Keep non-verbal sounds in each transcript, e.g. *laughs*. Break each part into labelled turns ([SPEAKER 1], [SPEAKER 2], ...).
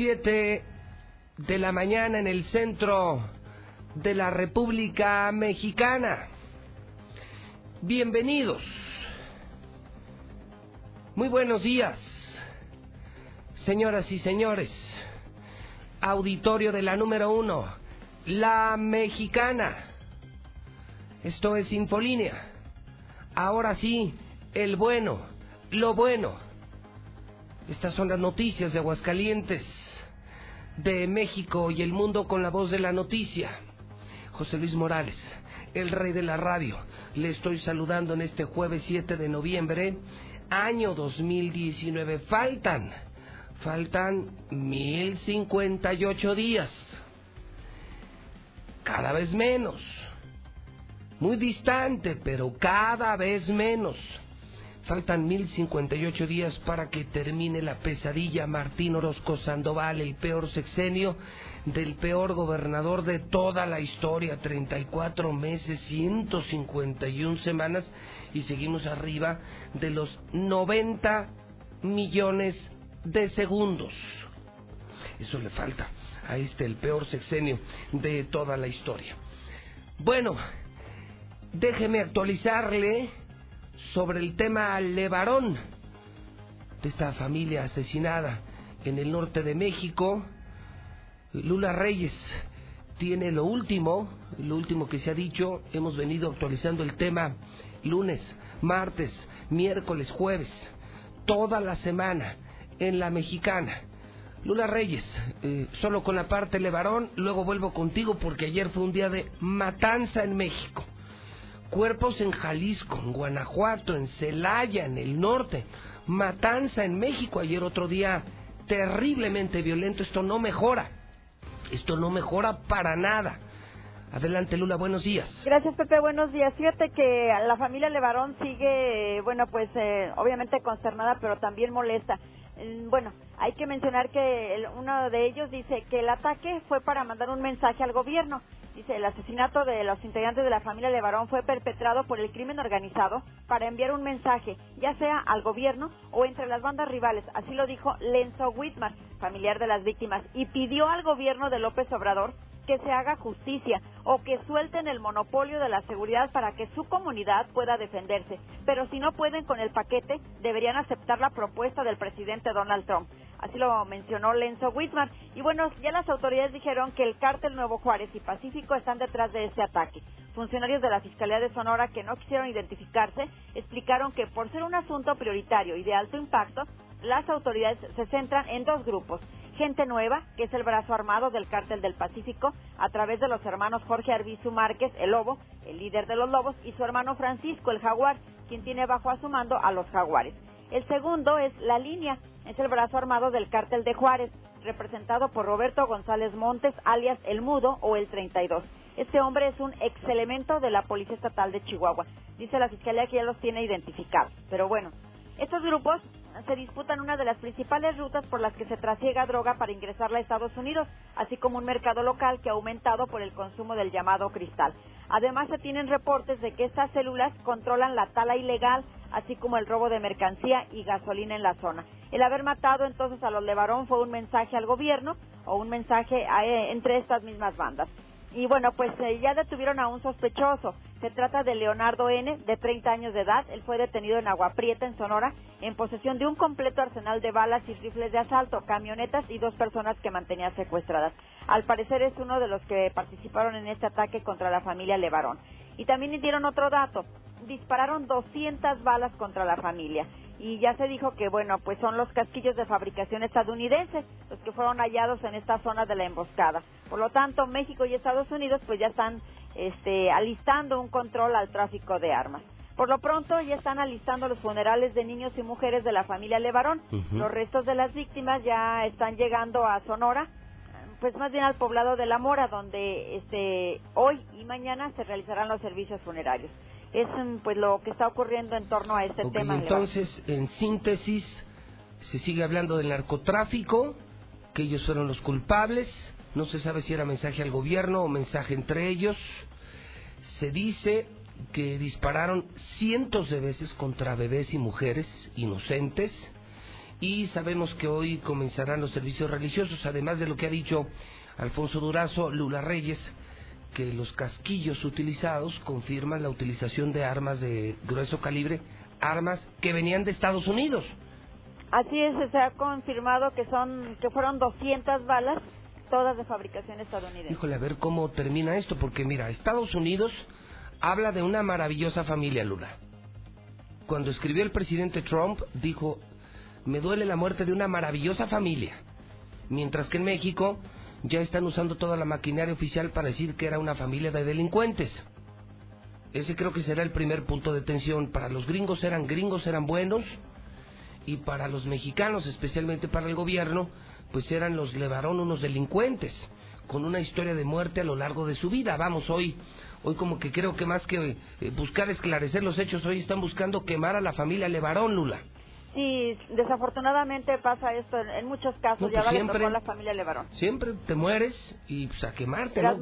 [SPEAKER 1] 7 de la mañana en el centro de la República Mexicana. Bienvenidos. Muy buenos días, señoras y señores. Auditorio de la número uno, la mexicana. Esto es Infolínea. Ahora sí, el bueno, lo bueno. Estas son las noticias de Aguascalientes de México y el mundo con la voz de la noticia. José Luis Morales, el rey de la radio. Le estoy saludando en este jueves 7 de noviembre, año 2019. Faltan, faltan 1058 días. Cada vez menos. Muy distante, pero cada vez menos Faltan 1058 días para que termine la pesadilla Martín Orozco Sandoval, el peor sexenio del peor gobernador de toda la historia, 34 meses, 151 semanas y seguimos arriba de los 90 millones de segundos. Eso le falta a este, el peor sexenio de toda la historia. Bueno, déjeme actualizarle sobre el tema Levarón, de esta familia asesinada en el norte de México. Lula Reyes tiene lo último, lo último que se ha dicho, hemos venido actualizando el tema lunes, martes, miércoles, jueves, toda la semana en la mexicana. Lula Reyes, eh, solo con la parte Levarón, luego vuelvo contigo porque ayer fue un día de matanza en México cuerpos en Jalisco, en Guanajuato, en Celaya, en el norte, matanza en México ayer otro día terriblemente violento, esto no mejora, esto no mejora para nada. Adelante Lula, buenos días.
[SPEAKER 2] Gracias Pepe, buenos días. Fíjate que la familia Levarón sigue, bueno, pues eh, obviamente consternada, pero también molesta. Mm, bueno, hay que mencionar que uno de ellos dice que el ataque fue para mandar un mensaje al gobierno Dice, el asesinato de los integrantes de la familia Levarón fue perpetrado por el crimen organizado para enviar un mensaje, ya sea al gobierno o entre las bandas rivales. Así lo dijo Lenzo Whitman, familiar de las víctimas, y pidió al gobierno de López Obrador que se haga justicia o que suelten el monopolio de la seguridad para que su comunidad pueda defenderse. Pero si no pueden con el paquete, deberían aceptar la propuesta del presidente Donald Trump. Así lo mencionó Lenzo Whitman. Y bueno, ya las autoridades dijeron que el cártel Nuevo Juárez y Pacífico están detrás de este ataque. Funcionarios de la Fiscalía de Sonora que no quisieron identificarse explicaron que por ser un asunto prioritario y de alto impacto, las autoridades se centran en dos grupos. Gente Nueva, que es el brazo armado del Cártel del Pacífico, a través de los hermanos Jorge Arbizu Márquez, el Lobo, el líder de los Lobos, y su hermano Francisco, el Jaguar, quien tiene bajo a su mando a los Jaguares. El segundo es La Línea, es el brazo armado del Cártel de Juárez, representado por Roberto González Montes, alias El Mudo o El 32. Este hombre es un ex elemento de la Policía Estatal de Chihuahua. Dice la Fiscalía que ya los tiene identificados. Pero bueno, estos grupos se disputan una de las principales rutas por las que se trasiega droga para ingresarla a Estados Unidos, así como un mercado local que ha aumentado por el consumo del llamado cristal. Además, se tienen reportes de que estas células controlan la tala ilegal, así como el robo de mercancía y gasolina en la zona. El haber matado entonces a los Levarón fue un mensaje al gobierno o un mensaje eh, entre estas mismas bandas. Y bueno, pues eh, ya detuvieron a un sospechoso. Se trata de Leonardo N., de 30 años de edad. Él fue detenido en Agua Prieta, en Sonora, en posesión de un completo arsenal de balas y rifles de asalto, camionetas y dos personas que mantenía secuestradas. Al parecer es uno de los que participaron en este ataque contra la familia Levarón. Y también dieron otro dato. Dispararon 200 balas contra la familia y ya se dijo que bueno pues son los casquillos de fabricación estadounidense los que fueron hallados en esta zona de la emboscada por lo tanto México y Estados Unidos pues ya están este, alistando un control al tráfico de armas Por lo pronto ya están alistando los funerales de niños y mujeres de la familia Levarón. Los restos de las víctimas ya están llegando a Sonora, pues más bien al poblado de La Mora, donde este hoy y mañana se realizarán los servicios funerarios. Es mm, pues lo que está ocurriendo en torno a este tema.
[SPEAKER 1] Entonces, en síntesis, se sigue hablando del narcotráfico, que ellos fueron los culpables, no se sabe si era mensaje al gobierno o mensaje entre ellos. Se dice que dispararon cientos de veces contra bebés y mujeres inocentes y sabemos que hoy comenzarán los servicios religiosos, además de lo que ha dicho Alfonso Durazo, Lula Reyes, que los casquillos utilizados confirman la utilización de armas de grueso calibre, armas que venían de Estados Unidos.
[SPEAKER 2] Así es, se ha confirmado que son que fueron 200 balas, todas de fabricación estadounidense.
[SPEAKER 1] Híjole, a ver cómo termina esto, porque mira, Estados Unidos habla de una maravillosa familia, Lula. Cuando escribió el presidente Trump, dijo, me duele la muerte de una maravillosa familia. Mientras que en México ya están usando toda la maquinaria oficial para decir que era una familia de delincuentes. Ese creo que será el primer punto de tensión. Para los gringos eran gringos, eran buenos, y para los mexicanos, especialmente para el gobierno, pues eran los Levarón unos delincuentes, con una historia de muerte a lo largo de su vida. Vamos, hoy Hoy como que creo que más que eh, buscar esclarecer los hechos, hoy están buscando quemar a la familia Levarón, Lula.
[SPEAKER 2] Sí, desafortunadamente pasa esto en, muchos casos, ya pues siempre, la familia Levarón.
[SPEAKER 1] Siempre te mueres y pues, a quemarte, ¿no?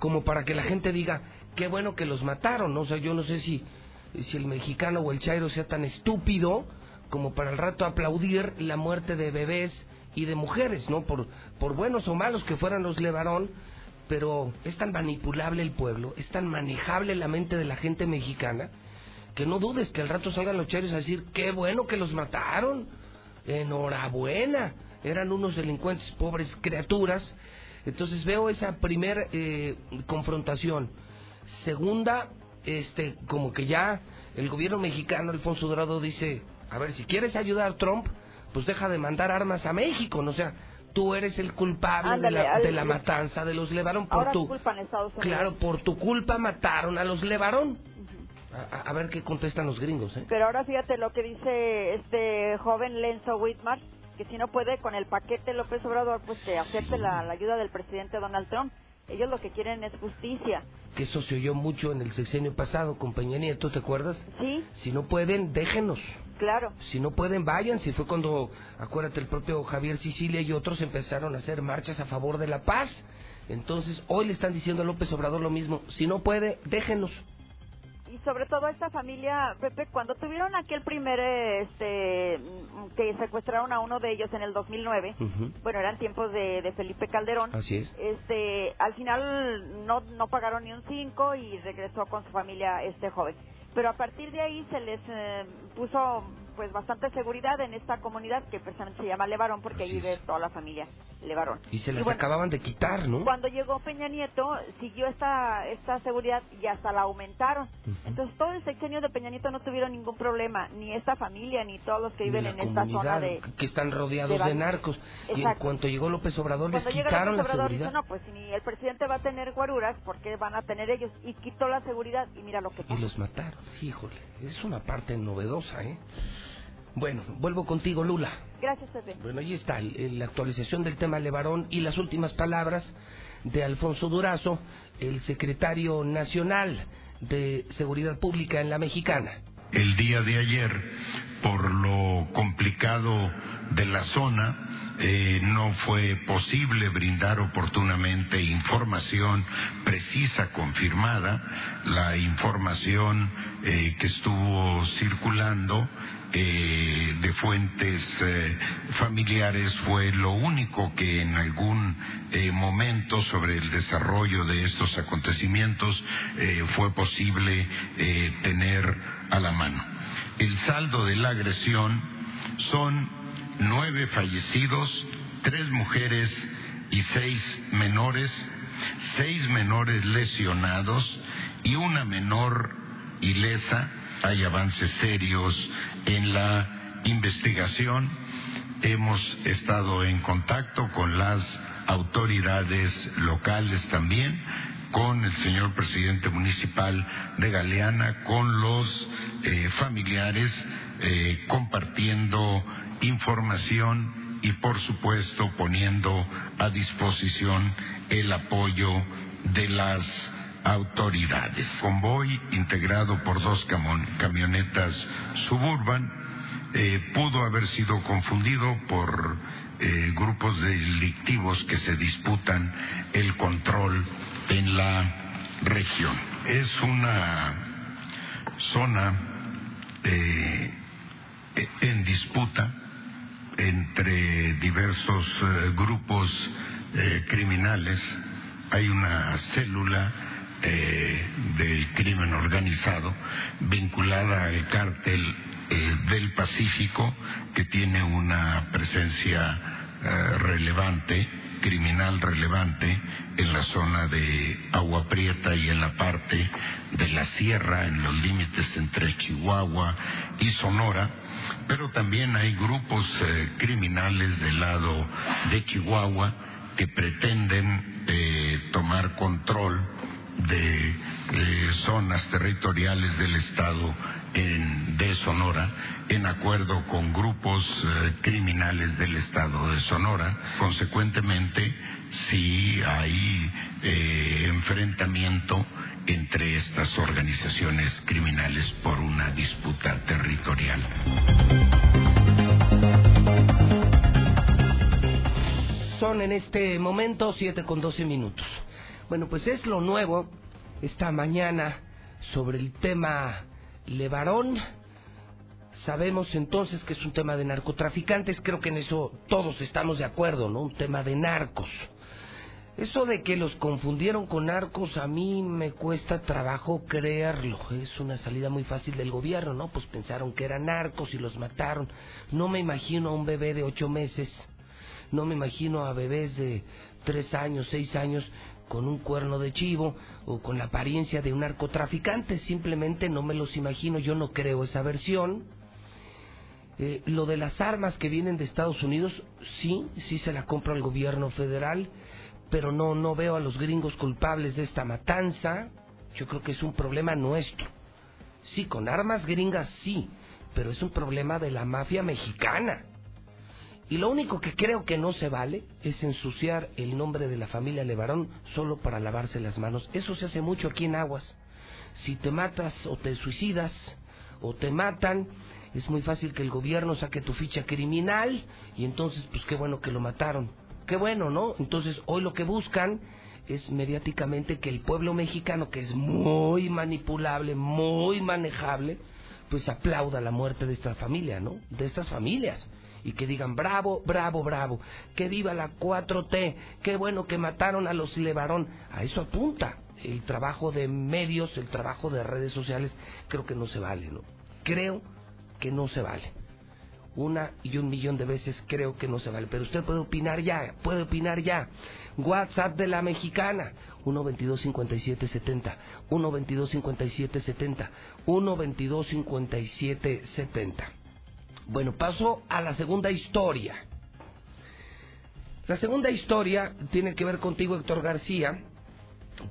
[SPEAKER 1] como, para que la gente diga, qué bueno que los mataron, ¿no? O sea, yo no sé si, si el mexicano o el chairo sea tan estúpido como para el rato aplaudir la muerte de bebés y de mujeres, ¿no? Por, por buenos o malos que fueran los Levarón, pero es tan manipulable el pueblo, es tan manejable la mente de la gente mexicana, que no dudes que al rato salgan los chairos a decir, qué bueno que los mataron, enhorabuena, eran unos delincuentes, pobres criaturas. Entonces veo esa primera eh, confrontación. Segunda, este, como que ya el gobierno mexicano, Alfonso Dorado, dice, a ver, si quieres ayudar a Trump, pues deja de mandar armas a México, no sea, tú eres el culpable de, la, de la matanza de los Levarón por tu claro por tu culpa mataron a los Levarón a, ver qué contestan los gringos ¿eh?
[SPEAKER 2] pero ahora fíjate lo que dice este joven Lenzo Whitmar que si no puede con el paquete López Obrador pues que acepte la ayuda del presidente Donald Trump ellos lo que quieren es justicia.
[SPEAKER 1] Que eso se oyó mucho en el sexenio pasado con Peña Nieto, ¿te acuerdas?
[SPEAKER 2] Sí.
[SPEAKER 1] Si no pueden, déjenos.
[SPEAKER 2] Claro.
[SPEAKER 1] Si no pueden, vayan. Si fue cuando, acuérdate, el propio Javier Sicilia y otros empezaron a hacer marchas a favor de la paz. Entonces, hoy le están diciendo a López Obrador lo mismo. Si no puede, déjenos
[SPEAKER 2] sobre todo esta familia, Pepe, cuando tuvieron aquel primer, este, que secuestraron a uno de ellos en el 2009, bueno, eran tiempos de, Felipe Calderón.
[SPEAKER 1] Así es.
[SPEAKER 2] Este, al final no, no pagaron ni un cinco y regresó con su familia este joven. Pero a partir de ahí se les eh, puso pues bastante seguridad en esta comunidad que precisamente se llama Levarón porque ahí vive toda la familia Levarón.
[SPEAKER 1] Y se les acababan de quitar, ¿no?
[SPEAKER 2] Cuando llegó Peña Nieto siguió esta esta seguridad y hasta la aumentaron. Entonces todo el sexenio de Peña Nieto no tuvieron ningún problema, ni esta familia ni todos los que viven en esta zona de
[SPEAKER 1] que están rodeados de, narcos. Y en cuanto llegó López Obrador les quitaron la seguridad.
[SPEAKER 2] no, pues si el presidente va a tener guaruras, ¿por qué van a tener ellos? Y quitó la seguridad y mira lo que pasó.
[SPEAKER 1] Y los mataron, híjole, es una parte novedosa, ¿eh? Bueno, vuelvo contigo, Lula.
[SPEAKER 2] Gracias, Pepe.
[SPEAKER 1] Bueno, ahí está la actualización del tema Levarón y las últimas palabras de Alfonso Durazo, el secretario nacional de Seguridad Pública en la Mexicana.
[SPEAKER 3] El día de ayer, por lo complicado de la zona, eh, no fue posible brindar oportunamente información precisa, confirmada. La información eh, que estuvo circulando eh, de fuentes familiares fue lo único que en algún momento sobre el desarrollo de estos acontecimientos fue posible tener a la mano. El saldo de la agresión son nueve fallecidos, tres mujeres y seis menores, seis menores lesionados y una menor ilesa. Hay avances serios en la investigación hemos estado en contacto con las autoridades locales también con el señor presidente municipal de Galeana, con los eh, familiares, eh, compartiendo información y por supuesto poniendo a disposición el apoyo de las autoridades. Convoy integrado por dos camionetas suburban eh, pudo haber sido confundido por grupos delictivos que se disputan el control en la región. Es una zona eh, en disputa entre diversos grupos criminales. Hay una célula del crimen organizado vinculada al cártel eh, del Pacífico, que tiene una presencia eh, relevante, criminal relevante, en la zona de Agua Prieta y en la parte de la sierra, en los límites entre Chihuahua y Sonora, pero también hay grupos eh, criminales del lado de Chihuahua que pretenden tomar control de zonas territoriales del Estado de Sonora en acuerdo con grupos eh, criminales del estado de Sonora. Consecuentemente, sí hay eh, enfrentamiento entre estas organizaciones criminales por una disputa territorial.
[SPEAKER 1] Son en este momento 7 con 12 minutos. Bueno, pues es lo nuevo esta mañana sobre el tema Levarón. Sabemos entonces que es un tema de narcotraficantes, creo que en eso todos estamos de acuerdo, ¿no? Un tema de narcos. Eso de que los confundieron con narcos a mí me cuesta trabajo creerlo. Es una salida muy fácil del gobierno, ¿no? Pues pensaron que eran narcos y los mataron. No me imagino a un bebé de ocho meses. No me imagino a bebés de tres años, seis años con un cuerno de chivo o con la apariencia de un narcotraficante. Simplemente no me los imagino, yo no creo esa versión. Eh, lo de las armas que vienen de Estados Unidos, sí, sí se la compra el gobierno federal, pero no, no veo a los gringos culpables de esta matanza. Yo creo que es un problema nuestro. Sí, con armas gringas sí, pero es un problema de la mafia mexicana. Y lo único que creo que no se vale es ensuciar el nombre de la familia Levarón solo para lavarse las manos. Eso se hace mucho aquí en Aguas. Si te matas o te suicidas o te matan, es muy fácil que el gobierno saque tu ficha criminal y entonces, pues qué bueno que lo mataron. Qué bueno, ¿no? Entonces, hoy lo que buscan es mediáticamente que el pueblo mexicano, que es muy manipulable, muy manejable, pues aplauda la muerte de esta familia, ¿no? De estas familias y que digan bravo, bravo, bravo, que viva la 4T, qué bueno que mataron a los Levarón. A eso apunta el trabajo de medios, el trabajo de redes sociales, creo que no se vale, ¿no? Creo que no se vale. Una y un millón de veces creo que no se vale. Pero usted puede opinar ya, puede opinar ya. WhatsApp de la mexicana, 122-5770, 122-5770, 122-5770. Bueno, paso a la segunda historia. La segunda historia tiene que ver contigo, Héctor García,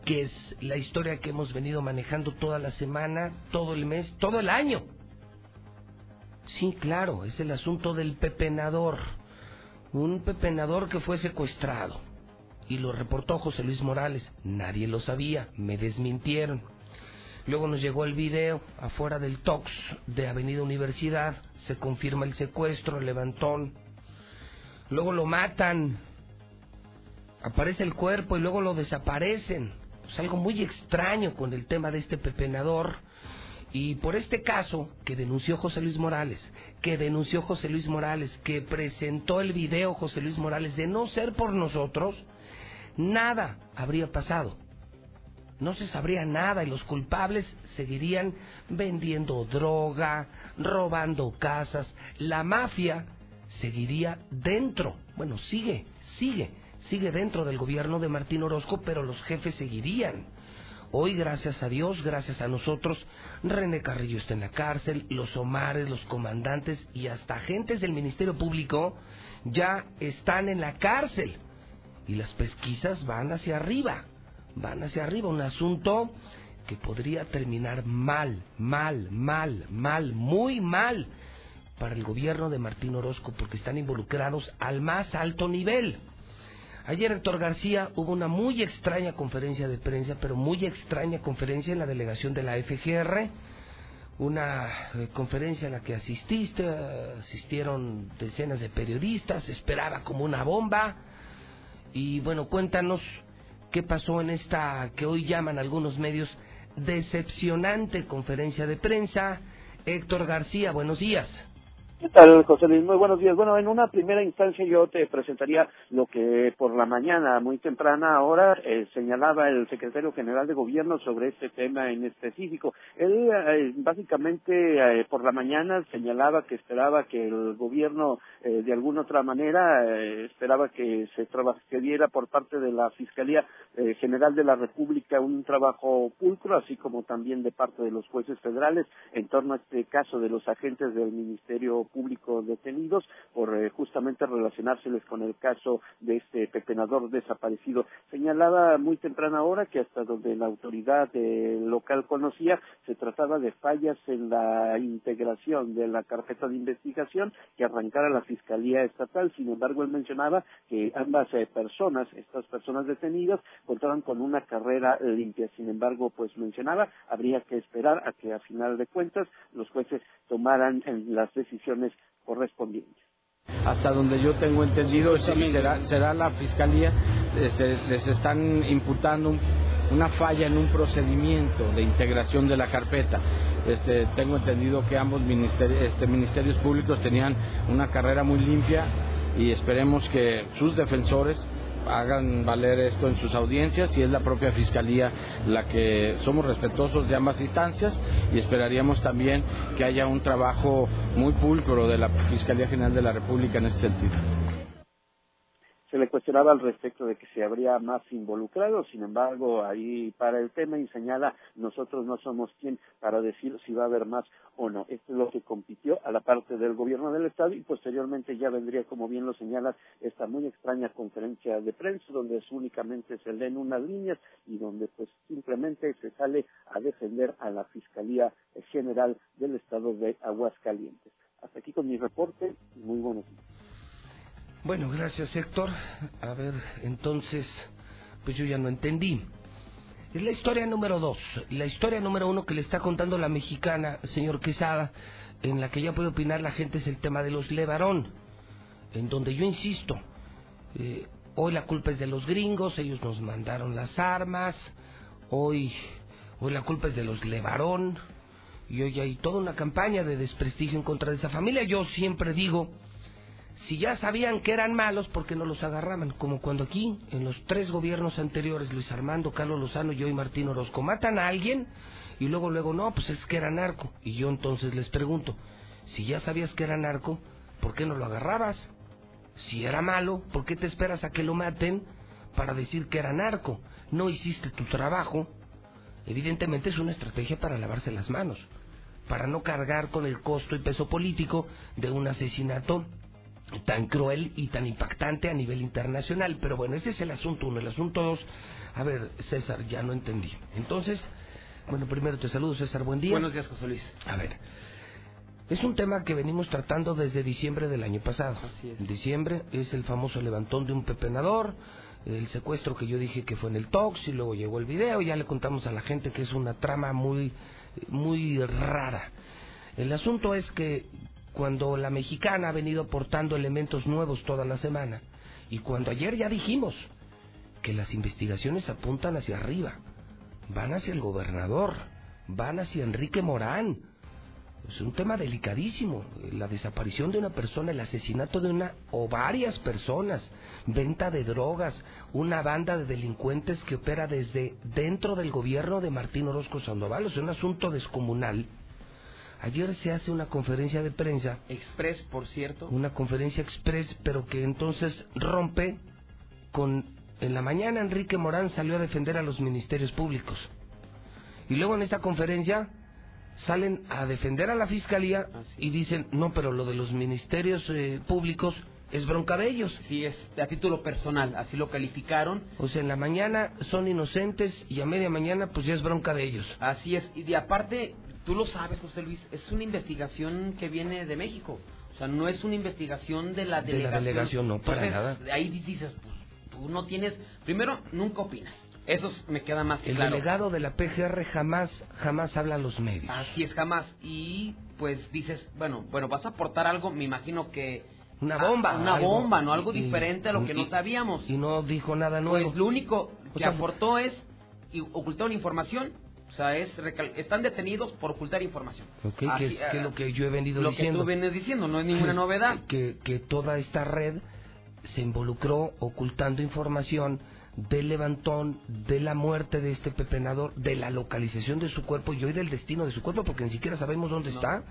[SPEAKER 1] que es la historia que hemos venido manejando toda la semana, todo el mes, todo el año. Sí, claro, es el asunto del pepenador. Un pepenador que fue secuestrado. Y lo reportó José Luis Morales. Nadie lo sabía, me desmintieron. Luego nos llegó el video afuera del TOX de Avenida Universidad, se confirma el secuestro, el levantón. Luego lo matan, aparece el cuerpo y luego lo desaparecen. Es algo muy extraño con el tema de este pepenador. Y por este caso que denunció José Luis Morales, que denunció José Luis Morales, que presentó el video José Luis Morales, de no ser por nosotros, nada habría pasado no se sabría nada y los culpables seguirían vendiendo droga, robando casas. La mafia seguiría dentro, bueno, sigue, sigue, sigue dentro del gobierno de Martín Orozco, pero los jefes seguirían. Hoy, gracias a Dios, gracias a nosotros, René Carrillo está en la cárcel, los Omares, los comandantes y hasta agentes del Ministerio Público ya están en la cárcel. Y las pesquisas van hacia arriba van hacia arriba, un asunto que podría terminar mal, mal, mal, mal, muy mal para el gobierno de Martín Orozco porque están involucrados al más alto nivel. Ayer Héctor García hubo una muy extraña conferencia de prensa, pero muy extraña conferencia en la delegación de la FGR, una eh, conferencia a la que asististe, asistieron decenas de periodistas, esperaba como una bomba. Y bueno, cuéntanos qué pasó en esta que hoy llaman algunos medios decepcionante conferencia de prensa. Héctor García, buenos días.
[SPEAKER 4] ¿Qué tal, José Luis? Muy buenos días. Bueno, en una primera instancia yo te presentaría lo que por la mañana, muy temprana ahora, eh, señalaba el secretario general de gobierno sobre este tema en específico. Él eh, básicamente eh, por la mañana señalaba que esperaba que el gobierno de alguna otra manera esperaba que se que diera por parte de la Fiscalía General de la República un trabajo pulcro, así como también de parte de los jueces federales en torno a este caso de los agentes del Ministerio públicos detenidos por eh, justamente relacionárseles con el caso de este pepenador desaparecido. Señalaba muy temprana hora que hasta donde la autoridad eh, local conocía se trataba de fallas en la integración de la carpeta de investigación que arrancara la Fiscalía Estatal. Sin embargo, él mencionaba que ambas eh, personas, estas personas detenidas, contaban con una carrera limpia. Sin embargo, pues mencionaba, habría que esperar a que a final de cuentas los jueces tomaran las decisiones correspondientes.
[SPEAKER 5] Hasta donde yo tengo entendido, será, será la fiscalía, este, les están imputando una falla en un procedimiento de integración de la carpeta. Este, tengo entendido que ambos este, ministerios públicos tenían una carrera muy limpia y esperemos que sus defensores hagan valer esto en sus audiencias y es la propia Fiscalía la que somos respetuosos de ambas instancias y esperaríamos también que haya un trabajo muy pulcro de la Fiscalía General de la República en este sentido
[SPEAKER 4] se le cuestionaba al respecto de que se habría más involucrado, sin embargo, ahí para el tema y señala, nosotros no somos quien para decir si va a haber más o no. Esto es lo que compitió a la parte del gobierno del Estado y posteriormente ya vendría, como bien lo señalas, esta muy extraña conferencia de prensa donde únicamente se leen unas líneas y donde pues simplemente se sale a defender a la Fiscalía General del Estado de Aguascalientes. Hasta aquí con mi reporte muy buenos días.
[SPEAKER 1] Bueno, gracias Héctor. A ver, entonces, pues yo ya no entendí. Es la historia número dos. La historia número uno que le está contando la mexicana, señor Quesada, en la que ya puede opinar la gente es el tema de los Levarón, en donde yo insisto, eh, hoy la culpa es de los gringos, ellos nos mandaron las armas, hoy, hoy la culpa es de los Levarón, y hoy hay toda una campaña de desprestigio en contra de esa familia. Yo siempre digo, si ya sabían que eran malos, ¿por qué no los agarraban? Como cuando aquí, en los tres gobiernos anteriores, Luis Armando, Carlos Lozano, yo y Martín Orozco, matan a alguien y luego, luego, no, pues es que era narco. Y yo entonces les pregunto, si ya sabías que era narco, ¿por qué no lo agarrabas? Si era malo, ¿por qué te esperas a que lo maten para decir que era narco? No hiciste tu trabajo. Evidentemente es una estrategia para lavarse las manos, para no cargar con el costo y peso político de un asesinato tan cruel y tan impactante a nivel internacional. Pero bueno, ese es el asunto uno. El asunto dos, a ver, César, ya no entendí. Entonces, bueno, primero te saludo, César, buen día.
[SPEAKER 6] Buenos días, José Luis.
[SPEAKER 1] A ver, es un tema que venimos tratando desde diciembre del año pasado.
[SPEAKER 6] Así es.
[SPEAKER 1] En diciembre es el famoso levantón de un pepenador, el secuestro que yo dije que fue en el Tox y luego llegó el video, ya le contamos a la gente que es una trama muy, muy rara. El asunto es que cuando la mexicana ha venido aportando elementos nuevos toda la semana y cuando ayer ya dijimos que las investigaciones apuntan hacia arriba, van hacia el gobernador, van hacia Enrique Morán. Es un tema delicadísimo, la desaparición de una persona, el asesinato de una o varias personas, venta de drogas, una banda de delincuentes que opera desde dentro del gobierno de Martín Orozco Sandoval, es un asunto descomunal Ayer se hace una conferencia de prensa.
[SPEAKER 6] Express, por cierto.
[SPEAKER 1] Una conferencia express, pero que entonces rompe con... En la mañana Enrique Morán salió a defender a los ministerios públicos. Y luego en esta conferencia salen a defender a la fiscalía y dicen, no, pero lo de los ministerios eh, públicos es bronca de ellos.
[SPEAKER 6] Sí, es a título personal, así lo calificaron.
[SPEAKER 1] O sea, en la mañana son inocentes y a media mañana pues ya es bronca de ellos.
[SPEAKER 6] Así es, y de aparte, tú lo sabes, José Luis, es una investigación que viene de México. O sea, no es una investigación de la
[SPEAKER 1] De la
[SPEAKER 6] delegación.
[SPEAKER 1] delegación, no, para
[SPEAKER 6] Entonces,
[SPEAKER 1] nada.
[SPEAKER 6] Ahí dices, pues tú no tienes. Primero, nunca opinas. Eso es- me queda más que
[SPEAKER 1] El
[SPEAKER 6] claro.
[SPEAKER 1] delegado de la PGR jamás, jamás habla a los medios.
[SPEAKER 6] Así es, jamás. Y pues dices, bueno, bueno, vas a aportar algo, me imagino que.
[SPEAKER 1] Una
[SPEAKER 6] Ah,
[SPEAKER 1] bomba.
[SPEAKER 6] Una
[SPEAKER 1] algo.
[SPEAKER 6] bomba, ¿no? Algo
[SPEAKER 1] Y-
[SPEAKER 6] diferente a lo que
[SPEAKER 1] y-
[SPEAKER 6] no sabíamos.
[SPEAKER 1] Y no dijo nada nuevo.
[SPEAKER 6] Pues lo único
[SPEAKER 1] O
[SPEAKER 6] que
[SPEAKER 1] sea,
[SPEAKER 6] aportó es y ocultaron información. O sea, es están detenidos por ocultar información.
[SPEAKER 1] Que es, que es lo que yo he venido
[SPEAKER 6] lo
[SPEAKER 1] diciendo.
[SPEAKER 6] que tú vienes diciendo, no es ninguna *laughs* novedad.
[SPEAKER 1] Que, que toda esta red se involucró ocultando información del levantón, de la muerte de este pepenador, de la localización de su cuerpo y hoy del destino de su cuerpo, porque ni siquiera sabemos dónde
[SPEAKER 6] No.
[SPEAKER 1] está.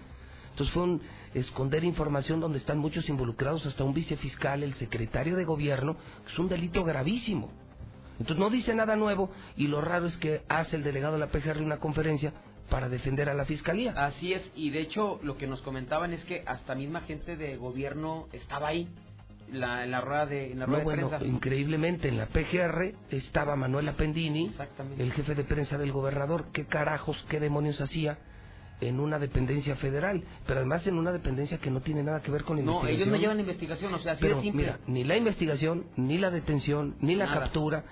[SPEAKER 1] Entonces fue un esconder información donde están muchos involucrados, hasta un vicefiscal, el secretario de gobierno, que es un delito gravísimo. Entonces no dice nada nuevo y lo raro es que hace el delegado de la PGR una conferencia para defender a la fiscalía.
[SPEAKER 6] Así es, y de hecho lo que nos comentaban es que hasta misma gente de gobierno estaba ahí, la, en la rueda de, en la
[SPEAKER 1] No,
[SPEAKER 6] rueda
[SPEAKER 1] bueno,
[SPEAKER 6] de prensa.
[SPEAKER 1] increíblemente en la PGR estaba Manuel
[SPEAKER 6] Exactamente.
[SPEAKER 1] el jefe de prensa del gobernador. ¿Qué carajos, qué demonios hacía en una dependencia federal? Pero además en una dependencia que no tiene nada que ver con la
[SPEAKER 6] No,
[SPEAKER 1] investigación.
[SPEAKER 6] ellos no llevan investigación, o sea, así
[SPEAKER 1] Pero
[SPEAKER 6] de simple.
[SPEAKER 1] mira, ni la investigación, ni la detención, ni la
[SPEAKER 6] Nada.
[SPEAKER 1] captura.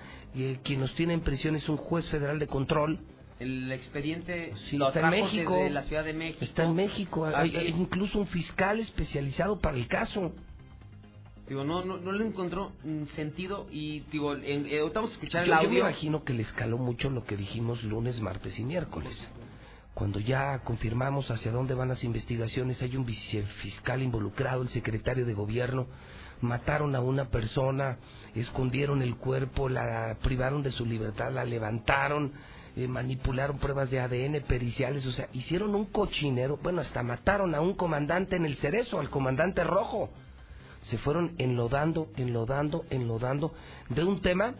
[SPEAKER 1] Quien nos tiene en prisión es un juez federal de control.
[SPEAKER 6] El expediente
[SPEAKER 1] Sí,
[SPEAKER 6] lo
[SPEAKER 1] está en México.
[SPEAKER 6] desde la Ciudad de México.
[SPEAKER 1] Está en México. Hay, incluso un fiscal especializado para el caso.
[SPEAKER 6] Digo, no, no, no le encontró mm, sentido y, digo, en, eh, vamos a escuchar
[SPEAKER 1] Yo,
[SPEAKER 6] el
[SPEAKER 1] yo me
[SPEAKER 6] audio.
[SPEAKER 1] imagino que le escaló mucho lo que dijimos lunes, martes y miércoles. Cuando ya confirmamos hacia dónde van las investigaciones, hay un vicefiscal involucrado, el secretario de gobierno, mataron a una persona, escondieron el cuerpo, la privaron de su libertad, la levantaron, eh, manipularon pruebas de ADN periciales, o sea, hicieron un cochinero, bueno, hasta mataron a un comandante en el cerezo, al comandante rojo. Se fueron enlodando, enlodando, enlodando de un tema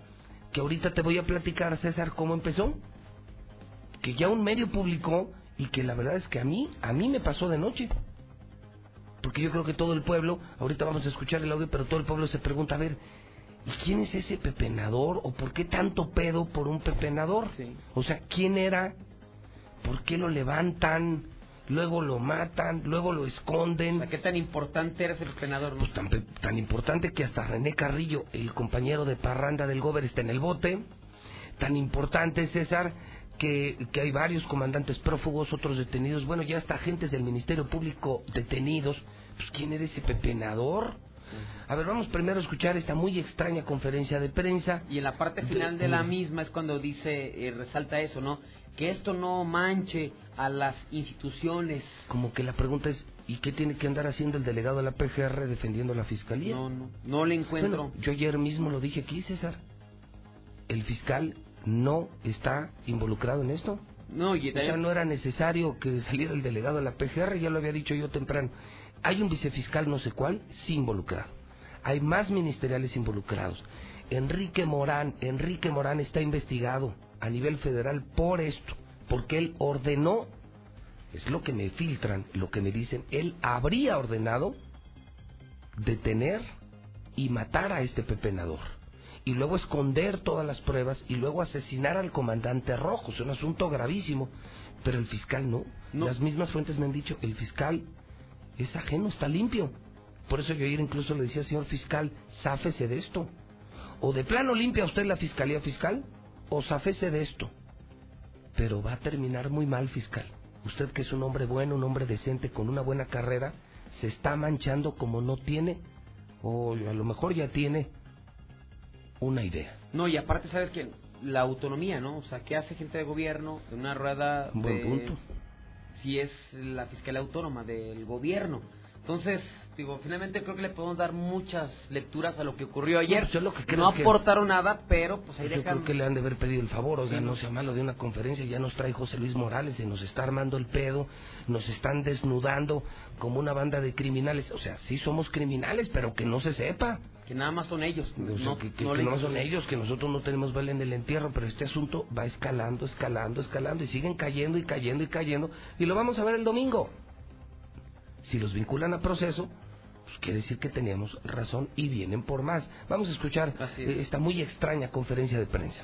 [SPEAKER 1] que ahorita te voy a platicar, César, cómo empezó. Que ya un medio publicó y que la verdad es que a mí, a mí me pasó de noche. Porque yo creo que todo el pueblo, ahorita vamos a escuchar el audio, pero todo el pueblo se pregunta, a ver, ¿y quién es ese pepenador? ¿O por qué tanto pedo por un pepenador?
[SPEAKER 6] Sí.
[SPEAKER 1] O sea, ¿quién era? ¿Por qué lo levantan? Luego lo matan, luego lo esconden.
[SPEAKER 6] O sea, ¿qué tan importante eres el penador? no?
[SPEAKER 1] Pues tan, tan importante que hasta René Carrillo, el compañero de parranda del Gober, está en el bote. Tan importante, César, que, que hay varios comandantes prófugos, otros detenidos. Bueno, ya hasta agentes del Ministerio Público detenidos. Pues, ¿quién era ese pepenador? A ver, vamos primero a escuchar esta muy extraña conferencia de prensa.
[SPEAKER 6] Y en la parte final de la misma es cuando dice, eh, resalta eso, ¿no? Que esto no manche a las instituciones.
[SPEAKER 1] Como que la pregunta es, ¿y qué tiene que andar haciendo el delegado de la PGR defendiendo a la Fiscalía?
[SPEAKER 6] No, no, no le encuentro.
[SPEAKER 1] Bueno, yo ayer mismo lo dije aquí, César. El fiscal no está involucrado en esto.
[SPEAKER 6] no, y
[SPEAKER 1] O sea,
[SPEAKER 6] también-
[SPEAKER 1] no era necesario que saliera el delegado de la PGR, ya lo había dicho yo temprano. Hay un vicefiscal no sé cuál, sí involucrado. Hay más ministeriales involucrados. Enrique Morán, Enrique Morán está investigado a nivel federal por esto, porque él ordenó, es lo que me filtran, lo que me dicen, él habría ordenado detener y matar a este pepenador y luego esconder todas las pruebas y luego asesinar al comandante rojo. Es un asunto gravísimo, pero el fiscal no.
[SPEAKER 6] No.
[SPEAKER 1] Las mismas fuentes me han dicho, el fiscal es ajeno, está limpio. Por eso yo ayer incluso le decía, señor fiscal, záfese de esto. O de plano limpia usted la fiscalía fiscal, o záfese de esto. Pero va a terminar muy mal, fiscal. Usted que es un hombre bueno, un hombre decente, con una buena carrera, se está manchando como no tiene, o a lo mejor ya tiene una idea.
[SPEAKER 6] No, y aparte, ¿sabes que La autonomía, ¿no? O sea, ¿qué hace gente de gobierno en una rueda
[SPEAKER 1] Buen
[SPEAKER 6] de...
[SPEAKER 1] punto.
[SPEAKER 6] Si es la fiscalía autónoma del gobierno. Entonces, digo, finalmente creo que le podemos dar muchas lecturas a lo que ocurrió ayer.
[SPEAKER 1] pues yo lo que creo
[SPEAKER 6] no
[SPEAKER 1] que-
[SPEAKER 6] aportaron nada, pero pues ahí
[SPEAKER 1] Yo
[SPEAKER 6] dejan...
[SPEAKER 1] creo que le han de haber pedido el favor, oiga,
[SPEAKER 6] Sí,
[SPEAKER 1] no
[SPEAKER 6] no.
[SPEAKER 1] sea malo de una conferencia, ya nos trae José Luis Morales, se nos está armando el pedo, nos están desnudando como una banda de criminales. O sea, sí somos criminales, pero que no se sepa.
[SPEAKER 6] Que nada más son ellos.
[SPEAKER 1] O sea,
[SPEAKER 6] no,
[SPEAKER 1] que, que-
[SPEAKER 6] no
[SPEAKER 1] que
[SPEAKER 6] le-
[SPEAKER 1] no son ellos, que nosotros no tenemos vela en el entierro, pero este asunto va escalando, escalando, escalando y siguen cayendo y cayendo y cayendo y lo vamos a ver el domingo. Si los vinculan a proceso, pues quiere decir que teníamos razón y vienen por más. Vamos a escuchar eh, esta muy extraña conferencia de prensa.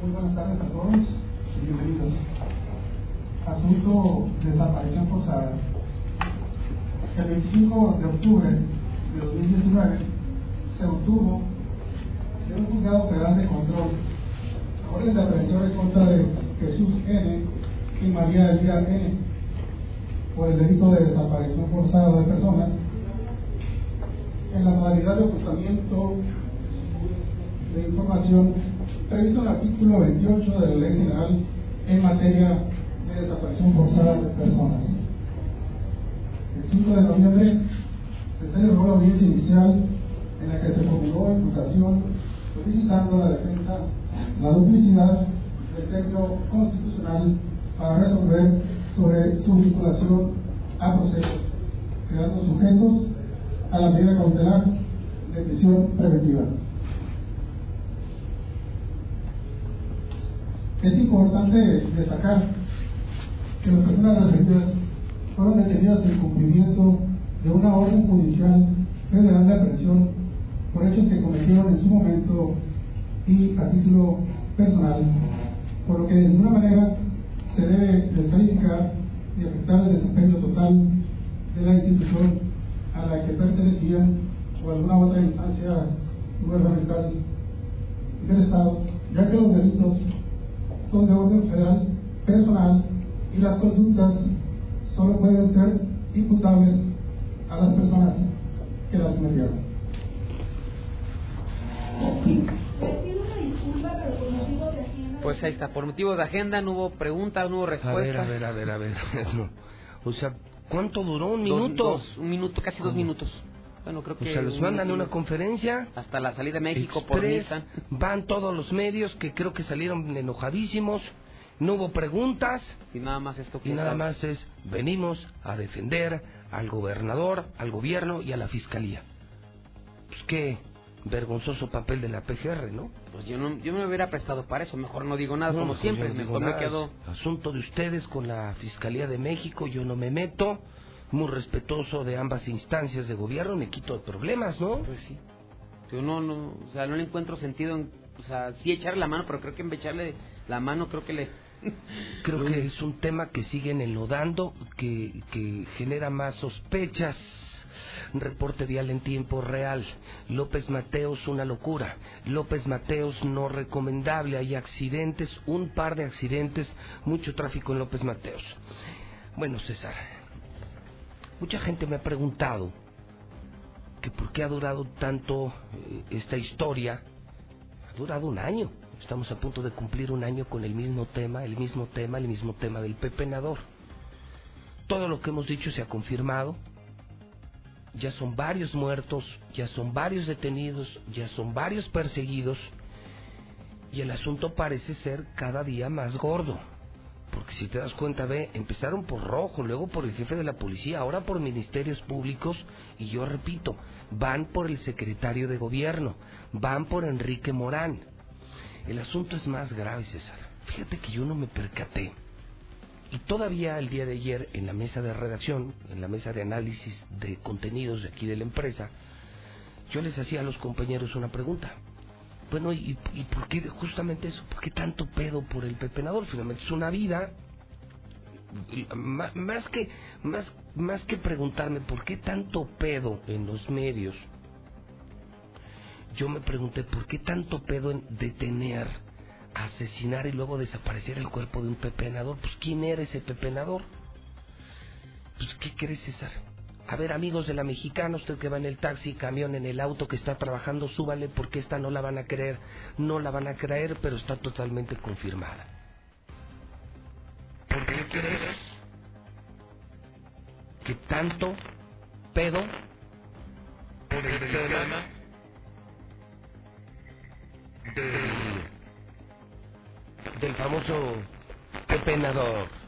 [SPEAKER 7] Muy buenas tardes a todos y bienvenidos. Asunto desaparición forzada. El 25 de octubre de 2019 se obtuvo de un juzgado federal de control orden de aprehensión en contra de Jesús N. y María Elvira N. por el delito de desaparición forzada de personas en la modalidad de ocultamiento de información previsto en el artículo 28 de la Ley General en materia de desaparición forzada de personas. El 5 de noviembre se celebró la audiencia inicial en la que se formuló imputación solicitando a la defensa la duplicidad del texto constitucional para resolver sobre su vinculación a procesos, creando sujetos a la medida cautelar de prisión preventiva. Es importante destacar que las personas referidas fueron detenidas en cumplimiento de una orden judicial federal de aprehensión por hechos que cometieron en su momento y a título personal, por lo que de ninguna manera se debe descalificar y afectar el desempeño total de la institución a la que pertenecían o alguna otra instancia gubernamental del Estado, ya que los delitos son de orden federal personal y las conductas solo pueden ser imputables a las personas que las cometieron.
[SPEAKER 6] Pues ahí está, por motivos de agenda no hubo preguntas, no hubo respuestas.
[SPEAKER 1] A ver, a ver, a ver, a ver. *laughs* O sea, ¿cuánto duró? ¿Un minuto?
[SPEAKER 6] un minuto, casi dos minutos.
[SPEAKER 1] Bueno, creo que. O sea, los mandan a una conferencia.
[SPEAKER 6] Hasta la salida de México por Nissan.
[SPEAKER 1] Van todos los medios que creo que salieron enojadísimos. No hubo preguntas.
[SPEAKER 6] Y nada más esto
[SPEAKER 1] Y nada más es: venimos a defender al gobernador, al gobierno y a la fiscalía. Pues qué vergonzoso papel de la PGR, ¿no?
[SPEAKER 6] Pues yo no, yo me hubiera prestado para eso, mejor no digo nada, como siempre, mejor me quedo...
[SPEAKER 1] Asunto de ustedes con la Fiscalía de México, yo no me meto, muy respetuoso de ambas instancias de gobierno, me quito de problemas, ¿no?
[SPEAKER 6] Pues sí. Yo no, no, o sea, no le encuentro sentido en, o sea, sí echarle la mano, pero creo que en echarle la mano creo que le... *laughs*
[SPEAKER 1] creo que es un tema que siguen enlodando, que, genera más sospechas Reporte vial en tiempo real. López Mateos, una locura. López Mateos, no recomendable. Hay accidentes, un par de accidentes, mucho tráfico en López Mateos. Bueno, César, mucha gente me ha preguntado que por qué ha durado tanto eh, esta historia. Ha durado un año. Estamos a punto de cumplir un año con el mismo tema, el mismo tema, el mismo tema del pepenador. Todo lo que hemos dicho se ha confirmado ya son varios muertos, ya son varios detenidos, ya son varios perseguidos y el asunto parece ser cada día más gordo. Porque si te das cuenta, ve, empezaron por Rojo, luego por el jefe de la policía, ahora por ministerios públicos y yo repito, van por el secretario de gobierno, van por Enrique Morán. El asunto es más grave, César. Fíjate que yo no me percaté y todavía el día de ayer en la mesa de redacción, en la mesa de análisis de contenidos de aquí de la empresa, yo les hacía a los compañeros una pregunta. Bueno, ¿y, por qué justamente eso? ¿Por qué tanto pedo por el pepenador? Finalmente es una vida. Más que, más, más que preguntarme por qué tanto pedo en los medios, yo me pregunté por qué tanto pedo en detener asesinar y luego desaparecer el cuerpo de un pepenador. Pues ¿quién era ese pepenador? Pues ¿qué crees César? A ver, amigos de la mexicana, usted que va en el taxi, camión, en el auto que está trabajando, súbale porque esta no la van a creer. No la van a creer, pero está totalmente confirmada. ¿Por qué crees que tanto pedo por el tema del famoso pepenador.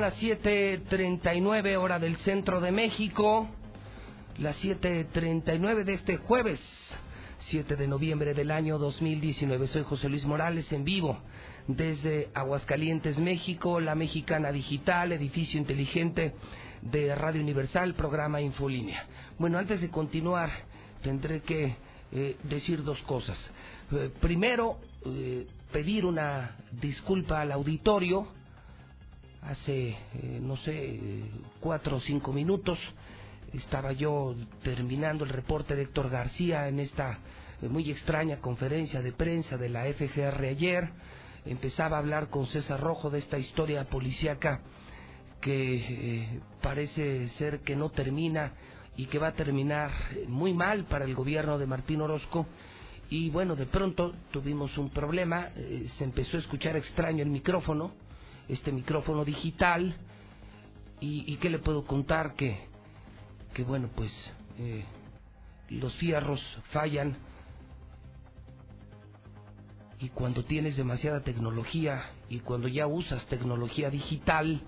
[SPEAKER 1] Son las 7.39 hora del centro de México, las 7.39 de este jueves, 7 de noviembre del año 2019. Soy José Luis Morales en vivo desde Aguascalientes, México, la Mexicana Digital, edificio inteligente de Radio Universal, programa Infolínea. Bueno, antes de continuar, tendré que eh, decir dos cosas. Eh, primero, eh, pedir una disculpa al auditorio. Hace, no sé, cuatro o cinco minutos estaba yo terminando el reporte de Héctor García en esta muy extraña conferencia de prensa de la FGR ayer. Empezaba a hablar con César Rojo de esta historia policíaca que parece ser que no termina y que va a terminar muy mal para el gobierno de Martín Orozco. Y bueno, de pronto tuvimos un problema, eh, se empezó a escuchar extraño el micrófono, este micrófono digital, y, qué le puedo contar que, que bueno, pues eh, los fierros fallan y cuando tienes demasiada tecnología y cuando ya usas tecnología digital,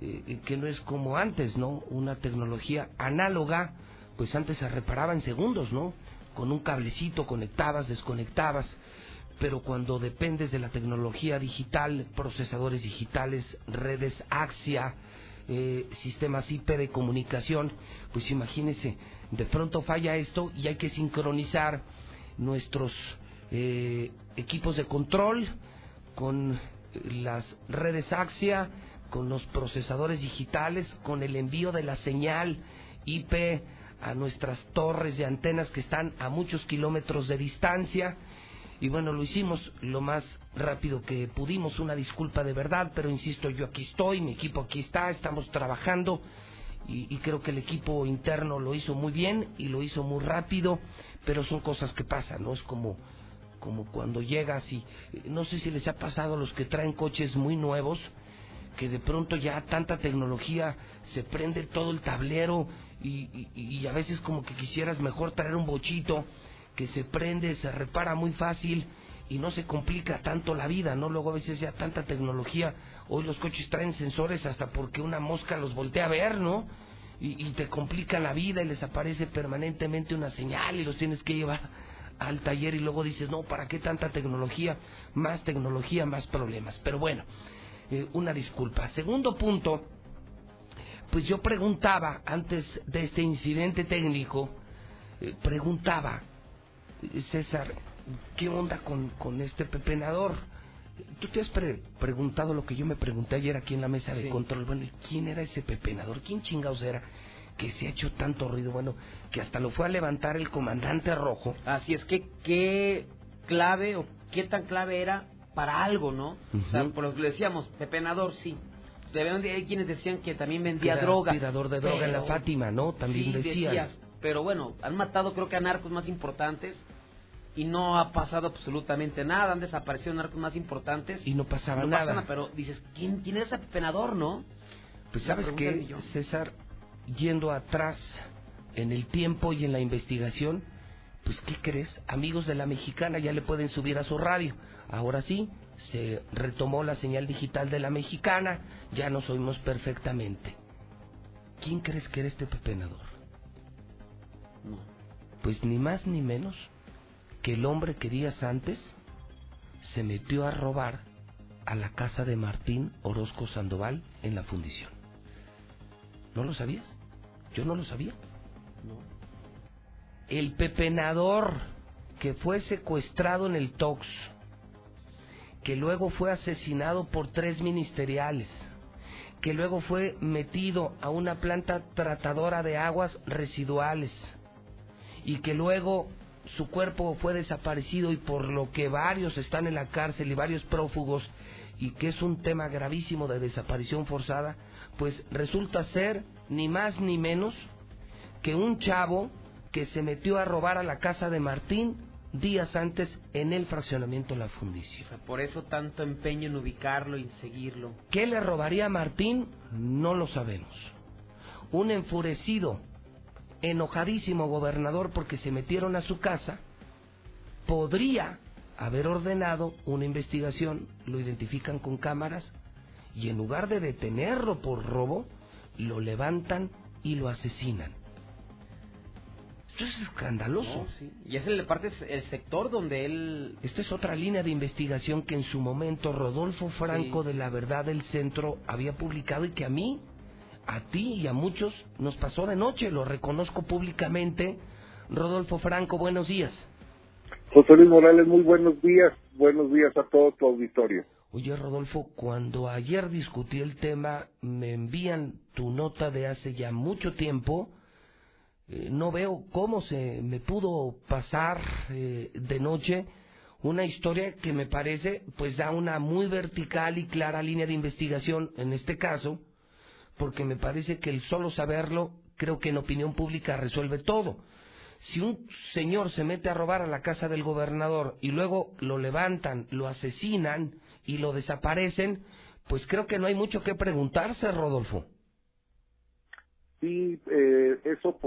[SPEAKER 1] eh, que no es como antes, ¿no? Una tecnología análoga, pues antes se reparaba en segundos, ¿no? Con un cablecito conectabas, desconectabas, pero cuando dependes de la tecnología digital, procesadores digitales, redes AXIA, eh, sistemas IP de comunicación, pues imagínese, de pronto falla esto y hay que sincronizar nuestros eh, equipos de control con las redes AXIA, con los procesadores digitales, con el envío de la señal IP a nuestras torres de antenas que están a muchos kilómetros de distancia. Y bueno, lo hicimos lo más rápido que pudimos, una disculpa de verdad, pero insisto, yo aquí estoy, mi equipo aquí está, estamos trabajando y, creo que el equipo interno lo hizo muy bien y lo hizo muy rápido, pero son cosas que pasan, ¿no? Es como, como cuando llegas y no sé si les ha pasado a los que traen coches muy nuevos, que de pronto ya tanta tecnología se prende todo el tablero y, a veces como que quisieras mejor traer un bochito que se prende, se repara muy fácil y no se complica tanto la vida, ¿no? Luego a veces ya tanta tecnología, hoy los coches traen sensores hasta porque una mosca los voltea a ver, ¿no? Y, te complica la vida y les aparece permanentemente una señal y los tienes que llevar al taller y luego dices, no, ¿para qué tanta tecnología? Más tecnología, más problemas. Pero bueno, eh, una disculpa. Segundo punto, pues yo preguntaba antes de este incidente técnico, eh, preguntaba, César, ¿qué onda con, con este pepenador? Tú te has preguntado lo que yo me pregunté ayer aquí en la mesa de control. Bueno, ¿quién era ese pepenador? ¿Quién chingados era? Que se ha hecho tanto ruido. Bueno, que hasta lo fue a levantar el comandante rojo.
[SPEAKER 6] Así es que, ¿qué clave o qué tan clave era para algo, ¿no? O sea, por lo que decíamos, pepenador, sí. Hay quienes decían que también vendía droga.
[SPEAKER 1] Tirador de droga en la Fátima, ¿no? También decían.
[SPEAKER 6] pero bueno, han matado creo que a narcos más importantes y no ha pasado absolutamente nada. Han desaparecido narcos más importantes.
[SPEAKER 1] Y no pasaba nada.
[SPEAKER 6] pero dices, ¿quién, ¿quién es ese pepenador, no?
[SPEAKER 1] Pues sabes que, César, yendo atrás en el tiempo y en la investigación, pues ¿qué crees? Amigos de la mexicana ya le pueden subir a su radio. Ahora sí, se retomó la señal digital de la mexicana, ya nos oímos perfectamente. ¿Quién crees que era este pepenador? No. Pues ni más ni menos que el hombre que días antes se metió a robar a la casa de Martín Orozco Sandoval en la fundición. ¿No lo sabías? Yo no lo sabía. No. El pepenador que fue secuestrado en el Tox que luego fue asesinado por tres ministeriales, que luego fue metido a una planta tratadora de aguas residuales y que luego su cuerpo fue desaparecido y por lo que varios están en la cárcel y varios prófugos y que es un tema gravísimo de desaparición forzada, pues resulta ser ni más ni menos que un chavo que se metió a robar a la casa de Martín días antes en el fraccionamiento La Fundición.
[SPEAKER 6] por eso tanto empeño en ubicarlo y seguirlo.
[SPEAKER 1] ¿Qué le robaría a Martín? No lo sabemos. Un enfurecido, enojadísimo gobernador porque se metieron a su casa, podría haber ordenado una investigación, lo identifican con cámaras y en lugar de detenerlo por robo, lo levantan y lo asesinan. Esto es escandaloso.
[SPEAKER 6] Y es el parte el sector donde él
[SPEAKER 1] Esta es otra línea de investigación que en su momento Rodolfo Franco de la Verdad del Centro había publicado y que a mí, a ti y a muchos nos pasó de noche, lo reconozco públicamente. Rodolfo Franco, buenos días.
[SPEAKER 8] José Luis Morales, muy buenos días. Buenos días a todo tu auditorio.
[SPEAKER 1] Oye, Rodolfo, cuando ayer discutí el tema, me envían tu nota de hace ya mucho tiempo. Eh, no veo cómo se me pudo pasar eh, de noche una historia que me parece pues da una muy vertical y clara línea de investigación en este caso, porque me parece que el solo saberlo creo que en opinión pública resuelve todo. Si un señor se mete a robar a la casa del gobernador y luego lo levantan, lo asesinan y lo desaparecen, pues creo que no hay mucho que preguntarse, Rodolfo.
[SPEAKER 8] Sí, eh, eso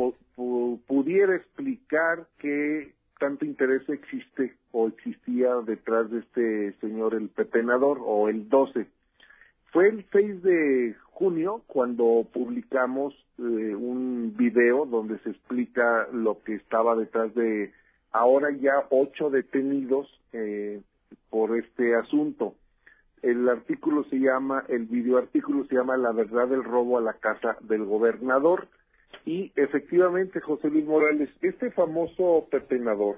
[SPEAKER 8] pudiera explicar que tanto interés existe o existía detrás de este señor el pepenador o el 12. Fue el 6 de junio cuando publicamos eh, un video donde se explica lo que estaba detrás de ahora ya ocho detenidos eh, por este asunto. El artículo se llama, el videoartículo se llama La verdad del robo a la casa del gobernador. Y efectivamente, José Luis Morales, este famoso pepenador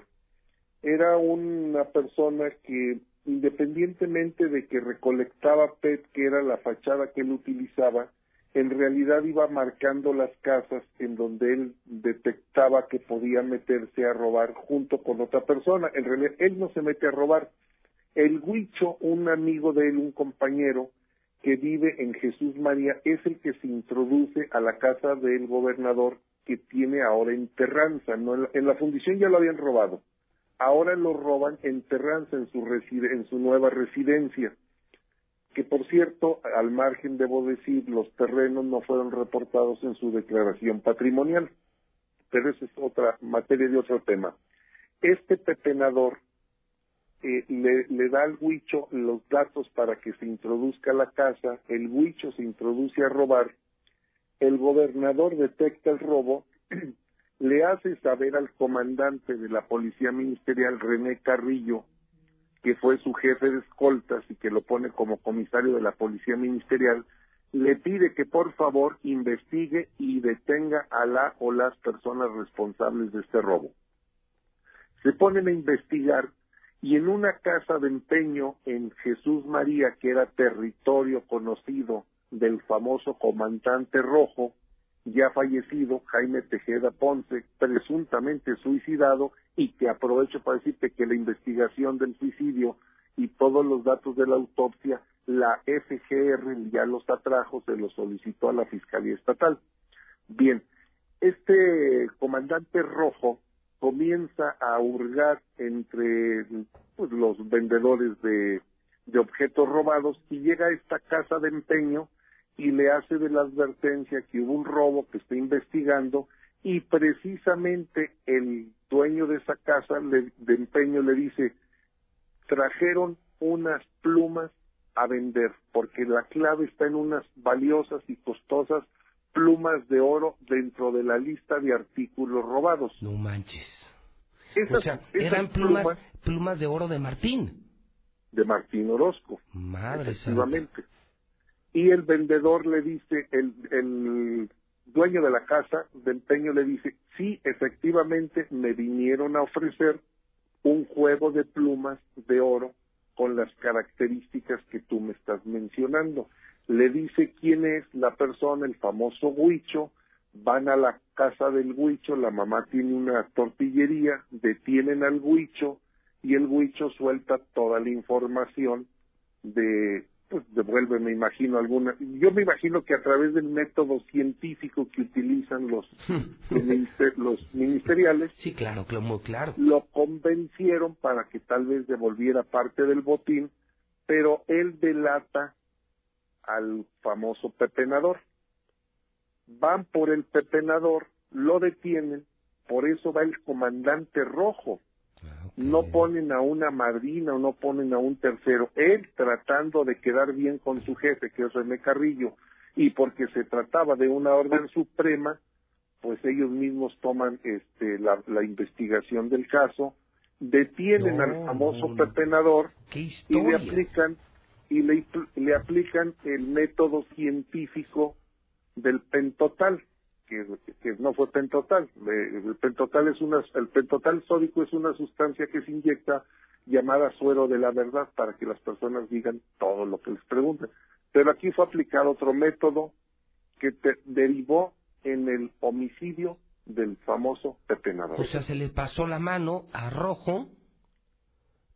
[SPEAKER 8] era una persona que independientemente de que recolectaba PET, que era la fachada que él utilizaba, en realidad iba marcando las casas en donde él detectaba que podía meterse a robar junto con otra persona. En realidad, él no se mete a robar, el Huicho, un amigo de él, un compañero que vive en Jesús María, es el que se introduce a la casa del gobernador que tiene ahora en Terranza. ¿no? En, la, fundición ya lo habían robado. Ahora lo roban en Terranza, en su, en su nueva residencia. Que por cierto, al margen debo decir, los terrenos no fueron reportados en su declaración patrimonial. Pero esa es otra materia de otro tema. Este pepenador le, da al huicho los datos para que se introduzca a la casa, el huicho se introduce a robar, el gobernador detecta el robo, *clears throat* le hace saber al comandante de la Policía Ministerial, René Carrillo, que fue su jefe de escoltas y que lo pone como comisario de la Policía Ministerial, le pide que por favor investigue y detenga a la o las personas responsables de este robo. Se ponen a investigar y en una casa de empeño en Jesús María, que era territorio conocido del famoso comandante rojo, ya fallecido, Jaime Tejeda Ponce, presuntamente suicidado, y que aprovecho para decirte que la investigación del suicidio y todos los datos de la autopsia, la FGR ya los atrajo, se los solicitó a la Fiscalía Estatal. Bien, este comandante rojo comienza a hurgar entre pues, los vendedores de, de objetos robados y llega a esta casa de empeño y le hace de la advertencia que hubo un robo que está investigando y precisamente el dueño de esa casa de empeño le dice trajeron unas plumas a vender porque la clave está en unas valiosas y costosas plumas de oro dentro de la lista de artículos robados.
[SPEAKER 1] No manches. o sea, eran plumas, plumas, de oro de Martín.
[SPEAKER 8] De Martín Orozco.
[SPEAKER 1] Madre
[SPEAKER 8] efectivamente. Y el vendedor le dice, el, dueño de la casa de empeño le dice, sí, efectivamente me vinieron a ofrecer un juego de plumas de oro con las características que tú me estás mencionando. Le dice quién es la persona, el famoso Huicho, van a la casa del Huicho, la mamá tiene una tortillería, detienen al Huicho y el Huicho suelta toda la información de, pues devuelve, me imagino, alguna, yo me imagino que a través del método científico que utilizan los, *laughs* los ministeriales,
[SPEAKER 1] sí, claro, claro, claro,
[SPEAKER 8] lo convencieron para que tal vez devolviera parte del botín, pero él delata al famoso pepenador. Van por el pepenador, lo detienen, por eso va el comandante rojo. No ponen a una madrina o no ponen a un tercero. Él tratando de quedar bien con su jefe, que es René Carrillo, y porque se trataba de una orden suprema, pues ellos mismos toman este, la, la investigación del caso, detienen
[SPEAKER 1] No,
[SPEAKER 8] al famoso
[SPEAKER 1] no, no.
[SPEAKER 8] pepenador y le aplican y le, le aplican el método científico del pentotal que, que no fue pentotal. Le- el pentotal es una el pentotal sódico es una sustancia que se inyecta llamada suero de la verdad para que las personas digan todo lo que les pregunten. Pero aquí fue aplicado otro método que te- derivó en el homicidio del famoso pepenador
[SPEAKER 1] O sea, se le pasó la mano a Rojo,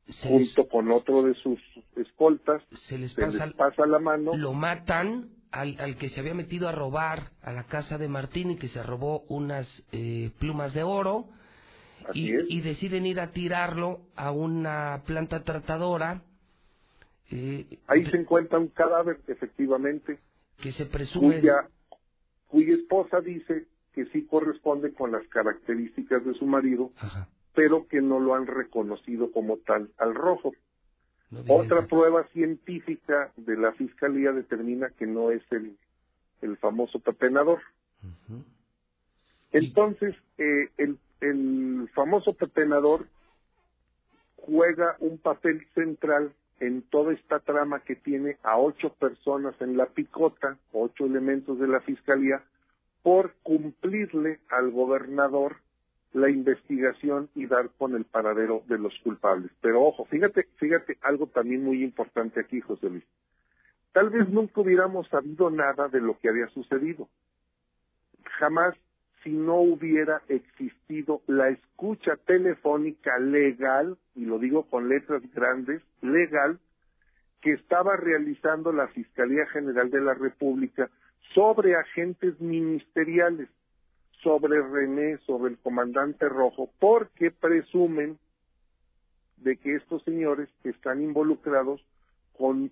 [SPEAKER 1] se les,
[SPEAKER 8] junto con otro de sus escoltas
[SPEAKER 1] se les
[SPEAKER 8] se
[SPEAKER 1] pasa,
[SPEAKER 8] les pasa la mano
[SPEAKER 1] lo matan al, al que se había metido a robar a la casa de Martín y que se robó unas eh, plumas de oro y, deciden ir a tirarlo a una planta tratadora eh,
[SPEAKER 8] ahí se encuentra un cadáver efectivamente.
[SPEAKER 1] que se presume
[SPEAKER 8] cuya, cuya esposa dice que sí corresponde con las características de su marido,
[SPEAKER 1] Ajá,
[SPEAKER 8] pero que no lo han reconocido como tal al rojo.
[SPEAKER 1] No
[SPEAKER 8] Otra prueba científica de la fiscalía determina que no es el, el famoso pepenador.
[SPEAKER 1] Ujú.
[SPEAKER 8] Entonces, eh, el, el famoso pepenador juega un papel central en toda esta trama que tiene a ocho personas en la picota, ocho elementos de la fiscalía, por cumplirle al gobernador la investigación y dar con el paradero de los culpables. Pero ojo, fíjate, fíjate algo también muy importante aquí, José Luis. Tal vez nunca hubiéramos sabido nada de lo que había sucedido. Jamás si no hubiera existido la escucha telefónica legal, y lo digo con letras grandes, legal, que estaba realizando la Fiscalía General de la República sobre agentes ministeriales, sobre René, sobre el comandante Rojo, porque presumen de que estos señores están involucrados con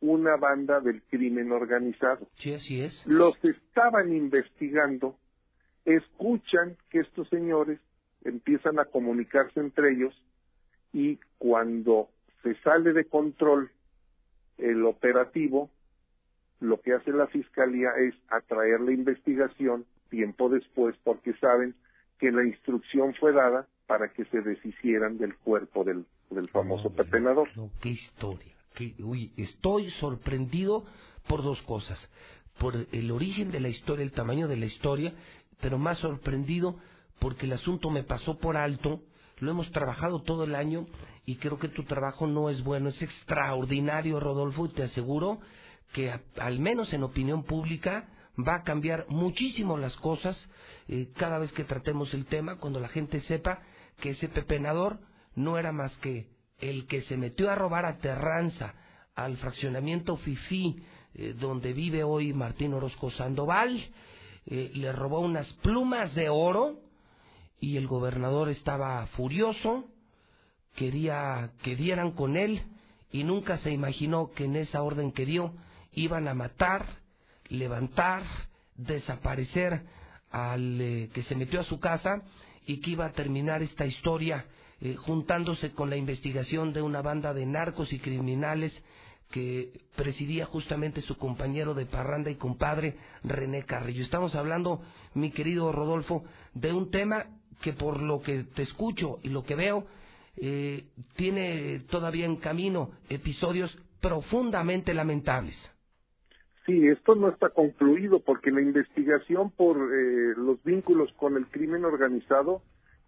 [SPEAKER 8] una banda del crimen organizado
[SPEAKER 1] Sí, así es.
[SPEAKER 8] los estaban investigando, escuchan que estos señores empiezan a comunicarse entre ellos y cuando se sale de control el operativo, lo que hace la fiscalía es atraer la investigación tiempo después porque saben que la instrucción fue dada para que se deshicieran del cuerpo del, del famoso
[SPEAKER 1] No,
[SPEAKER 8] pepenador.
[SPEAKER 1] No, qué historia. Qué- uy, estoy sorprendido por dos cosas. Por el origen de la historia, el tamaño de la historia, pero más sorprendido porque el asunto me pasó por alto. Lo hemos trabajado todo el año y creo que tu trabajo no es bueno, es extraordinario, Rodolfo, y te aseguro que a- al menos en opinión pública va a cambiar muchísimo las cosas eh, cada vez que tratemos el tema, cuando la gente sepa que ese pepenador no era más que el que se metió a robar a Terranza, al fraccionamiento Fifí, eh, donde vive hoy Martín Orozco Sandoval, eh, le robó unas plumas de oro y el gobernador estaba furioso, quería que dieran con él y nunca se imaginó que en esa orden que dio iban a matar, levantar, desaparecer al eh, que se metió a su casa y que iba a terminar esta historia eh, juntándose con la investigación de una banda de narcos y criminales que presidía justamente su compañero de parranda y compadre René Carrillo. Estamos hablando, mi querido Rodolfo, de un tema que por lo que te escucho y lo que veo, eh, tiene todavía en camino episodios profundamente lamentables.
[SPEAKER 8] Sí, esto no está concluido porque la investigación por eh, los vínculos con el crimen organizado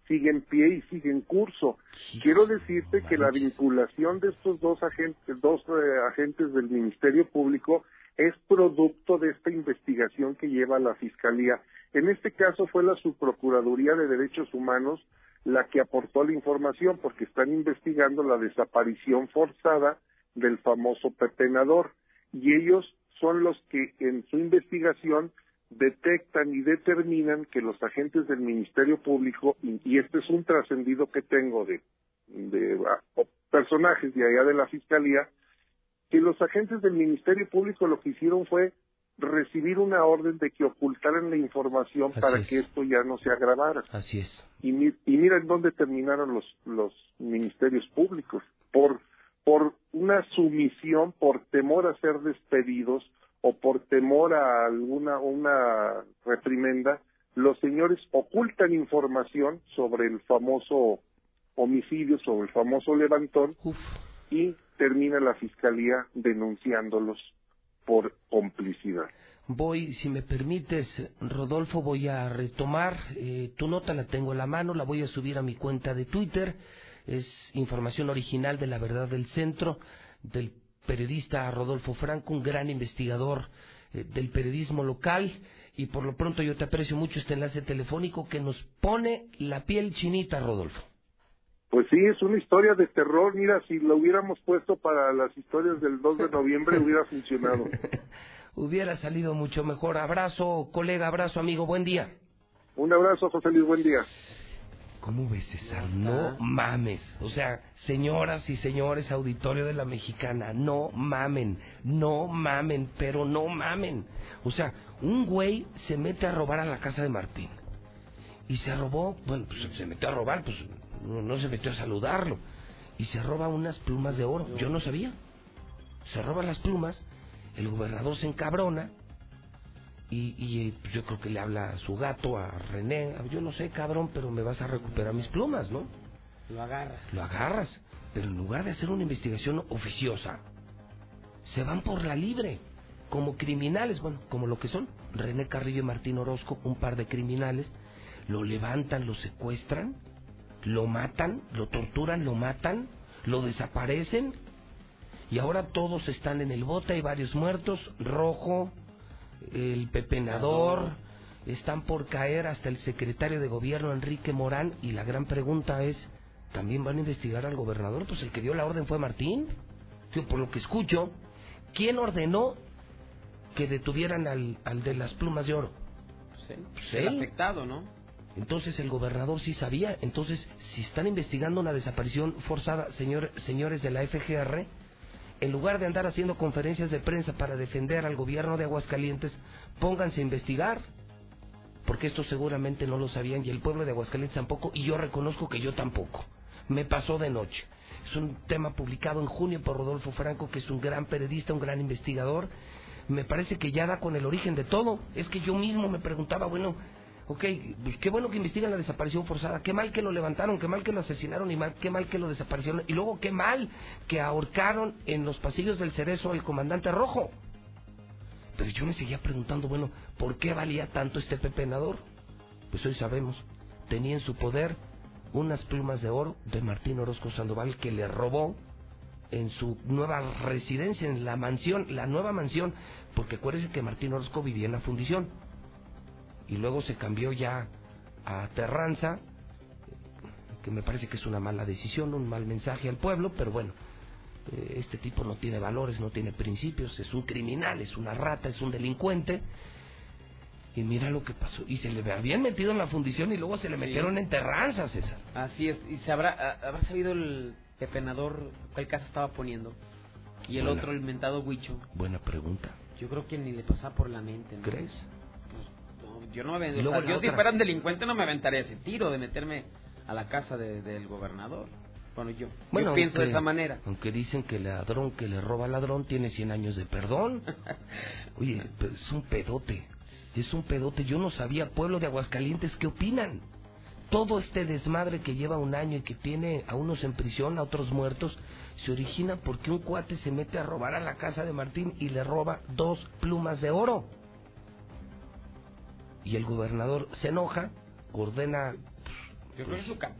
[SPEAKER 8] sigue en pie y sigue en curso. Quiero decirte que la vinculación de estos dos agentes, dos eh, agentes del Ministerio Público es producto de esta investigación que lleva la Fiscalía. En este caso fue la Subprocuraduría de Derechos Humanos la que aportó la información porque están investigando la desaparición forzada del famoso pepenador y ellos son los que en su investigación detectan y determinan que los agentes del Ministerio Público, y, y este es un trascendido que tengo de, de ah, personajes de allá de la Fiscalía, que los agentes del Ministerio Público lo que hicieron fue recibir una orden de que ocultaran la información
[SPEAKER 1] Así
[SPEAKER 8] para
[SPEAKER 1] es.
[SPEAKER 8] que esto ya no se agravara.
[SPEAKER 1] Así es.
[SPEAKER 8] Y, mi- y mira en dónde terminaron los, los ministerios públicos. Por, por una sumisión, por temor a ser despedidos o por temor a alguna una reprimenda, los señores ocultan información sobre el famoso homicidio, sobre el famoso levantón
[SPEAKER 1] Uf.
[SPEAKER 8] y termina la fiscalía denunciándolos por complicidad.
[SPEAKER 1] Voy, si me permites, Rodolfo, voy a retomar. eh, tu nota la tengo en la mano, la voy a subir a mi cuenta de Twitter. Es información original de la verdad del centro, del periodista Rodolfo Franco, un gran investigador eh, del periodismo local. Y por lo pronto yo te aprecio mucho este enlace telefónico que nos pone la piel chinita, Rodolfo.
[SPEAKER 8] Pues sí, es una historia de terror. Mira, si lo hubiéramos puesto para las historias del 2 de noviembre *laughs* hubiera funcionado. *laughs*
[SPEAKER 1] Hubiera salido mucho mejor. Abrazo, colega, abrazo, amigo, buen día.
[SPEAKER 8] Un abrazo, José Luis, buen día.
[SPEAKER 1] ¿Cómo ves, César? No mames. O sea, señoras y señores, auditorio de la mexicana, no mamen, no mamen, pero no mamen. O sea, un güey se mete a robar a la casa de Martín. Y se robó, bueno, pues se metió a robar, pues no, no se metió a saludarlo. Y se roba unas plumas de oro. Yo no sabía. Se roba las plumas, el gobernador se encabrona, y, y eh, yo creo que le habla a su gato, a René, yo no sé, cabrón, pero me vas a recuperar mis plumas, ¿no?
[SPEAKER 6] Lo agarras.
[SPEAKER 1] Lo agarras, pero en lugar de hacer una investigación oficiosa, se van por la libre, como criminales, bueno, como lo que son. René Carrillo y Martín Orozco, un par de criminales, lo levantan, lo secuestran, lo matan, lo torturan, lo matan, lo desaparecen, y ahora todos están en el bote, hay varios muertos, Rojo, el pepenador, están por caer hasta el secretario de gobierno Enrique Morán y la gran pregunta es, ¿también van a investigar al gobernador? Pues el que dio la orden fue Martín. Yo, por lo que escucho, ¿quién ordenó que detuvieran al, al de las plumas de oro?
[SPEAKER 6] Pues él.
[SPEAKER 1] Pues
[SPEAKER 6] el afectado, ¿no?
[SPEAKER 1] Entonces el gobernador sí sabía. Entonces, si están investigando una desaparición forzada, señor, señores de la FGR, en lugar de andar haciendo conferencias de prensa para defender al gobierno de Aguascalientes, pónganse a investigar. Porque esto seguramente no lo sabían y el pueblo de Aguascalientes tampoco, y yo reconozco que yo tampoco. Me pasó de noche. Es un tema publicado en junio por Rodolfo Franco, que es un gran periodista, un gran investigador. Me parece que ya da con el origen de todo. Es que yo mismo me preguntaba, bueno, Ok, pues qué bueno que investigan la desaparición forzada, qué mal que lo levantaron, qué mal que lo asesinaron y mal, qué mal que lo desaparecieron. Y luego qué mal que ahorcaron en los pasillos del Cerezo al comandante Rojo. Pero yo me seguía preguntando, bueno, ¿por qué valía tanto este pepenador? Pues hoy sabemos, tenía en su poder unas plumas de oro de Martín Orozco Sandoval que le robó en su nueva residencia, en la mansión, la nueva mansión, porque acuérdense que Martín Orozco vivía en la fundición y luego se cambió ya a Terranza, que me parece que es una mala decisión, un mal mensaje al pueblo, pero bueno, eh, este tipo no tiene valores, no tiene principios, es un criminal, es una rata, es un delincuente. Y mira lo que pasó. Y se le habían metido en la fundición y luego se le metieron en Terranza, César.
[SPEAKER 6] Así es. ¿Y se habrá, habrá sabido el pepenador cuál casa estaba poniendo? Y el
[SPEAKER 1] Buena.
[SPEAKER 6] otro, el mentado Huicho.
[SPEAKER 1] Buena pregunta.
[SPEAKER 6] Yo creo que ni le pasaba por la mente. ¿no?
[SPEAKER 1] ¿Crees?
[SPEAKER 6] Yo no me o
[SPEAKER 1] luego
[SPEAKER 6] sea, yo si fuera un delincuente no me aventaría ese tiro de meterme a la casa de- del gobernador. Bueno, yo, yo pienso de esa manera.
[SPEAKER 1] Aunque dicen que el ladrón que le roba al ladrón tiene 100 años de perdón. *laughs* Oye, es un pedote. Es un pedote. Yo no sabía, pueblo de Aguascalientes, ¿qué opinan? Todo este desmadre que lleva un año y que tiene a unos en prisión, a otros muertos, se origina porque un cuate se mete a robar a la casa de Martín y le roba dos plumas de oro. Y el gobernador se enoja, ordena
[SPEAKER 6] Yo creo que su, cap-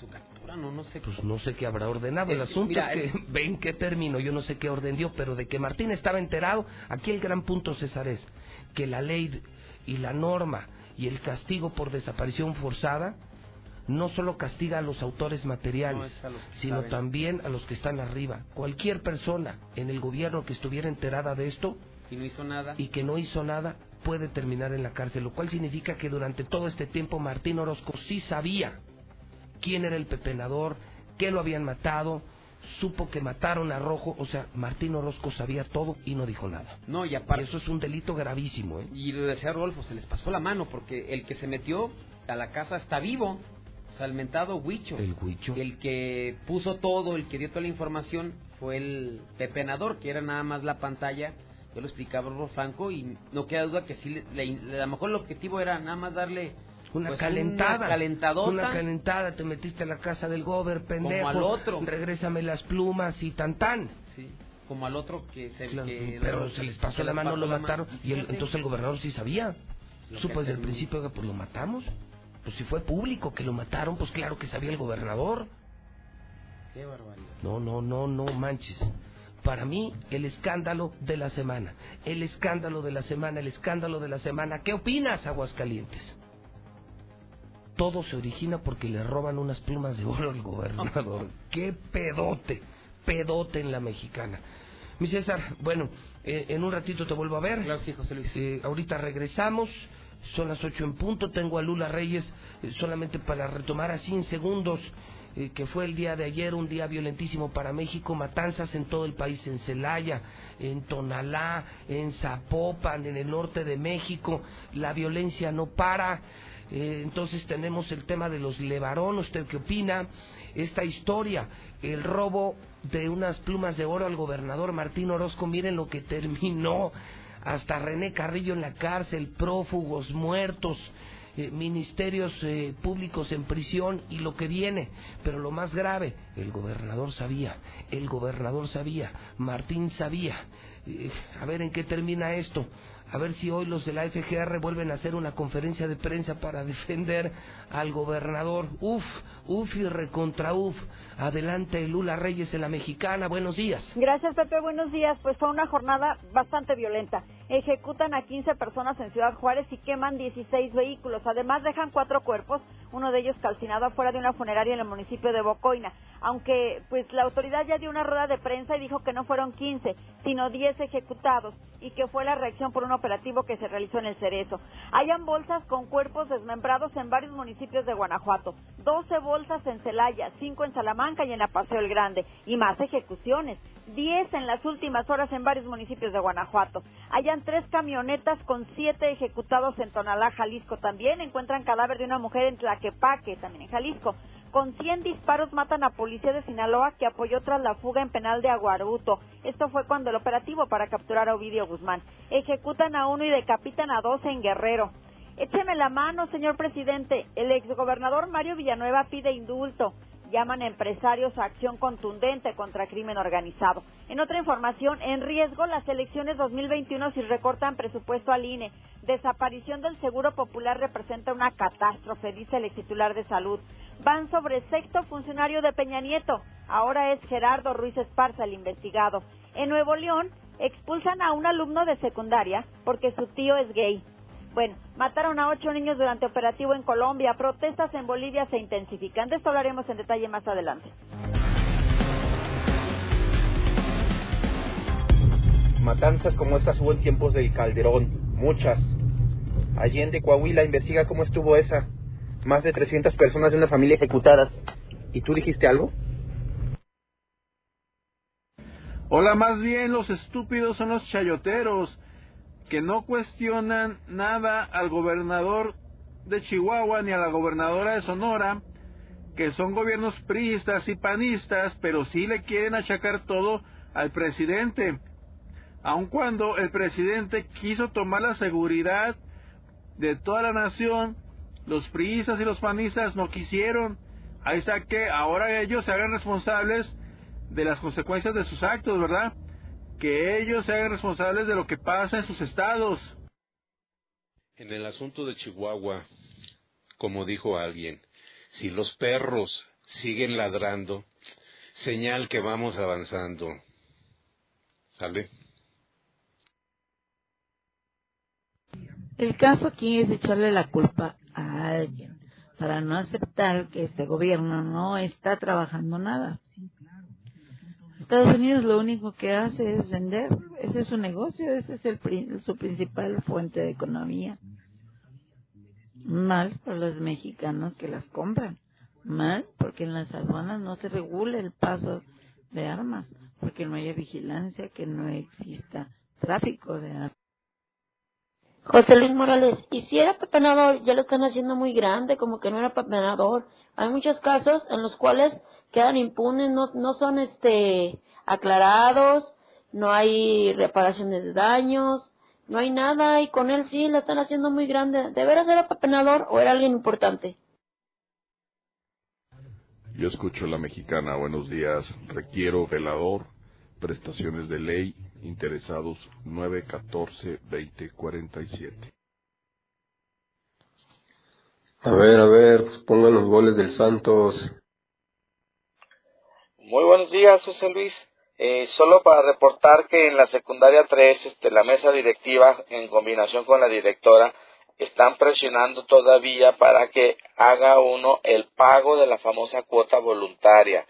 [SPEAKER 6] su captura, no, no sé.
[SPEAKER 1] pues no sé qué habrá ordenado. El asunto
[SPEAKER 6] mira,
[SPEAKER 1] es que *laughs* ven qué término, yo no sé qué orden dio, pero de que Martín estaba enterado, aquí el gran punto, César, es que la ley y la norma y el castigo por desaparición forzada no solo castiga a los autores materiales,
[SPEAKER 6] No,
[SPEAKER 1] sino
[SPEAKER 6] saben.
[SPEAKER 1] también a los que están arriba. Cualquier persona en el gobierno que estuviera enterada de esto
[SPEAKER 6] Y no hizo nada.
[SPEAKER 1] y que no hizo nada puede terminar en la cárcel, lo cual significa que durante todo este tiempo Martín Orozco sí sabía quién era el pepenador, qué lo habían matado, supo que mataron a Rojo, o sea, Martín Orozco sabía todo y no dijo nada.
[SPEAKER 6] No, y aparte...
[SPEAKER 1] eso es un delito gravísimo, ¿eh?
[SPEAKER 6] Y lo decía Rodolfo, se les pasó la mano, porque el que se metió a la casa está vivo. O sea, el mentado Huicho.
[SPEAKER 1] El Huicho.
[SPEAKER 6] El que puso todo, el que dio toda la información, fue el pepenador, que era nada más la pantalla. Yo lo explicaba Rodolfo Franco y no queda duda que sí, a lo mejor el objetivo era nada más darle
[SPEAKER 1] una pues calentada.
[SPEAKER 6] Una calentadota.
[SPEAKER 1] Una calentada, te metiste a la casa del gober, pendejo.
[SPEAKER 6] Como al otro.
[SPEAKER 1] Regrésame las plumas y tan tan.
[SPEAKER 6] Sí. Como al otro que se.
[SPEAKER 1] pero se les pasó la mano, lo mataron. Y entonces el gobernador sí sabía. Supo desde el principio que pues lo matamos. Pues si fue público que lo mataron, pues claro que sabía el gobernador.
[SPEAKER 6] Qué barbaridad.
[SPEAKER 1] No, no, no, no manches para mí el escándalo de la semana. El escándalo de la semana, el escándalo de la semana. ¿Qué opinas, Aguascalientes? todo se origina porque le roban unas plumas de oro al gobernador. *laughs* ¡Qué pedote! Pedote en la mexicana. Mi César, bueno, eh, en un ratito te vuelvo a ver.
[SPEAKER 6] Claro, sí, José Luis.
[SPEAKER 1] Eh, ahorita regresamos. Son las ocho en punto. Tengo a Lula Reyes eh, solamente para retomar así en segundos que fue el día de ayer, un día violentísimo para México, matanzas en todo el país, en Celaya, en Tonalá, en Zapopan, en el norte de México, la violencia no para, eh, entonces tenemos el tema de los Levarón, ¿usted qué opina? Esta historia, el robo de unas plumas de oro al gobernador Martín Orozco, miren lo que *laughs* terminó, hasta René Carrillo en la cárcel, prófugos, muertos, eh, ministerios eh, públicos en prisión y lo que viene. Pero lo más grave, el gobernador sabía, el gobernador sabía, Martín sabía. a ver en qué termina esto a ver si hoy los de la FGR vuelven a hacer una conferencia de prensa para *laughs* defender al gobernador. Uf, uf y recontra uf. Adelante Lula Reyes en la Mexicana. Buenos días.
[SPEAKER 2] Gracias Pepe, buenos días. Pues fue una jornada bastante violenta. Ejecutan a 15 personas en Ciudad Juárez y queman 16 vehículos. Además dejan cuatro cuerpos, uno de ellos calcinado afuera de una funeraria en el municipio de Bocoina. Aunque pues la autoridad ya dio una rueda de prensa y dijo que no fueron 15, sino 10 ejecutados y que fue la reacción por un operativo que se realizó en el Cerezo. Hayan bolsas con cuerpos desmembrados en varios municipios de Guanajuato, 12 bolsas en Celaya, 5 en Salamanca y en la Paseo el Grande, y más ejecuciones, 10 en las últimas horas en varios municipios de Guanajuato. Hayan tres camionetas con siete ejecutados en Tonalá, Jalisco. También encuentran cadáver de una mujer en Tlaquepaque, también en Jalisco. Con 100 disparos matan a policía de Sinaloa que apoyó tras la fuga en penal de Aguaruto. Esto fue cuando el operativo para capturar a Ovidio Guzmán. Ejecutan a uno y decapitan a dos en Guerrero. Écheme la mano, señor presidente. El exgobernador Mario Villanueva pide indulto. Llaman empresarios a acción contundente contra crimen organizado. En otra información, en riesgo las elecciones 2021 si recortan presupuesto al INE. Desaparición del Seguro Popular representa una catástrofe, dice el ex titular de salud van sobre sexto funcionario de Peña Nieto. Ahora es Gerardo Ruiz Esparza el investigado. En Nuevo León expulsan a un alumno de secundaria porque su tío es gay. Bueno, mataron a ocho niños durante operativo en Colombia. Protestas en Bolivia se intensifican. De esto hablaremos en detalle más adelante.
[SPEAKER 9] Matanzas como estas hubo en tiempos del Calderón, muchas. Allende, Coahuila, investiga cómo estuvo esa más de 300 personas de una familia ejecutadas. ¿Y tú dijiste algo?
[SPEAKER 10] Hola, más bien los estúpidos son los chayoteros que no cuestionan nada al gobernador de Chihuahua ni a la gobernadora de Sonora, que son gobiernos priistas y panistas, pero sí le quieren achacar todo al presidente, aun cuando el presidente quiso tomar la seguridad de toda la nación los priistas y los panistas no quisieron. Ahí está que ahora ellos se hagan responsables de las consecuencias de sus actos, ¿verdad? Que ellos se hagan responsables de lo que pasa en sus estados.
[SPEAKER 11] En el asunto de Chihuahua, como dijo alguien, si los perros siguen ladrando, señal que vamos avanzando. ¿Sale?
[SPEAKER 12] El caso aquí es echarle la culpa a alguien para no aceptar que este gobierno no está trabajando nada. Estados Unidos lo único que hace es vender, ese es su negocio, ese es el, su principal fuente de economía. Mal para los mexicanos que las compran, mal porque en las aduanas no se regula el paso de armas, porque no haya vigilancia, que no exista tráfico de armas.
[SPEAKER 13] José Luis Morales, y si era pepenador, ya lo están haciendo muy grande, como que no era pepenador. Hay muchos casos en los cuales quedan impunes, no, no son este aclarados, no hay reparaciones de daños, no hay nada, y con él sí lo están haciendo muy grande. ¿De veras era pepenador o era alguien importante?
[SPEAKER 14] Yo escucho la mexicana, buenos días, requiero velador, prestaciones de ley, interesados 914-2047.
[SPEAKER 15] A ver, a ver, pues pongan los goles del Santos.
[SPEAKER 16] Muy buenos días, José Luis. Eh, solo para reportar que en la secundaria 3, este, la mesa directiva, en combinación con la directora, están presionando todavía para que haga uno el pago de la famosa cuota voluntaria.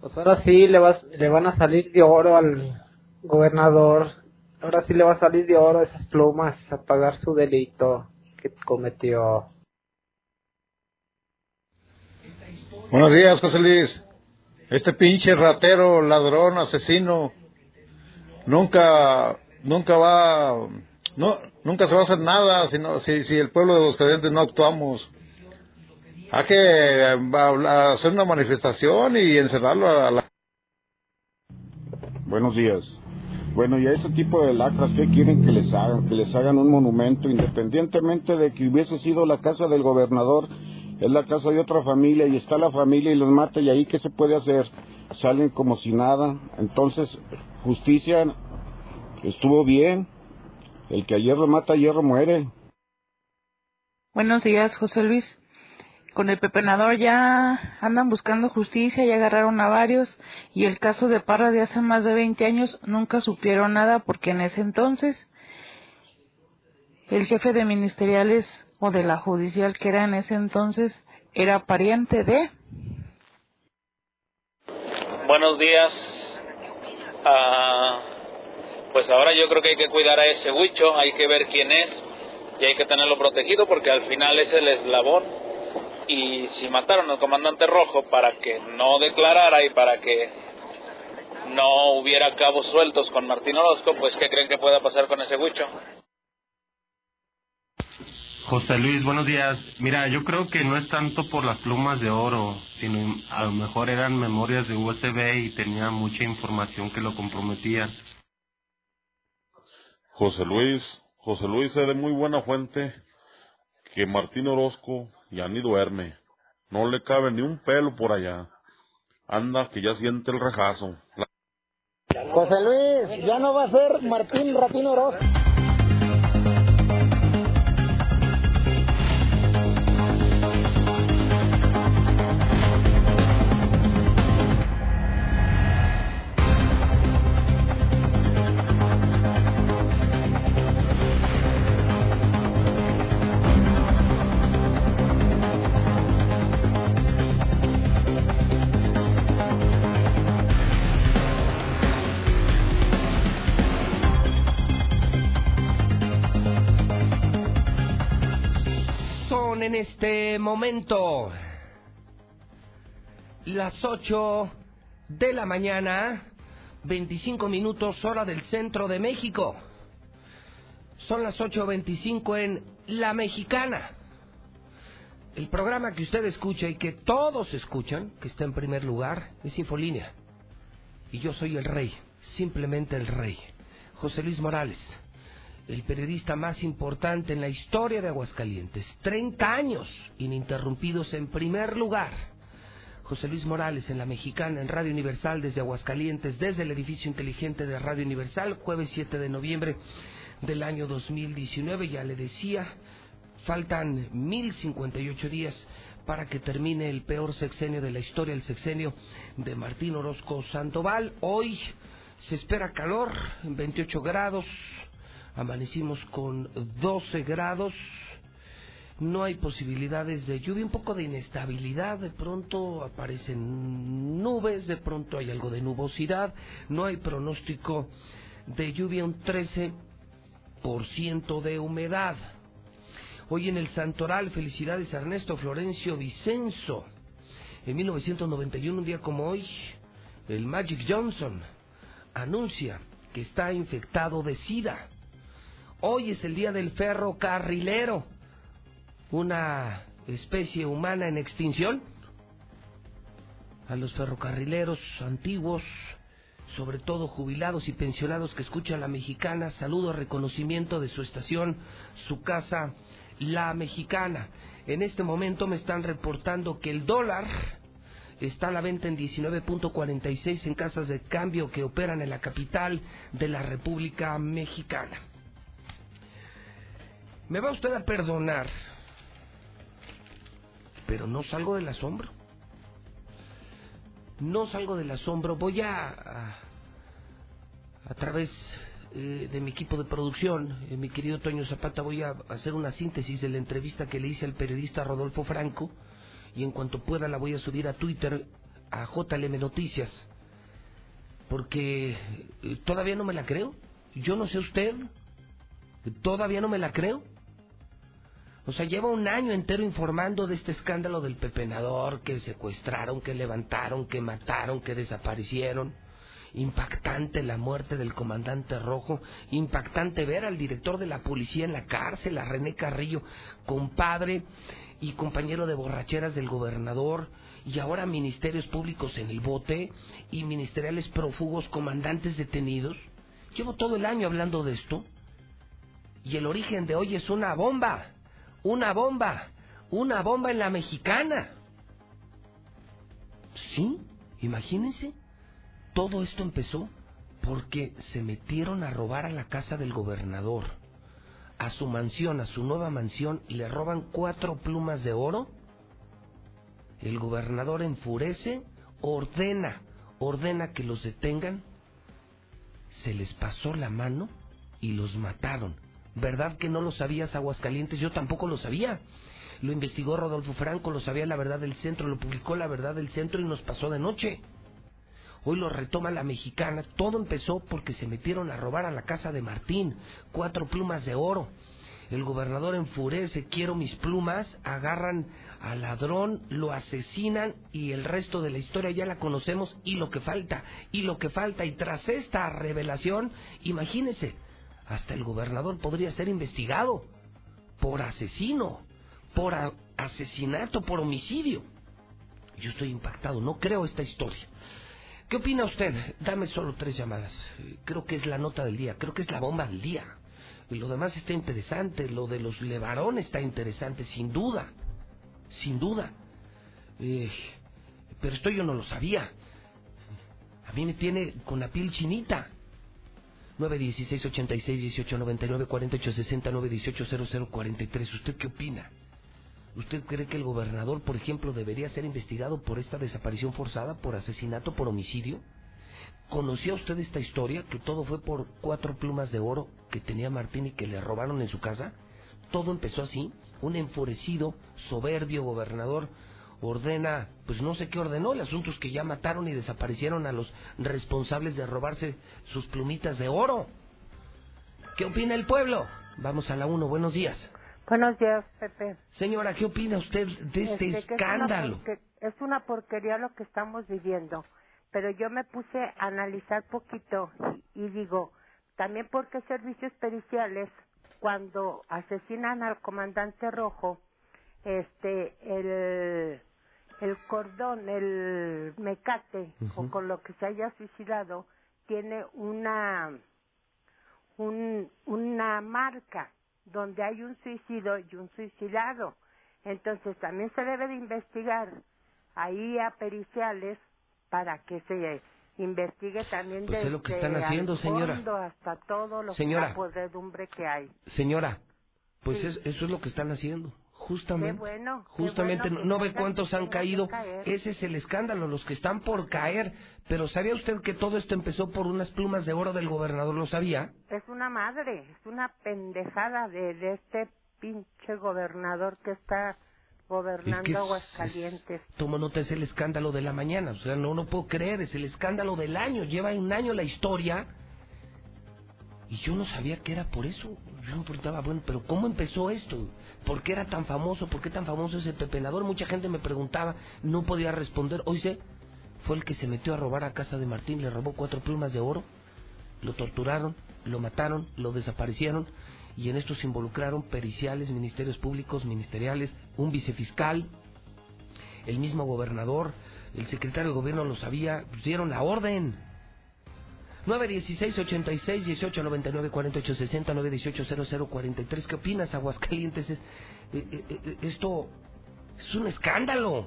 [SPEAKER 17] Pues ahora sí le, vas, le van a salir de oro al gobernador. Ahora sí le va a salir de oro esas plumas a pagar su delito que cometió.
[SPEAKER 18] Buenos días, José Luis. Este pinche ratero, ladrón, asesino, nunca, nunca va, no, nunca se va a hacer nada si, si, si el pueblo de los creyentes no actuamos. Hay que eh, hacer una manifestación y encerrarlo a la...
[SPEAKER 19] Buenos días. Bueno, y a ese tipo de lacras, ¿qué quieren que les hagan? Que les hagan un monumento, independientemente de que hubiese sido la casa del gobernador, es la casa de otra familia y está la familia y los mata y ahí ¿qué se puede hacer? Salen como si nada. Entonces, justicia estuvo bien. El que a hierro mata, a hierro muere.
[SPEAKER 20] Buenos días, José Luis con el pepenador ya andan buscando justicia, ya agarraron a varios y el caso de Parra de hace más de 20 años nunca supieron nada porque en ese entonces el jefe de ministeriales de la judicial que era en ese entonces era pariente de...
[SPEAKER 16] Buenos días. Ah, pues ahora yo creo que hay que cuidar a ese huicho, hay que ver quién es y hay que tenerlo protegido porque al final es el eslabón y si mataron al comandante rojo para que no declarara y para que no hubiera cabos sueltos con Martín Orozco, pues ¿qué creen que pueda pasar con ese huicho?
[SPEAKER 21] José Luis, buenos días. Mira, yo creo que no es tanto por las plumas de oro, sino a lo mejor eran memorias de USB y tenía mucha información que lo comprometía.
[SPEAKER 22] José Luis, José Luis es de muy buena fuente que Martín Orozco ya ni duerme. No le cabe ni un pelo por allá. Anda, que ya siente el rejazo.
[SPEAKER 23] José Luis, ya no va a ser Martín Ratino Orozco.
[SPEAKER 1] Este momento las 8 de la mañana, 25 minutos hora del centro de México. Son las 8.25 en La Mexicana. El programa que usted escucha y que todos escuchan, que está en primer lugar, es Infolínea. Y yo soy el rey, simplemente el rey. José Luis Morales el periodista más importante en la historia de Aguascalientes. 30 años ininterrumpidos en primer lugar. José Luis Morales en La Mexicana, en Radio Universal desde Aguascalientes, desde el edificio inteligente de Radio Universal, jueves 7 de noviembre del año 2019. Ya le decía, faltan 1058 días para que termine el peor sexenio de la historia, el sexenio de Martín Orozco Sandoval. Hoy se espera calor, 28 grados, amanecimos con 12 grados, no hay posibilidades de lluvia, un poco de inestabilidad, de pronto aparecen nubes, de pronto hay algo de nubosidad, no hay pronóstico de lluvia, un 13% de humedad. Hoy en el Santoral, felicidades a Ernesto Florencio Vicenzo. En 1991, un día como hoy, el Magic Johnson anuncia que está infectado de SIDA. Hoy es el día del ferrocarrilero, una especie humana en extinción. A los ferrocarrileros antiguos, sobre todo jubilados y pensionados que escuchan la mexicana, saludo, reconocimiento de su estación, su casa, la mexicana. En este momento me están reportando que el dólar está a la venta en 19.46 en casas de cambio que operan en la capital de la República Mexicana. Me va usted a perdonar, pero no salgo del asombro. No salgo del asombro. Voy a, a, través eh, de mi equipo de producción, eh, mi querido Toño Zapata, voy a hacer una síntesis de la entrevista que le hice al periodista Rodolfo Franco y en cuanto pueda la voy a subir a Twitter a JLM Noticias porque eh, todavía no me la creo. Yo no sé usted, todavía no me la creo. O sea, lleva un año entero informando de este escándalo del pepenador, que secuestraron, que levantaron, que mataron, que desaparecieron. Impactante la muerte del comandante Rojo, impactante ver al director de la policía en la cárcel, a René Carrillo, compadre y compañero de borracheras del gobernador, y ahora ministerios públicos en el bote y ministeriales prófugos, comandantes detenidos. Llevo todo el año hablando de esto. Y el origen de hoy es una bomba, una bomba, una bomba en la mexicana. Sí, imagínense. Todo esto empezó porque se metieron a robar a la casa del gobernador, a su mansión, a su nueva mansión, y le roban cuatro plumas de oro. El gobernador enfurece, ordena, ordena que los detengan. Se les pasó la mano y los mataron. ¿Verdad que no lo sabías, Aguascalientes? Yo tampoco lo sabía. Lo investigó Rodolfo Franco, lo sabía la verdad del centro, lo publicó la verdad del centro y nos pasó de noche. Hoy lo retoma la mexicana. Todo empezó porque se metieron a robar a la casa de Martín. Cuatro plumas de oro. El gobernador enfurece, quiero mis plumas, agarran al ladrón, lo asesinan y el resto de la historia ya la conocemos y lo que falta, y lo que falta. Y tras esta revelación, imagínese, hasta el gobernador podría ser investigado por asesino, por asesinato, por homicidio. Yo estoy impactado, no creo esta historia. ¿Qué opina usted? Dame solo tres llamadas. Creo que es la nota del día, creo que es la bomba del día. Y lo demás está interesante, lo de los Levarón está interesante, sin duda, sin duda. Eh, pero esto yo no lo sabía. A mí me tiene con la piel chinita. 916 86 18 99 48 60 918 00 43. ¿Usted qué opina? ¿Usted cree que el gobernador, por ejemplo, debería ser investigado por esta desaparición forzada, por asesinato, por homicidio? ¿Conocía usted esta historia? Que todo fue por cuatro plumas de oro que tenía Martín y que le robaron en su casa. Todo empezó así. Un enfurecido, soberbio gobernador ordena, pues no sé qué ordenó, el asunto es que ya mataron y desaparecieron a los responsables de robarse sus plumitas de oro. ¿Qué opina el pueblo? Vamos a la uno, buenos días.
[SPEAKER 24] Buenos días, Pepe.
[SPEAKER 1] Señora, ¿qué opina usted de este,
[SPEAKER 24] Este, que
[SPEAKER 1] escándalo?
[SPEAKER 24] Es una, es una porquería lo que estamos viviendo, pero yo me puse a analizar poquito y, y digo, también porque servicios periciales, cuando asesinan al comandante rojo, este, el, el cordón, el mecate, o con lo que se haya suicidado, tiene una, un, una marca donde hay un suicidio y un suicidado. Entonces también se debe de investigar ahí a periciales para que se investigue también
[SPEAKER 1] Pues es lo que
[SPEAKER 24] desde
[SPEAKER 1] están haciendo, señora.
[SPEAKER 24] fondo hasta todo lo
[SPEAKER 1] Señora.
[SPEAKER 24] la podredumbre que hay.
[SPEAKER 1] Señora, pues
[SPEAKER 24] Sí.
[SPEAKER 1] es- eso es lo que están haciendo. Justamente.
[SPEAKER 24] Qué bueno,
[SPEAKER 1] Justamente,
[SPEAKER 24] bueno
[SPEAKER 1] no ve cuántos han caído. Ese es el escándalo, los que están por caer. Pero ¿sabía usted que todo esto empezó por unas plumas de oro del gobernador? ¿Lo sabía?
[SPEAKER 24] Es una madre, es una pendejada de, de este pinche gobernador que está gobernando
[SPEAKER 1] Es que es-
[SPEAKER 24] Aguascalientes.
[SPEAKER 1] Tomo nota, es el escándalo de la mañana. O sea, no, no puedo creer, es el escándalo del año. Lleva un año la historia Y yo no sabía que era por eso. Yo me preguntaba, bueno, pero ¿cómo empezó esto? ¿Por qué era tan famoso? ¿Por qué tan famoso ese pepenador? Mucha gente me preguntaba, no podía responder. Hoy sé, fue el que se metió a robar a casa de Martín, le robó cuatro plumas de oro, lo torturaron, lo mataron, lo desaparecieron y en esto se involucraron periciales, ministerios públicos, ministeriales, un vicefiscal, el mismo gobernador, el secretario de gobierno lo sabía, dieron la orden. 916 86 18 99 48 60 918 00 43 ¿Qué opinas, Aguascalientes? Es, eh, eh, eh, esto es un escándalo.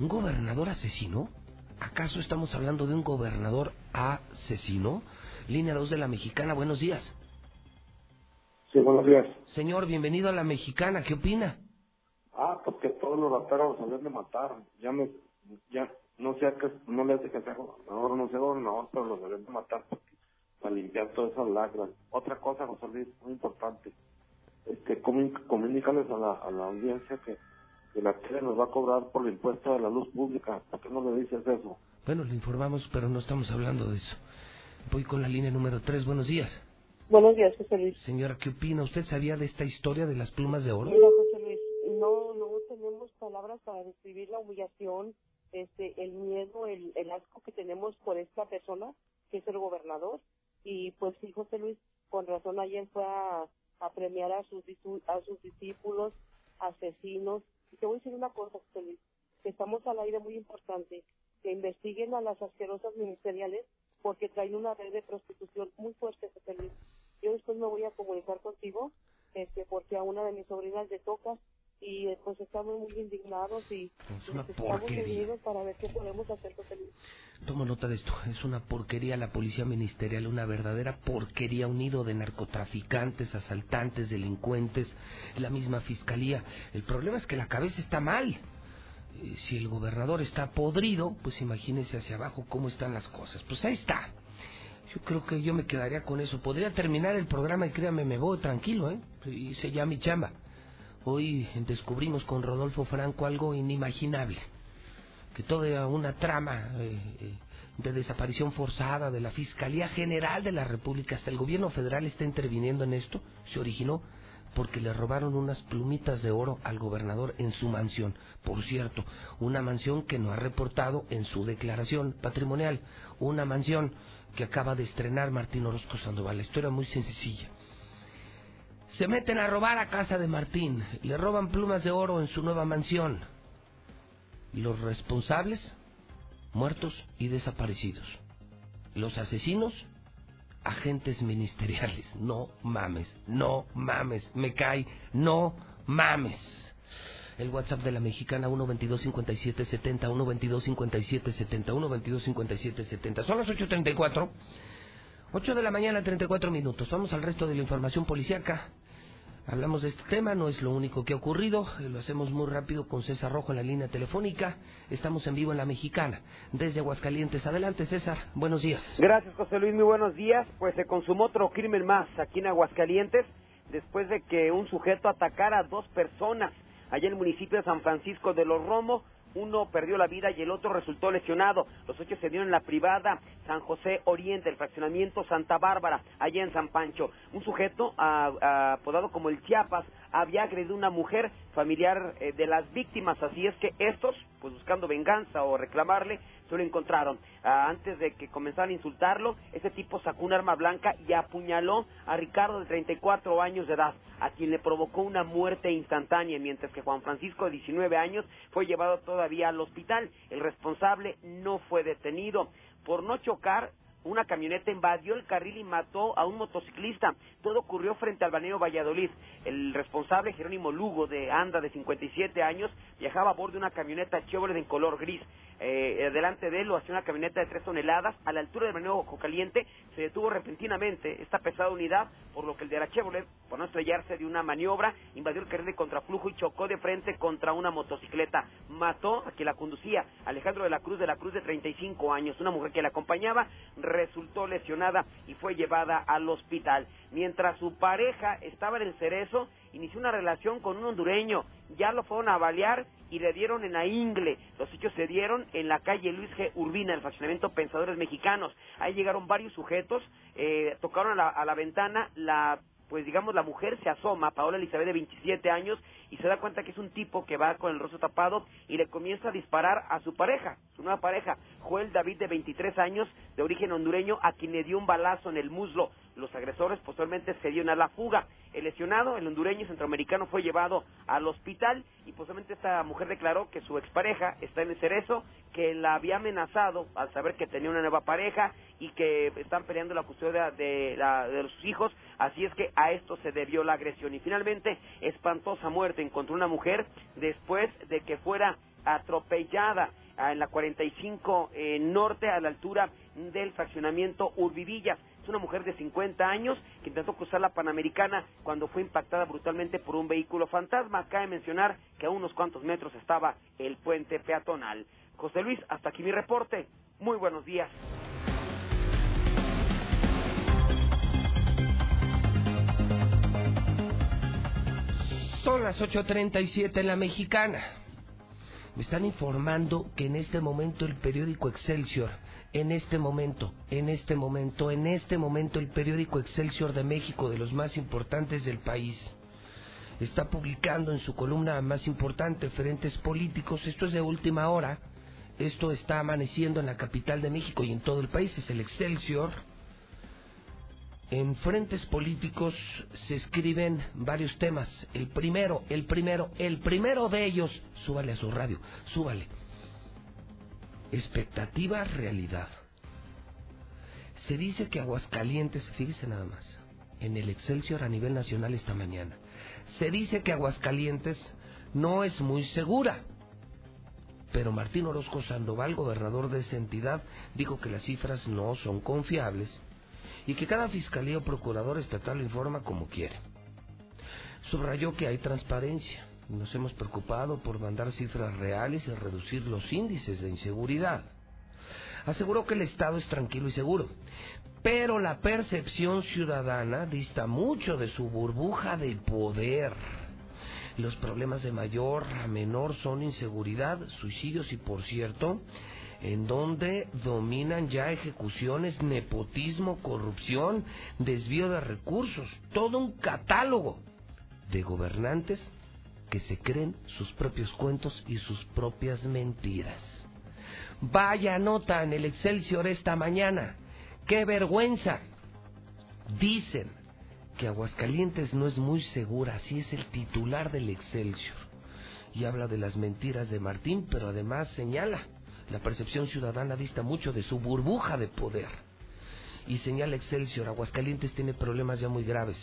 [SPEAKER 1] ¿Un gobernador asesino? ¿Acaso estamos hablando de un gobernador asesino? Línea 2 de la Mexicana, buenos días.
[SPEAKER 25] Sí, buenos días.
[SPEAKER 1] Señor, bienvenido a la Mexicana, ¿qué opina?
[SPEAKER 25] Ah, porque todos los rateros habían de matar. Ya me, ya, no sé que, no le hace que sea gobernador, no sé gobernador, pero los habían de matar para limpiar todas esas lacras. Otra cosa, José Luis, muy importante. Este, comunícales a la, a la audiencia que, que la tele nos va a cobrar por el impuesto de la luz pública. ¿Por qué no le dices eso?
[SPEAKER 1] Bueno, le informamos, pero no estamos hablando de eso. Voy con la línea número 3, buenos días.
[SPEAKER 26] Buenos días, José Luis.
[SPEAKER 1] Señora, ¿qué opina? ¿Usted sabía de esta historia de las plumas de oro?
[SPEAKER 26] Mira, José Luis, no, no tenemos palabras para describir la humillación, este, el miedo, el, asco que tenemos por esta persona, que es el gobernador. Y pues sí, José Luis, con razón ayer fue a, premiar a sus, a discípulos, asesinos. Y te voy a decir una cosa, José Luis, que estamos al aire muy importante, que investiguen a las asquerosas ministeriales porque traen una red de prostitución muy fuerte, José Luis. Yo después me voy a comunicar contigo, este, porque a una de mis sobrinas le toca y eh, pues estamos muy indignados y
[SPEAKER 1] Es una porquería.
[SPEAKER 26] para ver qué podemos hacer.
[SPEAKER 1] Tomo nota de esto. Es una porquería la policía ministerial, una verdadera porquería, un nido de narcotraficantes, asaltantes, delincuentes, la misma fiscalía. El problema es que la cabeza está mal. Eh, Si el gobernador está podrido, pues imagínese hacia abajo cómo están las cosas. Pues ahí está. Yo creo que yo me quedaría con eso. Podría terminar el programa y créame, me voy tranquilo, ¿eh? Hice ya mi chamba. Hoy descubrimos con Rodolfo Franco algo inimaginable. Que toda una trama eh, eh, de desaparición forzada de la Fiscalía General de la República, hasta el gobierno federal está interviniendo en esto, se originó porque le robaron unas plumitas de oro al gobernador en su mansión. Por cierto, una mansión que no ha reportado en su declaración patrimonial, una mansión que acaba de estrenar Martín Orozco Sandoval. La historia muy sencilla. Se meten a robar a casa de Martín, le roban plumas de oro en su nueva mansión. Los responsables, muertos y desaparecidos. Los asesinos, agentes ministeriales. No mames, no mames, me cae, no mames. El WhatsApp de la mexicana 122-5770, 122-5770, 122-5770. Son las 8.34. 8 de la mañana, 34 minutos. Vamos al resto de la información policíaca. Hablamos de este tema, no es lo único que ha ocurrido, eh, lo hacemos muy rápido con César Rojo en la línea telefónica. Estamos en vivo en la mexicana, desde Aguascalientes. Adelante, César, buenos días.
[SPEAKER 27] Gracias, José Luis. Muy buenos días. Pues se consumó otro crimen más aquí en Aguascalientes después de que un sujeto atacara a dos personas allá en el municipio de San Francisco de los Romos. Uno perdió la vida y el otro resultó lesionado. Los hechos se dieron en la privada San José Oriente, el fraccionamiento Santa Bárbara, allá en San Pancho. Un sujeto apodado como el Chiapas había agredido una mujer familiar eh, de las víctimas. Así es que estos, pues buscando venganza o reclamarle, se lo encontraron. Ah, antes de que comenzaran a insultarlo, ese tipo sacó un arma blanca y apuñaló a Ricardo de 34 años de edad, a quien le provocó una muerte instantánea, mientras que Juan Francisco de 19 años fue llevado todavía al hospital. El responsable no fue detenido. Por no chocar, una camioneta invadió el carril y mató a un motociclista. Todo ocurrió frente al balneario Valladolid. El responsable, Jerónimo Lugo, de Anda, de 57 años, viajaba a bordo de una camioneta Chevrolet en color gris. Eh, delante de él lo hacía una camioneta de 3 toneladas. A la altura del balneario Ojo Caliente se detuvo repentinamente esta pesada unidad, por lo que el de la por no estrellarse de una maniobra, invadió el carril de contraflujo y chocó de frente contra una motocicleta. Mató a quien la conducía, Alejandro de la Cruz de la Cruz de 35 años. Una mujer que la acompañaba resultó lesionada y fue llevada al hospital. Mientras su pareja estaba en el cerezo, inició una relación con un hondureño, ya lo fueron a balear y le dieron en la ingle. Los hechos se dieron en la calle Luis G. Urbina, el fraccionamiento Pensadores Mexicanos. Ahí llegaron varios sujetos, eh, tocaron a la, a la ventana, la pues digamos la mujer se asoma, Paola Elizabeth de 27 años, y se da cuenta que es un tipo que va con el rostro tapado y le comienza a disparar a su pareja, su nueva pareja, Joel David de 23 años, de origen hondureño, a quien le dio un balazo en el muslo. Los agresores posteriormente se dieron a la fuga. El lesionado, el hondureño centroamericano, fue llevado al hospital y posteriormente esta mujer declaró que su expareja está en el cerezo, que la había amenazado al saber que tenía una nueva pareja y que están peleando la custodia de, la, de sus hijos, así es que a esto se debió la agresión. Y finalmente, espantosa muerte encontró una mujer después de que fuera atropellada en la 45 eh, norte a la altura del fraccionamiento Urbivillas. Es una mujer de 50 años que intentó cruzar la Panamericana cuando fue impactada brutalmente por un vehículo fantasma. Cabe mencionar que a unos cuantos metros estaba el puente peatonal. José Luis, hasta aquí mi reporte. Muy buenos días.
[SPEAKER 1] Son las 8.37 en la mexicana. Me están informando que en este momento el periódico Excelsior, en este momento, en este momento, en este momento el periódico Excelsior de México, de los más importantes del país, está publicando en su columna más importante Frentes Políticos, esto es de última hora, esto está amaneciendo en la capital de México y en todo el país, es el Excelsior, en frentes políticos se escriben varios temas. El primero, el primero, el primero de ellos, súbale a su radio, súbale. Expectativa, realidad. Se dice que Aguascalientes, fíjese nada más, en el Excelsior a nivel nacional esta mañana, se dice que Aguascalientes no es muy segura. Pero Martín Orozco Sandoval, gobernador de esa entidad, dijo que las cifras no son confiables y que cada fiscalía o procurador estatal lo informa como quiere. Subrayó que hay transparencia. Nos hemos preocupado por mandar cifras reales y reducir los índices de inseguridad. Aseguró que el Estado es tranquilo y seguro, pero la percepción ciudadana dista mucho de su burbuja de poder. Los problemas de mayor a menor son inseguridad, suicidios y, por cierto, en donde dominan ya ejecuciones, nepotismo, corrupción, desvío de recursos, todo un catálogo de gobernantes que se creen sus propios cuentos y sus propias mentiras. Vaya nota en el Excelsior esta mañana. ¡Qué vergüenza! Dicen que Aguascalientes no es muy segura, así es el titular del Excelsior. Y habla de las mentiras de Martín, pero además señala la percepción ciudadana dista mucho de su burbuja de poder. Y señala Excelsior, Aguascalientes tiene problemas ya muy graves.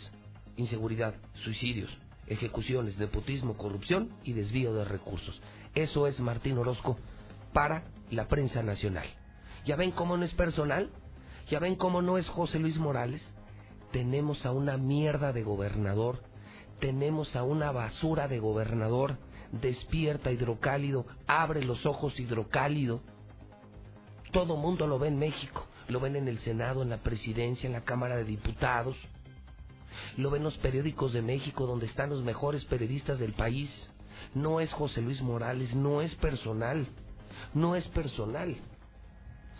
[SPEAKER 1] Inseguridad, suicidios, ejecuciones, nepotismo, corrupción y desvío de recursos. Eso es Martín Orozco para la prensa nacional. ¿Ya ven cómo no es personal? ¿Ya ven cómo no es José Luis Morales? Tenemos a una mierda de gobernador, tenemos a una basura de gobernador despierta hidrocálido, abre los ojos hidrocálido. Todo mundo lo ve en México, lo ven en el Senado, en la presidencia, en la Cámara de Diputados, lo ven los periódicos de México donde están los mejores periodistas del país. No es José Luis Morales, no es personal, no es personal.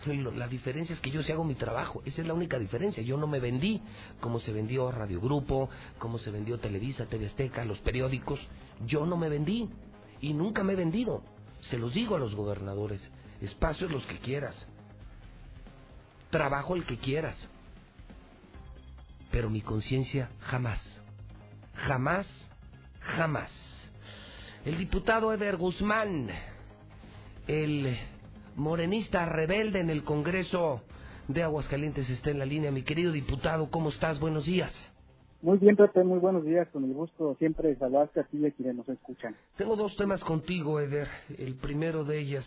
[SPEAKER 1] La diferencia es que yo sí hago mi trabajo, esa es la única diferencia. Yo no me vendí como se vendió Radio Grupo, como se vendió Televisa, TV Azteca, los periódicos. Yo no me vendí y nunca me he vendido. Se los digo a los gobernadores, espacios los que quieras, trabajo el que quieras, pero mi conciencia jamás, jamás, jamás. El diputado Eder Guzmán, el morenista rebelde en el Congreso de Aguascalientes está en la línea. Mi querido diputado, ¿cómo estás? Buenos días.
[SPEAKER 28] Muy bien, Pepe, muy buenos días. Con el gusto siempre de saludarte a ti y a quienes nos escuchan.
[SPEAKER 1] Tengo dos temas contigo, Eder. El primero de ellas,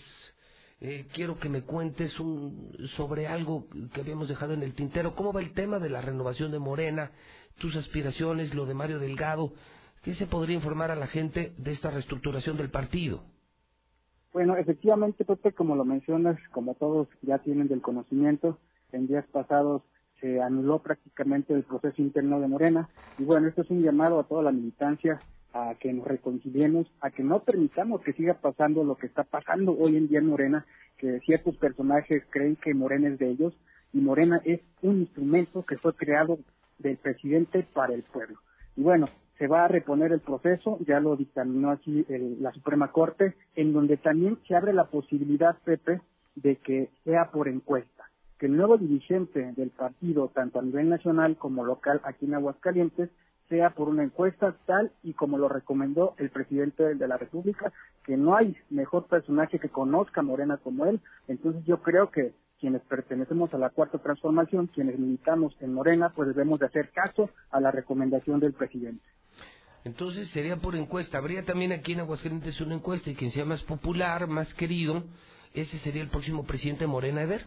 [SPEAKER 1] eh, quiero que me cuentes un, sobre algo que habíamos dejado en el tintero. ¿Cómo va el tema de la renovación de Morena? Tus aspiraciones, lo de Mario Delgado. ¿Qué se podría informar a la gente de esta reestructuración del partido?
[SPEAKER 28] Bueno, efectivamente, Pepe, como lo mencionas, como todos ya tienen del conocimiento, en días pasados se anuló prácticamente el proceso interno de Morena. Y bueno, esto es un llamado a toda la militancia a que nos reconciliemos, a que no permitamos que siga pasando lo que está pasando hoy en día en Morena, que ciertos personajes creen que Morena es de ellos y Morena es un instrumento que fue creado del presidente para el pueblo. Y bueno, se va a reponer el proceso, ya lo dictaminó aquí el- la Suprema Corte, en donde también se abre la posibilidad, Pepe, de que sea por encuesta, que el nuevo dirigente del partido, tanto a nivel nacional como local aquí en Aguascalientes, sea por una encuesta tal y como lo recomendó el presidente de la República, que no hay mejor personaje que conozca a Morena como él. Entonces yo creo que quienes pertenecemos a la cuarta transformación, quienes militamos en Morena, pues debemos de hacer caso a la recomendación del presidente.
[SPEAKER 1] Entonces sería por encuesta. Habría también aquí en Aguascalientes una encuesta y quien sea más popular, más querido, ese sería el próximo presidente Morena Eder.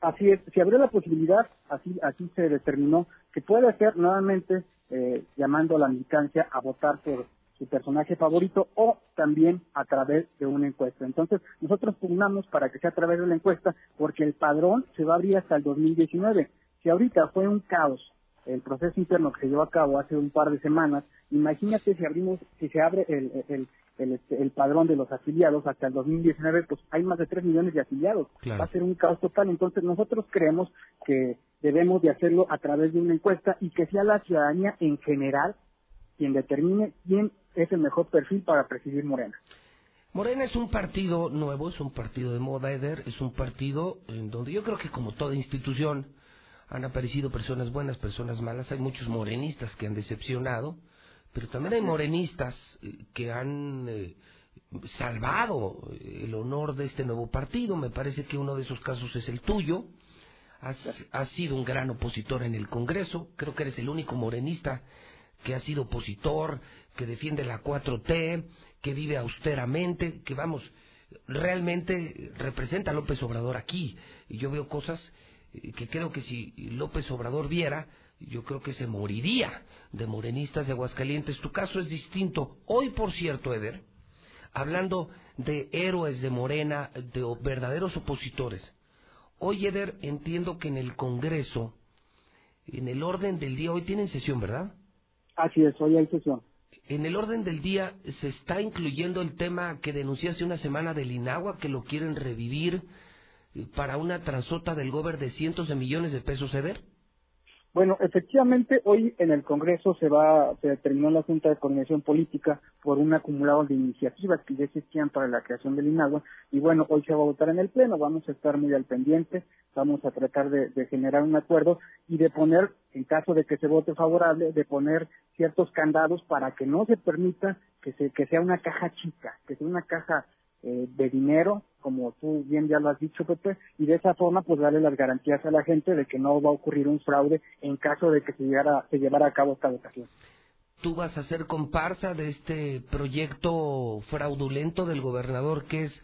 [SPEAKER 28] Así es, se abrió la posibilidad, así, así se determinó, que puede ser nuevamente eh, llamando a la militancia a votar por su personaje favorito o también a través de una encuesta. Entonces, nosotros pugnamos para que sea a través de la encuesta porque el padrón se va a abrir hasta el 2019. Si ahorita fue un caos el proceso interno que se llevó a cabo hace un par de semanas, imagínate si abrimos, si se abre el, el, el, este, el padrón de los afiliados hasta el 2019, pues hay más de 3 millones de afiliados.
[SPEAKER 1] Claro.
[SPEAKER 28] Va a ser un caos total. Entonces nosotros creemos que debemos de hacerlo a través de una encuesta y que sea la ciudadanía en general quien determine quién es el mejor perfil para presidir Morena.
[SPEAKER 1] Morena es un partido nuevo, es un partido de moda, Eder, es un partido en donde yo creo que como toda institución han aparecido personas buenas, personas malas, hay muchos morenistas que han decepcionado, pero también hay morenistas eh, que han eh, salvado el honor de este nuevo partido. Me parece que uno de esos casos es el tuyo. Has, has sido un gran opositor en el Congreso. Creo que eres el único morenista que ha sido opositor, que defiende la 4T, que vive austeramente, que vamos, realmente representa a López Obrador aquí. Y yo veo cosas eh, que creo que si López Obrador viera, yo creo que se moriría de morenistas de Aguascalientes. Tu caso es distinto. Hoy, por cierto, Eder, hablando de héroes de Morena, de verdaderos opositores. Hoy, Eder, entiendo que en el Congreso, en el orden del día, hoy tienen sesión, ¿verdad?
[SPEAKER 28] Así es, hoy hay sesión.
[SPEAKER 1] En el orden del día se está incluyendo el tema que denuncié hace una semana del INAGUA, que lo quieren revivir eh, para una transota del gober de cientos de millones de pesos, Eder.
[SPEAKER 28] Bueno, efectivamente, hoy en el Congreso se va, se determinó la Junta de Coordinación Política por un acumulado de iniciativas que ya existían para la creación del INAGUA y bueno, hoy se va a votar en el Pleno, vamos a estar muy al pendiente, vamos a tratar de, de generar un acuerdo y de poner, en caso de que se vote favorable, de poner ciertos candados para que no se permita que, se, que sea una caja chica, que sea una caja eh, de dinero, como tú bien ya lo has dicho, Pepe, y de esa forma pues darle las garantías a la gente de que no va a ocurrir un fraude en caso de que se, llegara, se llevara a cabo esta votación.
[SPEAKER 1] Tú vas a ser comparsa de este proyecto fraudulento del gobernador que es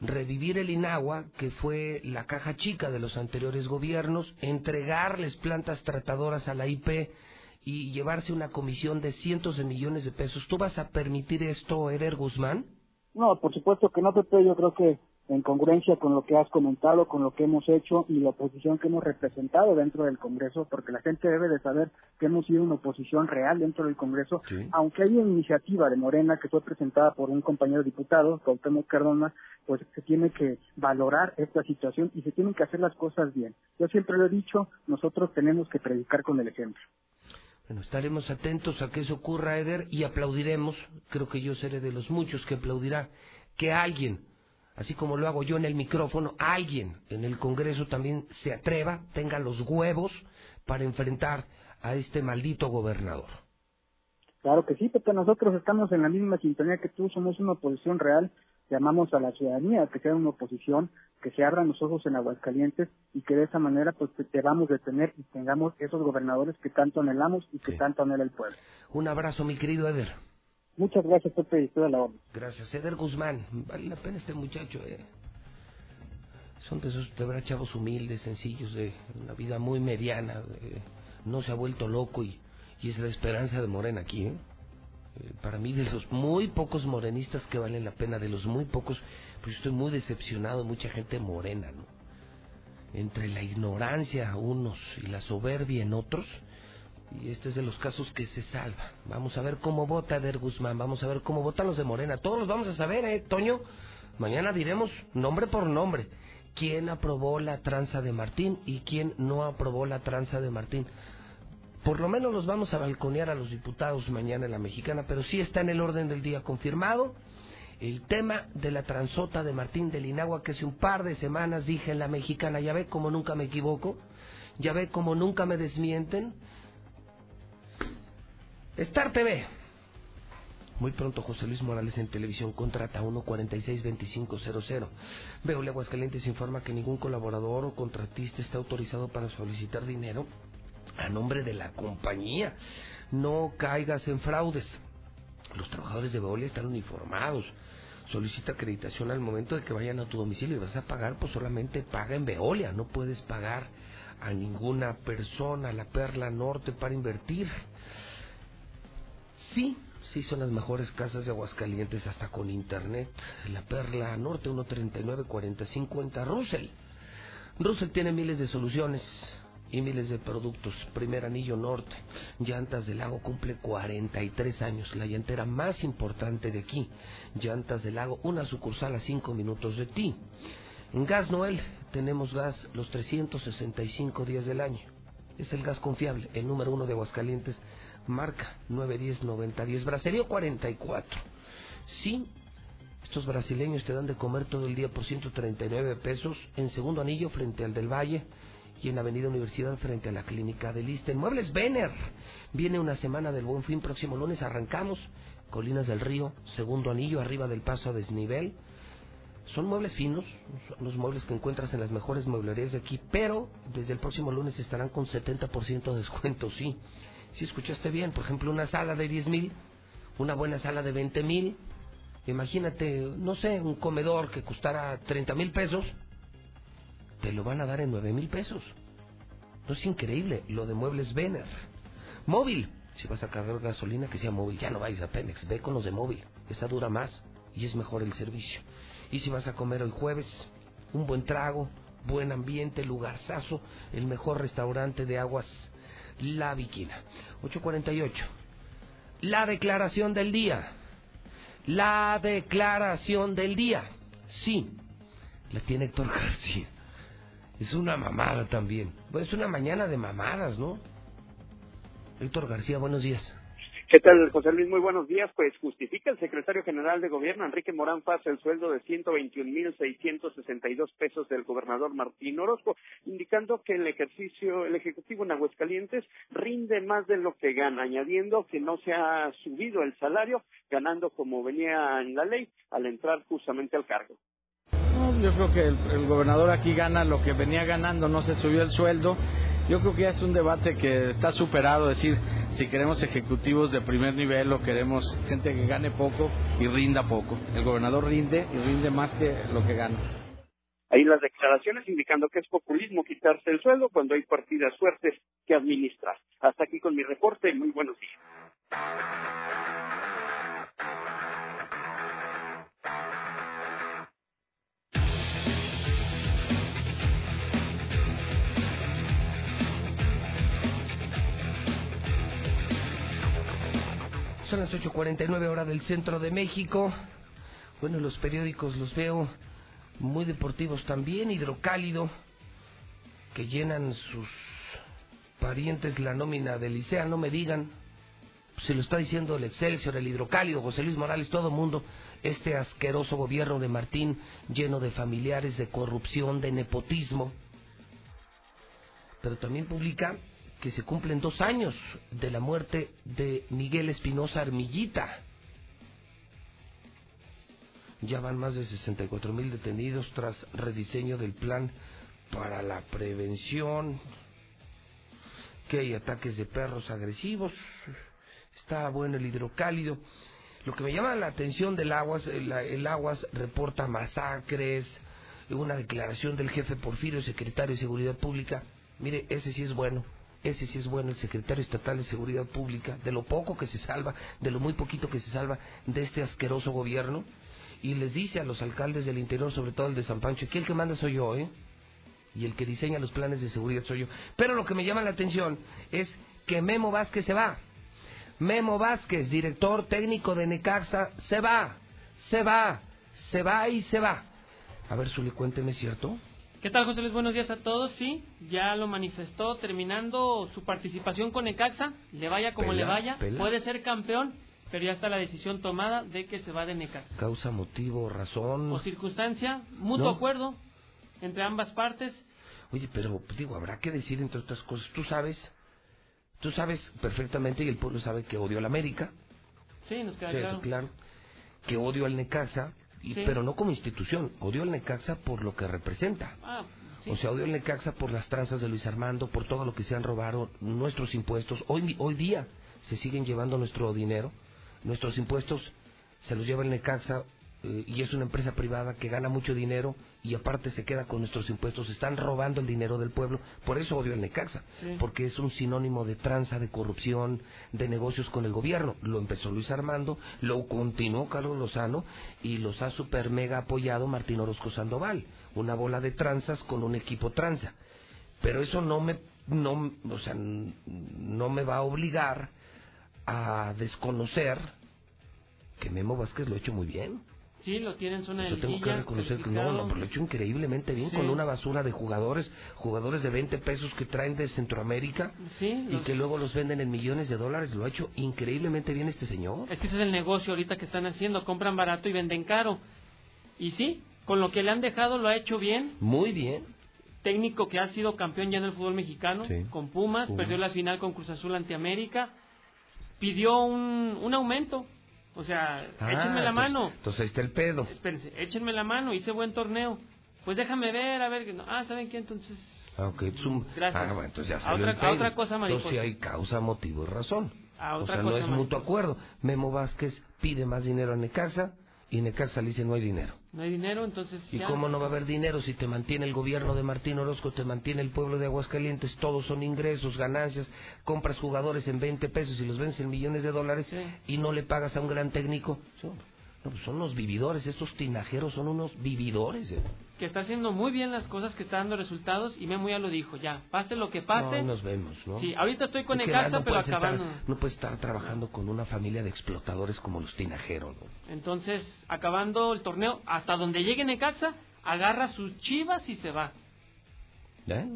[SPEAKER 1] revivir el INAGUA, que fue la caja chica de los anteriores gobiernos, entregarles plantas tratadoras a la IP y llevarse una comisión de cientos de millones de pesos. ¿Tú vas a permitir esto, Eder Guzmán?
[SPEAKER 28] No, por supuesto que no, Pepe, yo creo que en congruencia con lo que has comentado, con lo que hemos hecho y la oposición que hemos representado dentro del Congreso, porque la gente debe de saber que hemos sido una oposición real dentro del Congreso, aunque hay una iniciativa de Morena que fue presentada por un compañero diputado, Cuauhtémoc Cardona, pues se tiene que valorar esta situación y se tienen que hacer las cosas bien. Yo siempre lo he dicho, nosotros tenemos que predicar con el ejemplo.
[SPEAKER 1] Bueno, estaremos atentos a que eso ocurra, Eder, y aplaudiremos, creo que yo seré de los muchos que aplaudirá, que alguien, así como lo hago yo en el micrófono, alguien en el Congreso también se atreva, tenga los huevos para enfrentar a este maldito gobernador.
[SPEAKER 28] Claro que sí, Pepe, nosotros estamos en la misma sintonía que tú, somos una oposición real, llamamos a la ciudadanía que sea una oposición, que se abran los ojos en Aguascalientes y que de esa manera pues te- debamos de tener y tengamos esos gobernadores que tanto anhelamos y que tanto anhela el pueblo.
[SPEAKER 1] Un abrazo, mi querido Eder.
[SPEAKER 28] Muchas gracias, Pepe, y estoy a la orden.
[SPEAKER 1] Gracias, Eder Guzmán. Vale la pena este muchacho, eh. Son de esos, de verdad, chavos humildes, sencillos, de una vida muy mediana. eh, no se ha vuelto loco y, y es la esperanza de Morena aquí, ¿eh? Eh, Para mí, de los muy pocos morenistas que valen la pena, de los muy pocos, pues estoy muy decepcionado, mucha gente morena, ¿no? entre la ignorancia unos y la soberbia en otros. Y este es de los casos que se salva. Vamos a ver cómo vota Eder Guzmán, vamos a ver cómo votan los de Morena. Todos los vamos a saber, ¿eh, Toño? Mañana diremos nombre por nombre quién aprobó la tranza de Martín y quién no aprobó la tranza de Martín. Por lo menos los vamos a balconear a los diputados mañana en la mexicana, pero sí está en el orden del día confirmado el tema de la transota de Martín de Linagua que hace un par de semanas dije en la mexicana, ya ve como nunca me equivoco, ya ve como nunca me desmienten. Star TV. Muy pronto José Luis Morales en televisión contrata 1462500. Veo Aguascalientes informa que ningún colaborador o contratista está autorizado para solicitar dinero a nombre de la compañía. No caigas en fraudes. Los trabajadores de Veolia están uniformados. Solicita acreditación al momento de que vayan a tu domicilio y vas a pagar, pues solamente paga en Veolia. No puedes pagar a ninguna persona, la Perla Norte, para invertir. Sí, sí son las mejores casas de Aguascalientes hasta con internet. La Perla Norte 139-4050 Russell. Russell tiene miles de soluciones y miles de productos. Primer anillo norte. Llantas del Lago cumple 43 años. La llantera más importante de aquí. Llantas del Lago, una sucursal a 5 minutos de ti. En Gas Noel tenemos gas los 365 días del año. Es el gas confiable, el número uno de Aguascalientes. Marca 910-9010. Braserío 44. Sí, estos brasileños te dan de comer todo el día por 139 pesos en segundo anillo frente al del Valle y en Avenida Universidad frente a la Clínica de Lista. En Muebles Vener viene una semana del Buen Fin. Próximo lunes arrancamos. Colinas del Río, segundo anillo, arriba del paso a desnivel. Son muebles finos, son los muebles que encuentras en las mejores mueblerías de aquí, pero desde el próximo lunes estarán con 70% de descuento, sí. Si escuchaste bien, por ejemplo, una sala de 10 mil, una buena sala de 20 mil, imagínate, no sé, un comedor que costara 30 mil pesos, te lo van a dar en 9 mil pesos. No es increíble lo de Muebles Vener. Móvil, si vas a cargar gasolina que sea móvil, ya no vayas a Pemex, ve con los de móvil, esa dura más y es mejor el servicio. Y si vas a comer el jueves, un buen trago, buen ambiente, lugarzazo, el mejor restaurante de aguas, La Viquina. 848. La declaración del día. La declaración del día. Sí, la tiene Héctor García. Es una mamada también. Es una mañana de mamadas, ¿no? Héctor García, buenos días.
[SPEAKER 4] ¿Qué tal, José Luis? Muy buenos días. Pues justifica el secretario general de gobierno, Enrique Morán Paz, el sueldo de 121.662 pesos del gobernador Martín Orozco, indicando que el ejercicio, el ejecutivo en Aguascalientes rinde más de lo que gana, añadiendo que no se ha subido el salario, ganando como venía en la ley al entrar justamente al cargo.
[SPEAKER 5] Yo creo que el, gobernador aquí gana lo que venía ganando, no se subió el sueldo. Yo creo que ya es un debate que está superado, decir si queremos ejecutivos de primer nivel o queremos gente que gane poco y rinda poco. El gobernador rinde y rinde más que lo que gana.
[SPEAKER 4] Ahí las declaraciones indicando que es populismo quitarse el sueldo cuando hay partidas fuertes que administrar. Hasta aquí con mi reporte. Muy buenos días.
[SPEAKER 1] Son las 8.49 horas del centro de México. Bueno, los periódicos los veo muy deportivos también, hidrocálido, que llenan sus parientes la nómina del Licea, no me digan, se lo está diciendo el Excelsior, el hidrocálido, José Luis Morales, todo mundo, este asqueroso gobierno de Martín, lleno de familiares, de corrupción, de nepotismo. Pero también publica que se cumplen dos años de la muerte de Miguel Espinosa Armillita. Ya van más de 64 mil detenidos tras rediseño del plan para la prevención, que hay ataques de perros agresivos, está bueno el hidrocálido. Lo que me llama la atención del Aguas, el, el Aguas reporta masacres, una declaración del jefe Porfirio, secretario de Seguridad Pública. Mire, ese sí es bueno ese sí es bueno, el secretario estatal de Seguridad Pública, de lo poco que se salva, de lo muy poquito que se salva de este asqueroso gobierno, y les dice a los alcaldes del interior, sobre todo el de San Pancho, aquí el que manda soy yo, ¿eh? y el que diseña los planes de seguridad soy yo. Pero lo que me llama la atención es que Memo Vázquez se va. Memo Vázquez, director técnico de Necaxa, se va, se va, se va y se va. A ver, Zuli, cuénteme, ¿cierto?
[SPEAKER 29] ¿Qué tal, José Luis? Buenos días a todos. Sí, ya lo manifestó terminando su participación con Necaxa. Le vaya como
[SPEAKER 1] Pela,
[SPEAKER 29] le vaya,
[SPEAKER 1] pela.
[SPEAKER 29] puede ser campeón, pero ya está la decisión tomada de que se va de Necaxa.
[SPEAKER 1] Causa, motivo, razón.
[SPEAKER 29] O circunstancia, mutuo
[SPEAKER 1] No.
[SPEAKER 29] acuerdo entre ambas partes.
[SPEAKER 1] Oye, pero pues, digo, habrá que decir entre otras cosas. Tú sabes, tú sabes perfectamente y el pueblo sabe que odio a la América.
[SPEAKER 29] Sí, nos queda
[SPEAKER 1] Sí,
[SPEAKER 29] claro.
[SPEAKER 1] Que odio al Necaxa, y,
[SPEAKER 29] Sí.
[SPEAKER 1] pero no como institución. Odio al Necaxa por lo que representa.
[SPEAKER 29] Ah, sí.
[SPEAKER 1] O sea, odio al Necaxa por las tranzas de Luis Armando, por todo lo que se han robado nuestros impuestos. Hoy, hoy día se siguen llevando nuestro dinero. Nuestros impuestos se los lleva el Necaxa eh, y es una empresa privada que gana mucho dinero y aparte se queda con nuestros impuestos. Están robando el dinero del pueblo. Por eso odio al Necaxa.
[SPEAKER 29] Sí.
[SPEAKER 1] Porque es un sinónimo de tranza, de corrupción, de negocios con el gobierno. Lo empezó Luis Armando, lo continuó Carlos Lozano y los ha super mega apoyado Martín Orozco Sandoval. Una bola de tranzas con un equipo tranza. Pero eso no me, no, o sea, no me va a obligar a desconocer que Memo Vázquez lo ha hecho muy bien.
[SPEAKER 29] Sí, lo tiene en zona de
[SPEAKER 1] Yo tengo que reconocer que no, lo ha hecho increíblemente bien
[SPEAKER 29] Sí.
[SPEAKER 1] con una basura de jugadores, jugadores de 20 pesos que traen de Centroamérica
[SPEAKER 29] Sí,
[SPEAKER 1] y que luego los venden en millones de dólares. Lo ha hecho increíblemente bien este señor.
[SPEAKER 29] Es que ese es el negocio ahorita que están haciendo, compran barato y venden caro. Y sí, con lo que le han dejado lo ha hecho bien.
[SPEAKER 1] Muy bien.
[SPEAKER 29] Técnico que ha sido campeón ya en el fútbol mexicano,
[SPEAKER 1] Sí.
[SPEAKER 29] con Pumas,
[SPEAKER 1] Pumas.
[SPEAKER 29] perdió la final con Cruz Azul ante América, pidió un, un aumento. O sea,
[SPEAKER 1] Ah,
[SPEAKER 29] échenme la
[SPEAKER 1] entonces-
[SPEAKER 29] mano.
[SPEAKER 1] Entonces ahí está el pedo.
[SPEAKER 29] Espérense, échenme la mano, hice buen torneo. Pues déjame ver, a ver. que no- Ah, ¿saben qué? Entonces,
[SPEAKER 1] Ah, ok, es un-
[SPEAKER 29] Gracias.
[SPEAKER 1] Ah, bueno, entonces ya
[SPEAKER 29] A
[SPEAKER 1] salió
[SPEAKER 29] otra-
[SPEAKER 1] el pedo.
[SPEAKER 29] a otra cosa,
[SPEAKER 1] Entonces
[SPEAKER 29] mariposa.
[SPEAKER 1] sí hay causa, motivo y razón.
[SPEAKER 29] A
[SPEAKER 1] o
[SPEAKER 29] otra
[SPEAKER 1] sea, no
[SPEAKER 29] cosa,
[SPEAKER 1] es mutuo acuerdo. Memo Vázquez pide más dinero a Necaxa y Necaxa le dice no hay dinero.
[SPEAKER 29] no hay dinero, entonces
[SPEAKER 1] ¿Y
[SPEAKER 29] ya.
[SPEAKER 1] cómo no va a haber dinero si te mantiene el gobierno de Martín Orozco, te mantiene el pueblo de Aguascalientes? Todos son ingresos, ganancias, compras jugadores en 20 pesos y los vendes en millones de dólares y no le pagas a un gran técnico. Son, no, pues son unos vividores, estos tinajeros son unos vividores. eh.
[SPEAKER 29] Que está haciendo muy bien las cosas, que está dando resultados. Y Memo ya lo dijo, ya. Pase lo que
[SPEAKER 1] No,
[SPEAKER 29] pase.
[SPEAKER 1] ahí nos vemos, ¿no?
[SPEAKER 29] Sí, ahorita estoy con
[SPEAKER 1] Es que no
[SPEAKER 29] pero
[SPEAKER 1] estar-
[SPEAKER 29] acabando.
[SPEAKER 1] no puedes estar trabajando con una familia de explotadores como los tinajeros, ¿no?
[SPEAKER 29] Entonces, acabando el torneo, hasta donde llegue Necaxa, agarra sus chivas y se va.
[SPEAKER 1] ¿Eh?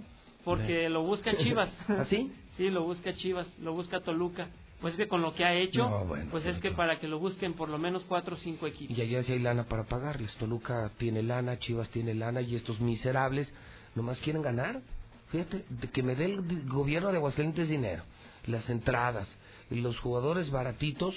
[SPEAKER 29] Porque lo busca Chivas. *laughs*
[SPEAKER 1] ¿Ah, sí? *laughs*
[SPEAKER 29] Sí, lo busca Chivas, lo busca Toluca. Pues es que con lo que ha hecho,
[SPEAKER 1] No, bueno,
[SPEAKER 29] pues es que para que lo busquen por lo menos cuatro o cinco equipos.
[SPEAKER 1] Y allá sí hay lana para pagarles. Toluca tiene lana, Chivas tiene lana y estos miserables nomás quieren ganar. Fíjate, de que me dé el gobierno de Aguascalientes dinero, las entradas, y los jugadores baratitos.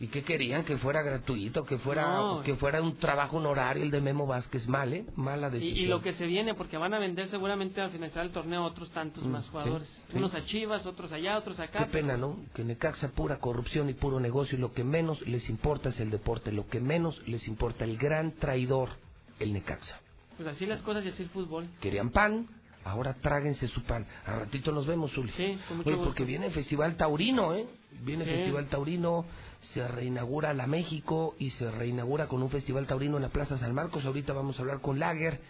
[SPEAKER 1] ¿Y qué querían? Que fuera gratuito, que fuera
[SPEAKER 29] No.
[SPEAKER 1] que fuera un trabajo honorario el de Memo Vázquez. Mal, ¿eh? Mala
[SPEAKER 29] Y,
[SPEAKER 1] decisión.
[SPEAKER 29] y lo que se viene, porque van a vender seguramente al finalizar el torneo otros tantos
[SPEAKER 1] Mm,
[SPEAKER 29] más
[SPEAKER 1] sí,
[SPEAKER 29] jugadores.
[SPEAKER 1] sí.
[SPEAKER 29] Unos a Chivas, otros allá, otros acá.
[SPEAKER 1] Qué pena, ¿no? Que Necaxa pura corrupción y puro negocio y lo que menos les importa es el deporte, lo que menos les importa el gran traidor, el Necaxa.
[SPEAKER 29] Pues así las cosas y así el fútbol.
[SPEAKER 1] Querían pan, ahora tráguense su pan. A ratito nos vemos, Zuli.
[SPEAKER 29] Sí, con mucho
[SPEAKER 1] Oye,
[SPEAKER 29] gusto.
[SPEAKER 1] porque viene el Festival Taurino, ¿eh? Viene
[SPEAKER 29] Sí.
[SPEAKER 1] Festival Taurino, se reinaugura la México y se reinaugura con un Festival Taurino en la Plaza San Marcos. Ahorita vamos a hablar con Lager,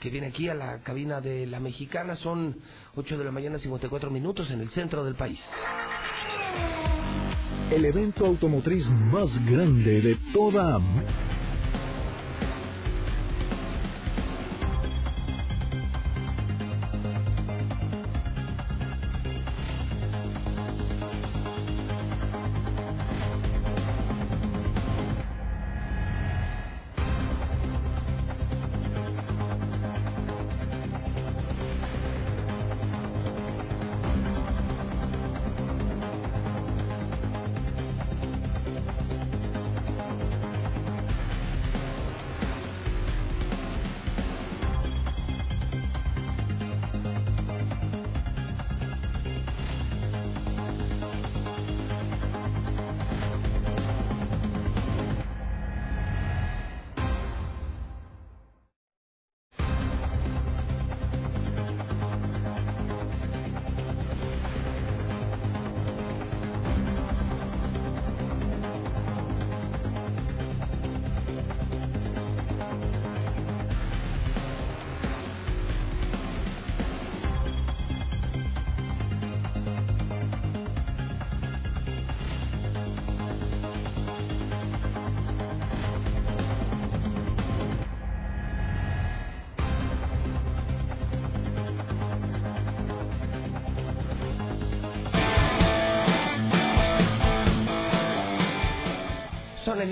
[SPEAKER 1] que viene aquí a la cabina de la Mexicana. Son 8 de la mañana, 54 minutos en el centro del país.
[SPEAKER 30] El evento automotriz más grande de toda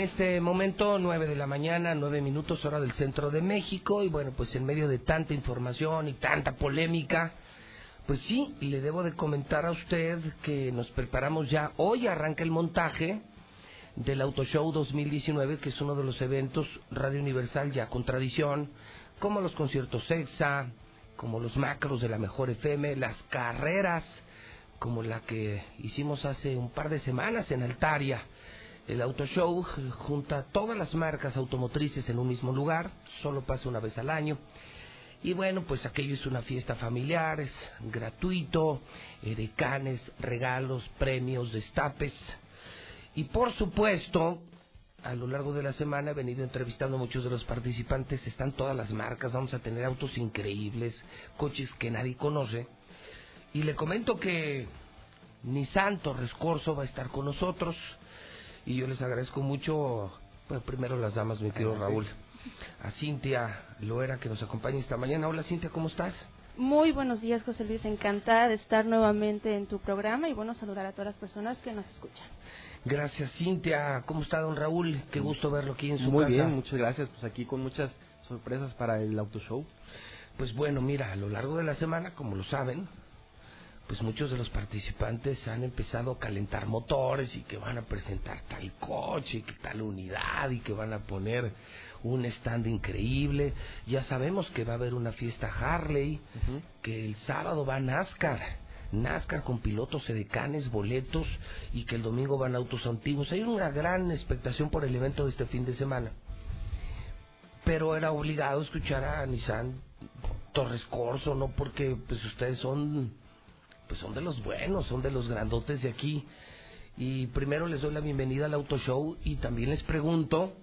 [SPEAKER 1] este momento, nueve de la mañana, nueve minutos hora del centro de México, y bueno, pues en medio de tanta información y tanta polémica, pues sí, le debo de comentar a usted que nos preparamos ya, hoy arranca el montaje del Auto Show 2019, que es uno de los eventos Radio Universal ya con tradición, como los conciertos EXA, como los macros de la Mejor FM, las carreras, como la que hicimos hace un par de semanas en Altaria. El Auto Show junta todas las marcas automotrices en un mismo lugar, solo pasa una vez al año. Y bueno, pues aquello es una fiesta familiar, es gratuito, eh, decanes, regalos, premios, destapes. Y por supuesto, a lo largo de la semana he venido entrevistando a muchos de los participantes, están todas las marcas, vamos a tener autos increíbles, coches que nadie conoce. Y le comento que Nissan Torres Corso va a estar con nosotros y yo les agradezco mucho, bueno, primero las damas, mi querido Raúl, a Cintia Loera que nos acompaña esta mañana. Hola Cintia, ¿cómo estás?
[SPEAKER 31] Muy buenos días, José Luis. Encantada de estar nuevamente en tu programa y bueno, saludar a todas las personas que nos escuchan.
[SPEAKER 1] Gracias, Cintia. ¿Cómo está, don Raúl? Qué gusto verlo aquí en su
[SPEAKER 32] Muy
[SPEAKER 1] casa.
[SPEAKER 32] bien, muchas gracias. Pues aquí con muchas sorpresas para el auto show.
[SPEAKER 1] Pues bueno, mira, a lo largo de la semana, como lo saben, pues muchos de los participantes han empezado a calentar motores y que van a presentar tal coche, y que tal unidad y que van a poner un stand increíble. Ya sabemos que va a haber una fiesta Harley, que el sábado va NASCAR. NASCAR con pilotos edecanes, boletos y que el domingo van autos antiguos. Hay una gran expectación por el evento de este fin de semana. Pero era obligado escuchar a Nissan Torres Corso, no porque pues ustedes son pues son de los buenos, son de los grandotes de aquí. Y primero les doy la bienvenida al Auto Show y también les pregunto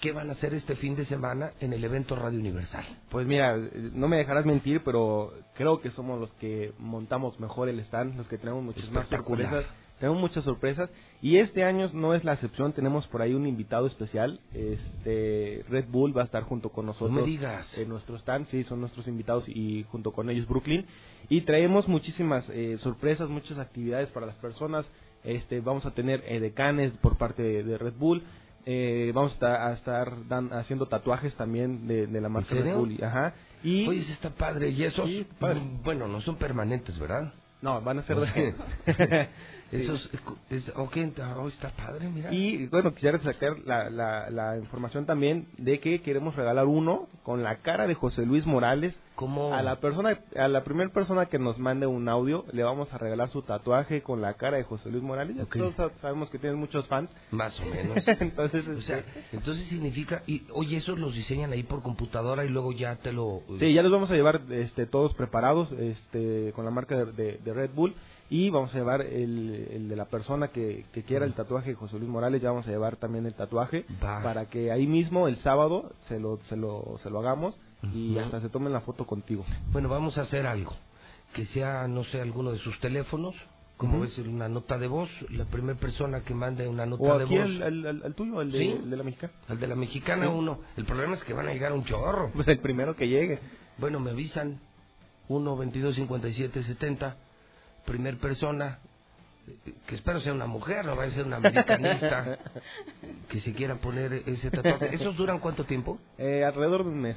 [SPEAKER 1] qué van a hacer este fin de semana en el evento Radio Universal.
[SPEAKER 32] Pues mira, no me dejarás mentir, pero creo que somos los que montamos mejor el stand, los que tenemos muchas más sorpresas. Tenemos muchas sorpresas y este año no es la excepción, tenemos por ahí un invitado especial, este Red Bull va a estar junto con nosotros
[SPEAKER 1] me digas.
[SPEAKER 32] en nuestro stand, sí, son nuestros invitados y junto con ellos Brooklyn y traemos muchísimas eh, sorpresas, muchas actividades para las personas, este vamos a tener eh, decanes por parte de, de Red Bull, eh, vamos a estar, a estar dan- haciendo tatuajes también de, de la marca Red? Bull, ajá, y
[SPEAKER 1] Oye, está padre. Y esos,
[SPEAKER 32] Sí, padre.
[SPEAKER 1] mm, bueno, no son permanentes, ¿verdad?
[SPEAKER 32] no, van a ser
[SPEAKER 1] No
[SPEAKER 32] de- *laughs* *laughs*
[SPEAKER 1] sé. Esos, es, ok, oh, está padre, mira.
[SPEAKER 32] Y bueno, quisiera sacar la, la, la información también de que queremos regalar uno con la cara de José Luis Morales.
[SPEAKER 1] ¿Cómo?
[SPEAKER 32] A la persona, a la primera persona que nos mande un audio, le vamos a regalar su tatuaje con la cara de José Luis Morales. Ya
[SPEAKER 1] Ok.
[SPEAKER 32] Todos sab- sabemos que tienes muchos fans.
[SPEAKER 1] Más o menos. *laughs*
[SPEAKER 32] Entonces,
[SPEAKER 1] o sea,
[SPEAKER 32] este,
[SPEAKER 1] entonces significa, y oye, esos los diseñan ahí por computadora y luego ya te lo...
[SPEAKER 32] Sí, ya los vamos a llevar este, todos preparados este, con la marca de, de- de Red Bull y vamos a llevar el, el de la persona que, que quiera el tatuaje de José Luis Morales, ya vamos a llevar también el tatuaje
[SPEAKER 1] Va.
[SPEAKER 32] para que ahí mismo el sábado se lo, se lo, se lo hagamos y
[SPEAKER 1] Ujú.
[SPEAKER 32] hasta se tomen la foto contigo.
[SPEAKER 1] Bueno, vamos a hacer algo. Que sea, no sé, alguno de sus teléfonos, como
[SPEAKER 32] Ujú.
[SPEAKER 1] ves, una nota de voz. La primera persona que mande una nota
[SPEAKER 32] O
[SPEAKER 1] de
[SPEAKER 32] aquí
[SPEAKER 1] voz.
[SPEAKER 32] el, el, el- el tuyo, el de,
[SPEAKER 1] ¿Sí?
[SPEAKER 32] el de la mexicana.
[SPEAKER 1] Al de la mexicana
[SPEAKER 32] Sí.
[SPEAKER 1] uno. El problema es que van a llegar un chorro.
[SPEAKER 32] Pues el primero que llegue.
[SPEAKER 1] Bueno, me avisan. 1 22 57 70. Primer persona. Que espero sea una mujer, no va a ser una americanista. *laughs* que se quiera poner ese tatuaje. ¿Esos duran cuánto tiempo?
[SPEAKER 32] Eh, alrededor de un mes.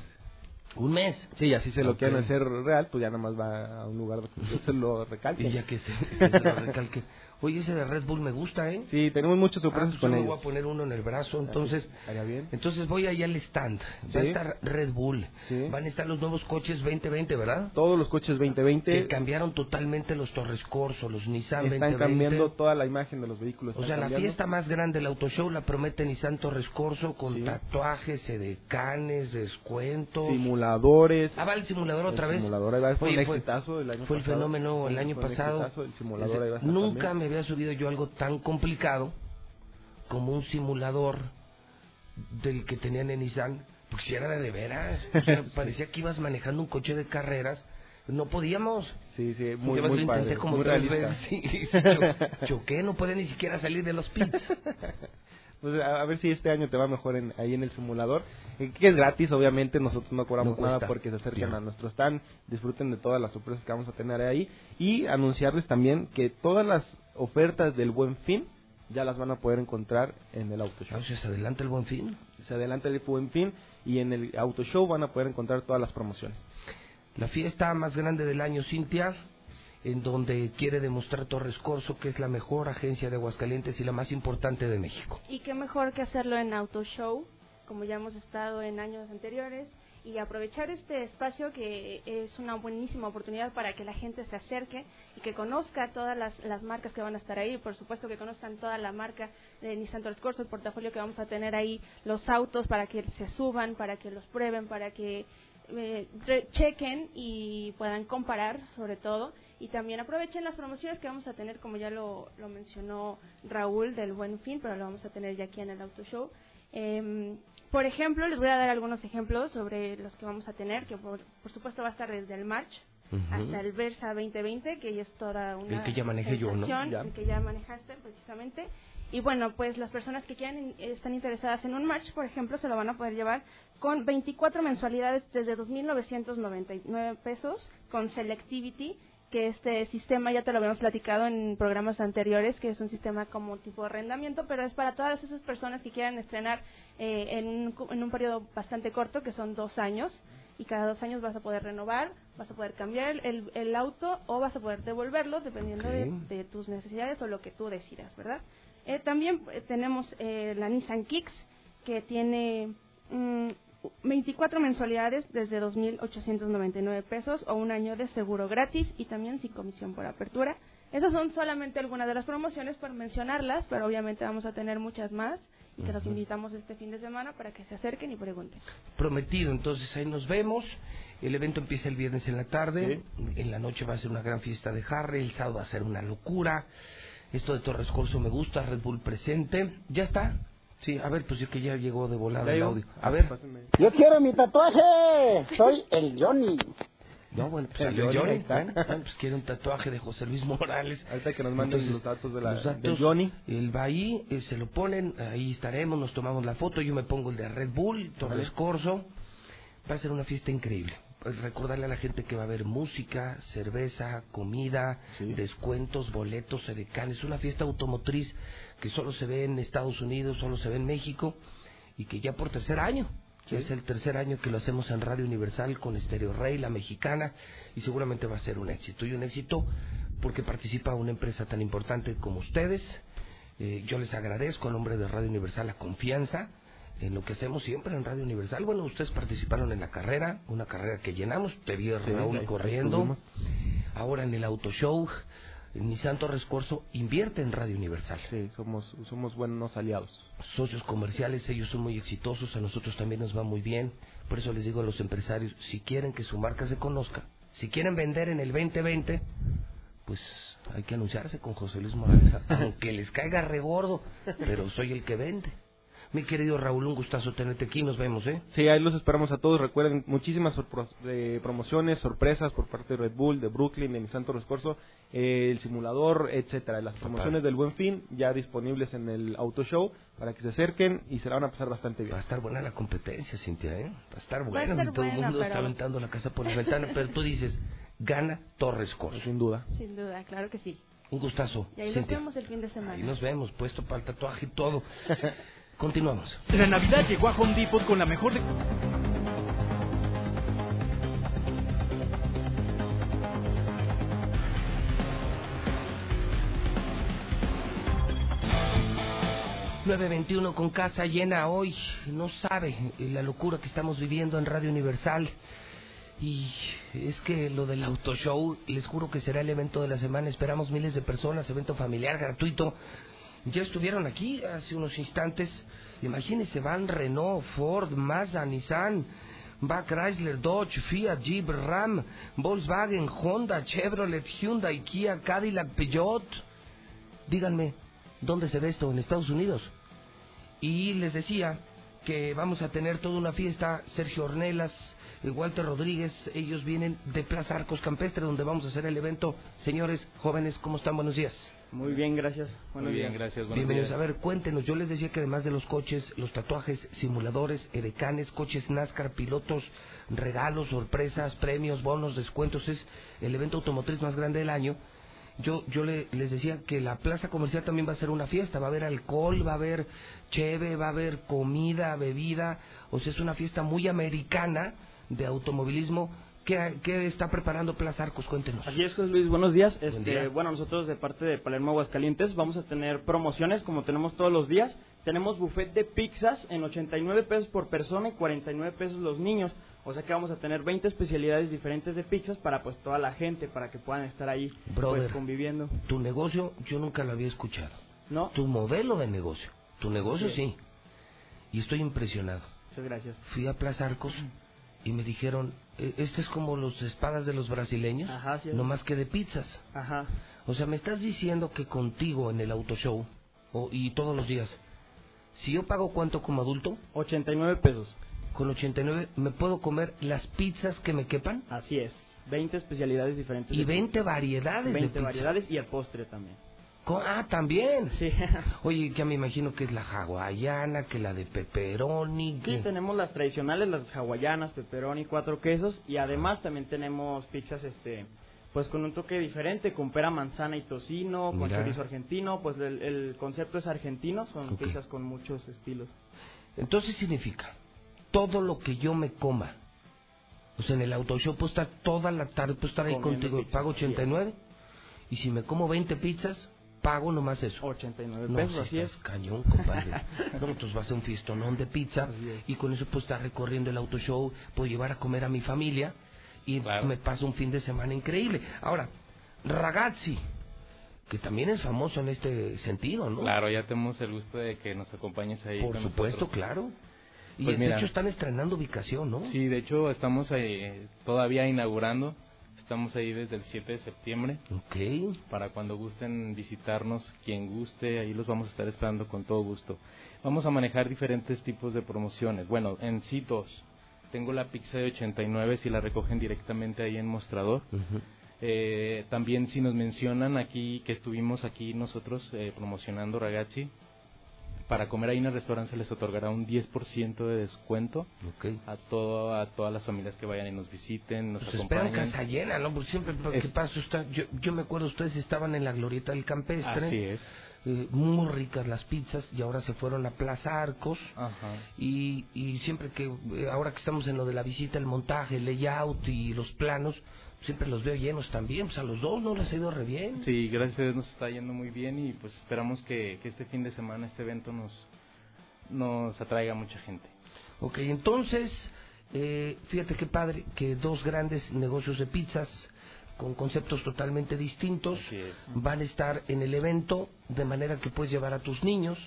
[SPEAKER 1] ¿Un mes?
[SPEAKER 32] Sí, así se lo
[SPEAKER 1] Ok.
[SPEAKER 32] quieren hacer real, pues ya nada más va a un lugar donde se lo recalque.
[SPEAKER 1] Y ya que se, que se lo recalque. *laughs* Oye, ese de Red Bull me gusta, ¿eh?
[SPEAKER 32] Sí, tenemos muchas
[SPEAKER 1] Ah,
[SPEAKER 32] sorpresas
[SPEAKER 1] pues
[SPEAKER 32] con
[SPEAKER 1] yo me
[SPEAKER 32] ellos.
[SPEAKER 1] voy a poner uno en el brazo, entonces...
[SPEAKER 32] Estaría bien.
[SPEAKER 1] Entonces voy allá al stand. Va a
[SPEAKER 32] Sí.
[SPEAKER 1] estar Red Bull.
[SPEAKER 32] Sí.
[SPEAKER 1] Van a estar los nuevos coches 2020, ¿verdad?
[SPEAKER 32] Todos los coches 2020
[SPEAKER 1] Que cambiaron totalmente los Torres Corso, los Nissan
[SPEAKER 32] están
[SPEAKER 1] 2020.
[SPEAKER 32] cambiando toda la imagen de los vehículos.
[SPEAKER 1] O
[SPEAKER 32] están
[SPEAKER 1] sea, la
[SPEAKER 32] cambiando.
[SPEAKER 1] fiesta más grande del auto show la promete Nissan Torres Corso con
[SPEAKER 32] Sí.
[SPEAKER 1] tatuajes, edecanes, descuentos.
[SPEAKER 32] simuladores.
[SPEAKER 1] Ah, va el simulador
[SPEAKER 32] El
[SPEAKER 1] otra vez.
[SPEAKER 32] simulador ahí va, fue
[SPEAKER 1] Oye,
[SPEAKER 32] un exitazo el año
[SPEAKER 1] fue el
[SPEAKER 32] pasado.
[SPEAKER 1] fenómeno el
[SPEAKER 32] Fue-
[SPEAKER 1] año
[SPEAKER 32] fue
[SPEAKER 1] pasado.
[SPEAKER 32] exitazo, el simulador ahí va a estar
[SPEAKER 1] Nunca
[SPEAKER 32] también.
[SPEAKER 1] me había subido yo algo tan complicado como un simulador del que tenían en Nissan. Porque si era de, de veras. O sea, *laughs* parecía que ibas manejando un coche de carreras. No podíamos.
[SPEAKER 32] Sí, sí, muy, muy
[SPEAKER 1] lo
[SPEAKER 32] padre,
[SPEAKER 1] intenté como
[SPEAKER 32] muy
[SPEAKER 1] tres veces. Sí, *laughs* cho- choqué, no puede ni siquiera salir de los pits. *laughs*
[SPEAKER 32] Pues a, a ver si este año te va mejor en, ahí en el simulador, eh, que es gratis, obviamente, nosotros no cobramos
[SPEAKER 1] No
[SPEAKER 32] nada porque se
[SPEAKER 1] Bien.
[SPEAKER 32] a nuestro stand, disfruten de todas las sorpresas que vamos a tener ahí y anunciarles también que todas las ofertas del Buen Fin ya las van a poder encontrar en el Auto Show.
[SPEAKER 1] Entonces, adelante el buen fin.
[SPEAKER 32] Se adelanta el buen fin y en el Auto Show van a poder encontrar todas las promociones.
[SPEAKER 1] La fiesta más grande del año, Cintia, en donde quiere demostrar Torres Corso que es la mejor agencia de Aguascalientes y la más importante de México.
[SPEAKER 31] Y qué mejor que hacerlo en Auto Show, como ya hemos estado en años anteriores, y aprovechar este espacio que es una buenísima oportunidad para que la gente se acerque y que conozca todas las, las marcas que van a estar ahí, por supuesto que conozcan toda la marca de Nissan Torres Corso, el portafolio que vamos a tener ahí, los autos para que se suban, para que los prueben, para que eh, chequen y puedan comparar sobre todo. Y también aprovechen las promociones que vamos a tener como ya lo, lo mencionó Raúl del Buen Fin pero lo vamos a tener ya aquí en el Auto Show. Em, por ejemplo les voy a dar algunos ejemplos sobre los que vamos a tener que por, por supuesto va a estar desde el March hasta el Versa 2020 que ya es toda una
[SPEAKER 1] El que ya manejé yo, ¿no?
[SPEAKER 31] sensación,
[SPEAKER 1] Ya.
[SPEAKER 31] el que ya manejaste precisamente y bueno, pues las personas que quieran están interesadas en un match, por ejemplo, se lo van a poder llevar con 24 mensualidades desde 2.999 pesos con Selectivity, que este sistema ya te lo habíamos platicado en programas anteriores, que es un sistema como tipo de arrendamiento, pero es para todas esas personas que quieran estrenar eh, en, un, en un periodo bastante corto, que son dos años, y cada dos años vas a poder renovar, vas a poder cambiar el, el auto o vas a poder devolverlo dependiendo de tus necesidades o lo que tú decidas, ¿verdad? Eh, también eh, tenemos eh, la Nissan Kicks, que tiene mm, 24 mensualidades desde 2.899 pesos o un año de seguro gratis y también sin comisión por apertura. Esas son solamente algunas de las promociones por mencionarlas, pero obviamente vamos a tener muchas más y que los invitamos este fin de semana para que se acerquen y pregunten.
[SPEAKER 1] Prometido, entonces ahí nos vemos. El evento empieza el viernes en la tarde. En la noche va a ser una gran fiesta de Harry. El sábado va a ser una locura. Esto de Torres Corso me gusta. Red Bull presente. ¿Ya está? Sí, a ver, pues es que ya llegó de volada el audio. A ver.
[SPEAKER 23] Yo quiero mi tatuaje. Soy el Johnny.
[SPEAKER 1] No, bueno, pues
[SPEAKER 32] El
[SPEAKER 1] salió
[SPEAKER 32] Johnny,
[SPEAKER 1] Johnny. pues quiere un tatuaje de José Luis Morales.
[SPEAKER 32] Ahorita que nos manden
[SPEAKER 1] Entonces,
[SPEAKER 32] los datos de la,
[SPEAKER 1] los datos,
[SPEAKER 32] del Johnny.
[SPEAKER 1] Él va ahí, eh, se lo ponen, ahí estaremos, nos tomamos la foto, yo me pongo el de Red Bull, Torres. Corso. Va a ser una fiesta increíble. Pues recordarle a la gente que va a haber música, cerveza, comida, descuentos, boletos, edecanes. una fiesta automotriz que solo se ve en Estados Unidos, solo se ve en México y que ya por tercer año. que Es el tercer año que lo hacemos en Radio Universal con Stereo Rey, la mexicana, y seguramente va a ser un éxito. Y un éxito porque participa una empresa tan importante como ustedes. Eh, yo les agradezco a nombre de Radio Universal la confianza en lo que hacemos siempre en Radio Universal. Bueno, ustedes participaron en la carrera, una carrera que llenamos, te vi
[SPEAKER 32] Sí,
[SPEAKER 1] Raúl
[SPEAKER 32] ahí-
[SPEAKER 1] corriendo. Ahora en el Auto Show, Nissan Torres Corso invierte en Radio Universal.
[SPEAKER 32] Sí, somos, somos buenos aliados.
[SPEAKER 1] Socios comerciales, ellos son muy exitosos, a nosotros también nos va muy bien. Por eso les digo a los empresarios, si quieren que su marca se conozca, si quieren vender en el 2020, pues hay que anunciarse con José Luis Morales, *laughs* aunque les caiga regordo, pero soy el que vende. Mi querido Raúl, un gustazo tenerte aquí, nos vemos, ¿eh?
[SPEAKER 32] Sí, ahí los esperamos a todos. Recuerden, muchísimas sorpro- eh, promociones, sorpresas por parte de Red Bull, de Brooklyn, de Nissan Torres Corso, eh, el simulador, etcétera. Las promociones del Buen Fin ya disponibles en el Auto Show para que se acerquen y se la van a pasar bastante bien.
[SPEAKER 1] Va a estar buena la competencia, Cintia, ¿eh? Va a estar
[SPEAKER 31] Va a
[SPEAKER 1] buena.
[SPEAKER 31] estar
[SPEAKER 1] Todo el
[SPEAKER 31] buena,
[SPEAKER 1] mundo está aventando la casa por la ventana, pero tú dices, gana Torres Corso.
[SPEAKER 32] Sin duda.
[SPEAKER 31] Sin duda, claro que sí.
[SPEAKER 1] Un gustazo.
[SPEAKER 31] Y ahí nos vemos el fin de semana.
[SPEAKER 1] Ahí nos vemos, puesto para el tatuaje y todo. *laughs* Continuamos.
[SPEAKER 33] La Navidad llegó a Home Depot con la mejor de...
[SPEAKER 1] veintiuno con casa llena hoy. No sabe eh, la locura que estamos viviendo en Radio Universal. Y es que lo del auto show, les juro que será el evento de la semana. Esperamos miles de personas, evento familiar, gratuito. Ya estuvieron aquí hace unos instantes. Imagínense, van Renault, Ford, Mazda, Nissan, va Chrysler, Dodge, Fiat, Jeep, Ram, Volkswagen, Honda, Chevrolet, Hyundai, Kia, Cadillac, Peugeot. Díganme, ¿dónde se ve esto? ¿En Estados Unidos? Y les decía que vamos a tener toda una fiesta. Sergio Ornelas, Walter Rodríguez, ellos vienen de Plaza Arcos Campestre, donde vamos a hacer el evento. Señores, jóvenes, ¿cómo están? Buenos días.
[SPEAKER 34] Muy bien, gracias. Buenos días.
[SPEAKER 1] Bienvenidos. A ver, cuéntenos. Yo les decía que además de los coches, los tatuajes, simuladores, edecanes, coches NASCAR, pilotos, regalos, sorpresas, premios, bonos, descuentos, es el evento automotriz más grande del año. yo yo le, les decía que la plaza comercial también va a ser una fiesta, va a haber alcohol, va a haber cheve, va a haber comida, bebida, o sea, es una fiesta muy americana de automovilismo. ¿Qué, qué está preparando Plaza Arcos? Cuéntenos.
[SPEAKER 34] Así es, José Luis, buenos días.
[SPEAKER 1] Buen
[SPEAKER 34] Este,
[SPEAKER 1] día.
[SPEAKER 34] Bueno, nosotros de parte de Palermo Aguascalientes vamos a tener promociones como tenemos todos los días. Tenemos buffet de pizzas en 89 pesos por persona y 49 pesos los niños. O sea que vamos a tener 20 especialidades diferentes de pizzas para pues toda la gente, para que puedan estar ahí
[SPEAKER 1] Brother.
[SPEAKER 34] pues conviviendo.
[SPEAKER 1] Tu negocio yo nunca lo había escuchado.
[SPEAKER 34] ¿No?
[SPEAKER 1] Tu modelo de negocio. Tu negocio
[SPEAKER 34] Sí.
[SPEAKER 1] sí. Y estoy impresionado.
[SPEAKER 34] Muchas gracias.
[SPEAKER 1] Fui a Plaza Arcos y me dijeron, "Eh, este es como los espadas de los brasileños,
[SPEAKER 34] Ajá, sí
[SPEAKER 1] no más que de pizzas.
[SPEAKER 34] Ajá.
[SPEAKER 1] O sea, me estás diciendo que contigo en el auto show o- y todos los días, si yo pago cuánto como adulto,
[SPEAKER 34] 89 pesos.
[SPEAKER 1] con 89 me puedo comer las pizzas que me quepan
[SPEAKER 34] Así es. 20 especialidades diferentes.
[SPEAKER 1] y
[SPEAKER 34] de
[SPEAKER 1] 20
[SPEAKER 34] pizza.
[SPEAKER 1] variedades de
[SPEAKER 34] 20
[SPEAKER 1] pizza.
[SPEAKER 34] variedades y el postre también.
[SPEAKER 1] Ah, también.
[SPEAKER 34] Sí. *laughs*
[SPEAKER 1] Oye, que me imagino que es la hawaiana, que la de pepperoni.
[SPEAKER 34] Sí,
[SPEAKER 1] que-
[SPEAKER 34] tenemos las tradicionales, las hawaianas, pepperoni, cuatro quesos y además también tenemos pizzas este pues con un toque diferente, con pera, manzana y tocino, con
[SPEAKER 1] Mira.
[SPEAKER 34] chorizo argentino, pues el, el concepto es argentino, son pizzas con muchos estilos.
[SPEAKER 1] Entonces significa, todo lo que yo me coma, o sea, en el auto show puedo estar toda la tarde, puedo estar ahí
[SPEAKER 34] Comiendo
[SPEAKER 1] contigo,
[SPEAKER 34] pizzas,
[SPEAKER 1] pago
[SPEAKER 34] así es.
[SPEAKER 1] 89, y si me como 20 pizzas, pago nomás eso.
[SPEAKER 34] 89
[SPEAKER 1] No,
[SPEAKER 34] pesos,
[SPEAKER 1] si
[SPEAKER 34] así es.
[SPEAKER 1] cañón, compadre. *laughs* no, entonces va a ser un fiestonón de pizza y con eso puedo estar recorriendo el auto show, puedo llevar a comer a mi familia y me paso un fin de semana increíble. Ahora, Ragazzi, que también es famoso en este sentido, ¿no?
[SPEAKER 21] Claro, ya tenemos el gusto de que nos acompañes ahí.
[SPEAKER 1] Por
[SPEAKER 21] con
[SPEAKER 1] supuesto,
[SPEAKER 21] nosotros.
[SPEAKER 1] claro. Y
[SPEAKER 21] Pues
[SPEAKER 1] de
[SPEAKER 21] mira.
[SPEAKER 1] hecho están estrenando ubicación, ¿no?
[SPEAKER 21] Sí, de hecho estamos eh, todavía inaugurando. Estamos ahí desde el 7 de septiembre.
[SPEAKER 1] Ok.
[SPEAKER 21] Para cuando gusten visitarnos, quien guste, ahí los vamos a estar esperando con todo gusto. Vamos a manejar diferentes tipos de promociones. Bueno, en dos. Tengo la pizza de 89 si la recogen directamente ahí en mostrador. Eh, también si nos mencionan aquí que estuvimos aquí nosotros eh, promocionando Ragazzi, para comer ahí en el restaurante se les otorgará un 10% de descuento a todo, a todas las familias que vayan y nos visiten, nos
[SPEAKER 1] Pues
[SPEAKER 21] acompañen.
[SPEAKER 1] casa llena, ¿no? Porque siempre, ¿qué pasa? Está- yo, yo me acuerdo, ustedes estaban en la glorieta del campestre.
[SPEAKER 21] Así es.
[SPEAKER 1] eh, muy ricas las pizzas y ahora se fueron a Plaza Arcos.
[SPEAKER 21] Ajá.
[SPEAKER 1] Y, y siempre que, eh, ahora que estamos en lo de la visita, el montaje, el layout y los planos, siempre los veo llenos también. Pues a los dos no les ha ido re bien.
[SPEAKER 21] Sí, gracias a Dios nos está yendo muy bien y pues esperamos que, que este fin de semana este evento nos, nos atraiga mucha gente.
[SPEAKER 1] Ok, entonces, eh, fíjate qué padre que dos grandes negocios de pizzas con conceptos totalmente distintos van a estar en el evento de manera que puedes llevar a tus niños.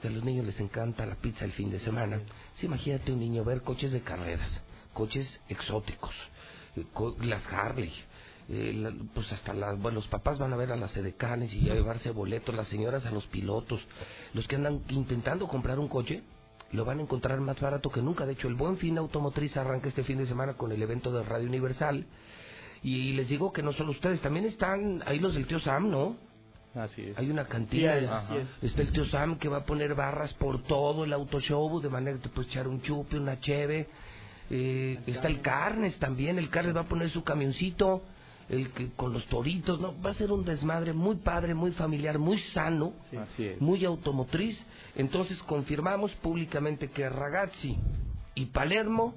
[SPEAKER 1] Que a los niños les encanta la pizza el fin de semana. Sí, imagínate un niño ver coches de carreras, coches exóticos, co- las Harley. eh, la- pues hasta la- bueno, los papás van a ver a las edecanes y a llevarse boletos, las señoras a los pilotos, los que andan intentando comprar un coche, lo van a encontrar más barato que nunca. De hecho, el Buen Fin Automotriz arranca este fin de semana con el evento de Radio Universal. Y les digo que no solo ustedes, también están ahí los del tío Sam, ¿no?
[SPEAKER 21] Así es.
[SPEAKER 1] Hay una cantina.
[SPEAKER 21] Sí, así es.
[SPEAKER 1] Está el tío Sam que va a poner barras por todo el auto show, de manera que te puedes echar un chupe, una cheve. Eh, está el Carnes también, el Carnes va a poner su camioncito, el que con los toritos, ¿no? Va a ser un desmadre muy padre, muy familiar, muy sano,
[SPEAKER 21] Así es.
[SPEAKER 1] muy automotriz. Entonces confirmamos públicamente que Ragazzi y Palermo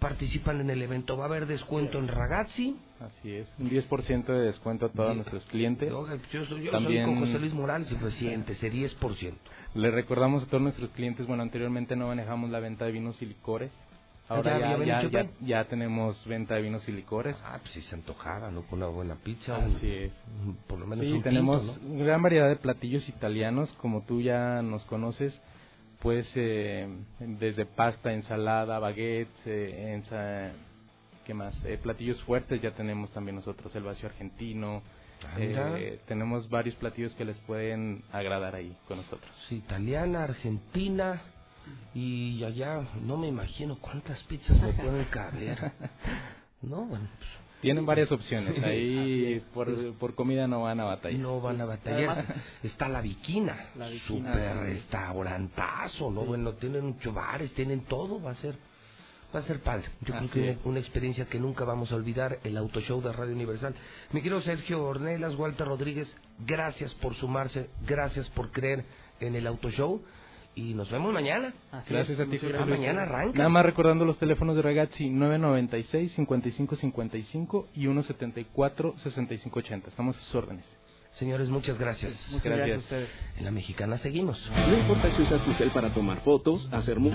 [SPEAKER 1] participan en el evento. Va a haber descuento en Ragazzi.
[SPEAKER 21] Así es, un 10% de descuento a todos nuestros clientes.
[SPEAKER 1] Yo, yo soy, yo
[SPEAKER 21] También
[SPEAKER 1] soy con José Luis Morales presidente, ese 10%.
[SPEAKER 21] le recordamos a todos nuestros clientes, bueno, anteriormente no manejamos la venta de vinos y licores. Ahora
[SPEAKER 1] ¿Ya-
[SPEAKER 21] ya,
[SPEAKER 1] ya
[SPEAKER 21] tenemos venta de vinos y licores.
[SPEAKER 1] Ah, pues si se antojara, ¿no? Con una buena pizza.
[SPEAKER 21] Así
[SPEAKER 1] un-
[SPEAKER 21] es.
[SPEAKER 1] un- Por lo menos
[SPEAKER 21] Sí,
[SPEAKER 1] un
[SPEAKER 21] tenemos
[SPEAKER 1] tinto, ¿no?
[SPEAKER 21] gran variedad de platillos italianos, como tú ya nos conoces, pues eh, desde pasta, ensalada, baguettes, eh, ensa- ¿qué más? Eh, platillos fuertes ya tenemos también nosotros, el vacío argentino,
[SPEAKER 1] Ah,
[SPEAKER 21] eh, tenemos varios platillos que les pueden agradar ahí con nosotros.
[SPEAKER 1] Sí, italiana, argentina y allá no me imagino cuántas pizzas me pueden caber. *laughs* No, bueno, pues,
[SPEAKER 21] Tienen varias opciones, *laughs* ahí por, por comida no van a batallar.
[SPEAKER 1] no van a batallar.
[SPEAKER 21] Además-
[SPEAKER 1] Está la Viquina,
[SPEAKER 21] La Viquina,
[SPEAKER 1] super
[SPEAKER 21] sí.
[SPEAKER 1] restaurantazo, ¿no? Bueno, tienen muchos bares, tienen todo, va a ser Va a ser padre. Yo creo que
[SPEAKER 21] es.
[SPEAKER 1] una experiencia que nunca vamos a olvidar, el Auto Show de Radio Universal. Mi querido Sergio Ornelas, Walter Rodríguez, gracias por sumarse, gracias por creer en el Auto Show y nos vemos mañana.
[SPEAKER 21] Gracias a ti, José Luis.
[SPEAKER 1] mañana arranca.
[SPEAKER 21] Nada más recordando los teléfonos de Ragazzi 996-5555 y 174-6580. Estamos a sus órdenes.
[SPEAKER 1] Señores, muchas gracias.
[SPEAKER 21] Muchas gracias a ustedes.
[SPEAKER 1] En la mexicana seguimos.
[SPEAKER 35] No importa si usas tu cel para tomar fotos, hacer mu...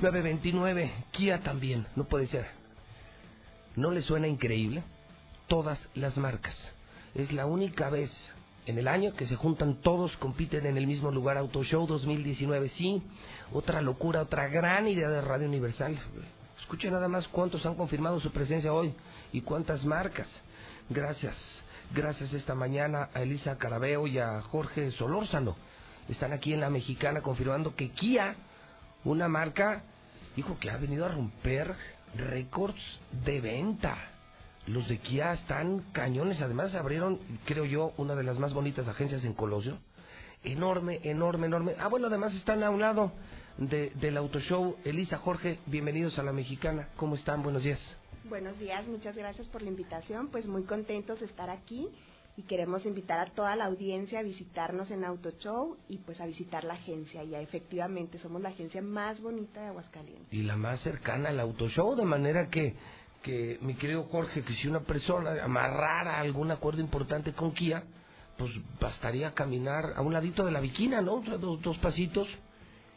[SPEAKER 1] 929, Kia también, no puede ser. ¿No le suena increíble? Todas las marcas. Es la única vez en el año que se juntan todos, compiten en el mismo lugar. Auto Show 2019, sí. Otra locura, otra gran idea de Radio Universal. Escuchen nada más cuántos han confirmado su presencia hoy y cuántas marcas. Gracias, gracias esta mañana a Elisa Carabeo y a Jorge Solórzano. Están aquí en la mexicana confirmando que Kia, una marca, dijo que ha venido a romper récords de venta. Los de Kia están cañones. Además, abrieron, creo yo, una de las más bonitas agencias en Colosio. Enorme, enorme, enorme. Ah, bueno, además están a un lado de, del Auto Show. Elisa, Jorge, bienvenidos a la mexicana. ¿Cómo están? Buenos días.
[SPEAKER 36] Buenos días, muchas gracias por la invitación. Pues muy contentos de estar aquí y queremos invitar a toda la audiencia a visitarnos en Auto Show y pues a visitar la agencia. Y efectivamente somos la agencia más bonita de Aguascalientes.
[SPEAKER 1] Y la más cercana al Auto Show, de manera que, que mi querido Jorge, que si una persona amarrara algún acuerdo importante con Kia, pues bastaría caminar a un ladito de la viquina, ¿no? O sea, dos, dos pasitos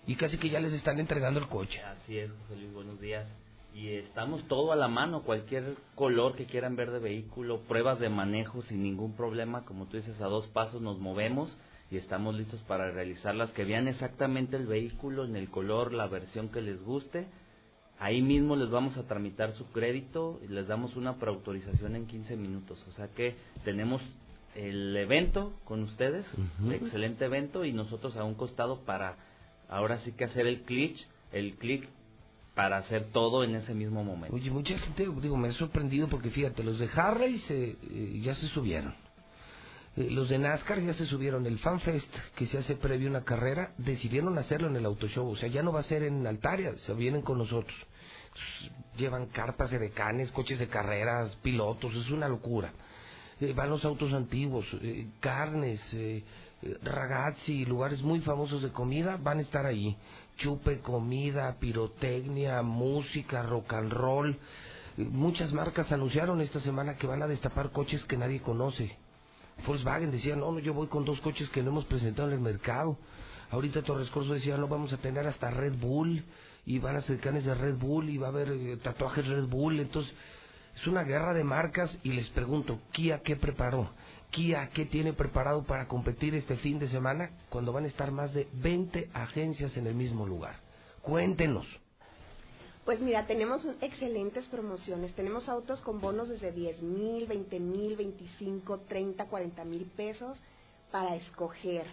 [SPEAKER 1] y casi que ya les están entregando el coche.
[SPEAKER 37] Así es, José Luis, buenos días. Y estamos todo a la mano, cualquier color que quieran ver de vehículo, pruebas de manejo sin ningún problema, como tú dices, a dos pasos nos movemos y estamos listos para realizarlas, que vean exactamente el vehículo en el color, la versión que les guste. Ahí mismo les vamos a tramitar su crédito y les damos una preautorización en 15 minutos. O sea que tenemos el evento con ustedes,
[SPEAKER 1] Ujú.
[SPEAKER 37] excelente evento, y nosotros a un costado para ahora sí que hacer el clic, el clic para hacer todo en ese mismo momento.
[SPEAKER 1] Oye, mucha gente, digo, me ha sorprendido porque fíjate, los de Harley se, eh, ya se subieron. Eh, los de NASCAR ya se subieron. El FanFest, que se hace previo a una carrera, decidieron hacerlo en el Auto Show. O sea, ya no va a ser en Altaria, se vienen con nosotros. Llevan carpas de decanes, coches de carreras, pilotos, es una locura. Eh, van los autos antiguos, eh, carnes, ragazzi, lugares muy famosos de comida, van a estar ahí. Chupe, comida, pirotecnia, música, rock and roll. Muchas marcas anunciaron esta semana que van a destapar coches que nadie conoce. Volkswagen decía, no, no, yo voy con dos coches que no hemos presentado en el mercado. Ahorita Torres Corso decía, no, vamos a tener hasta Red Bull y van a ser canes de Red Bull y va a haber eh, tatuajes Red Bull. Entonces, es una guerra de marcas y les pregunto, Kia, ¿qué preparó? Kia, ¿qué tiene preparado para competir este fin de semana cuando van a estar más de 20 agencias en el mismo lugar? Cuéntenos.
[SPEAKER 36] Pues mira, tenemos excelentes promociones. Tenemos autos con bonos desde 10 mil, 20 mil, 25, 30, 40 mil pesos para escoger.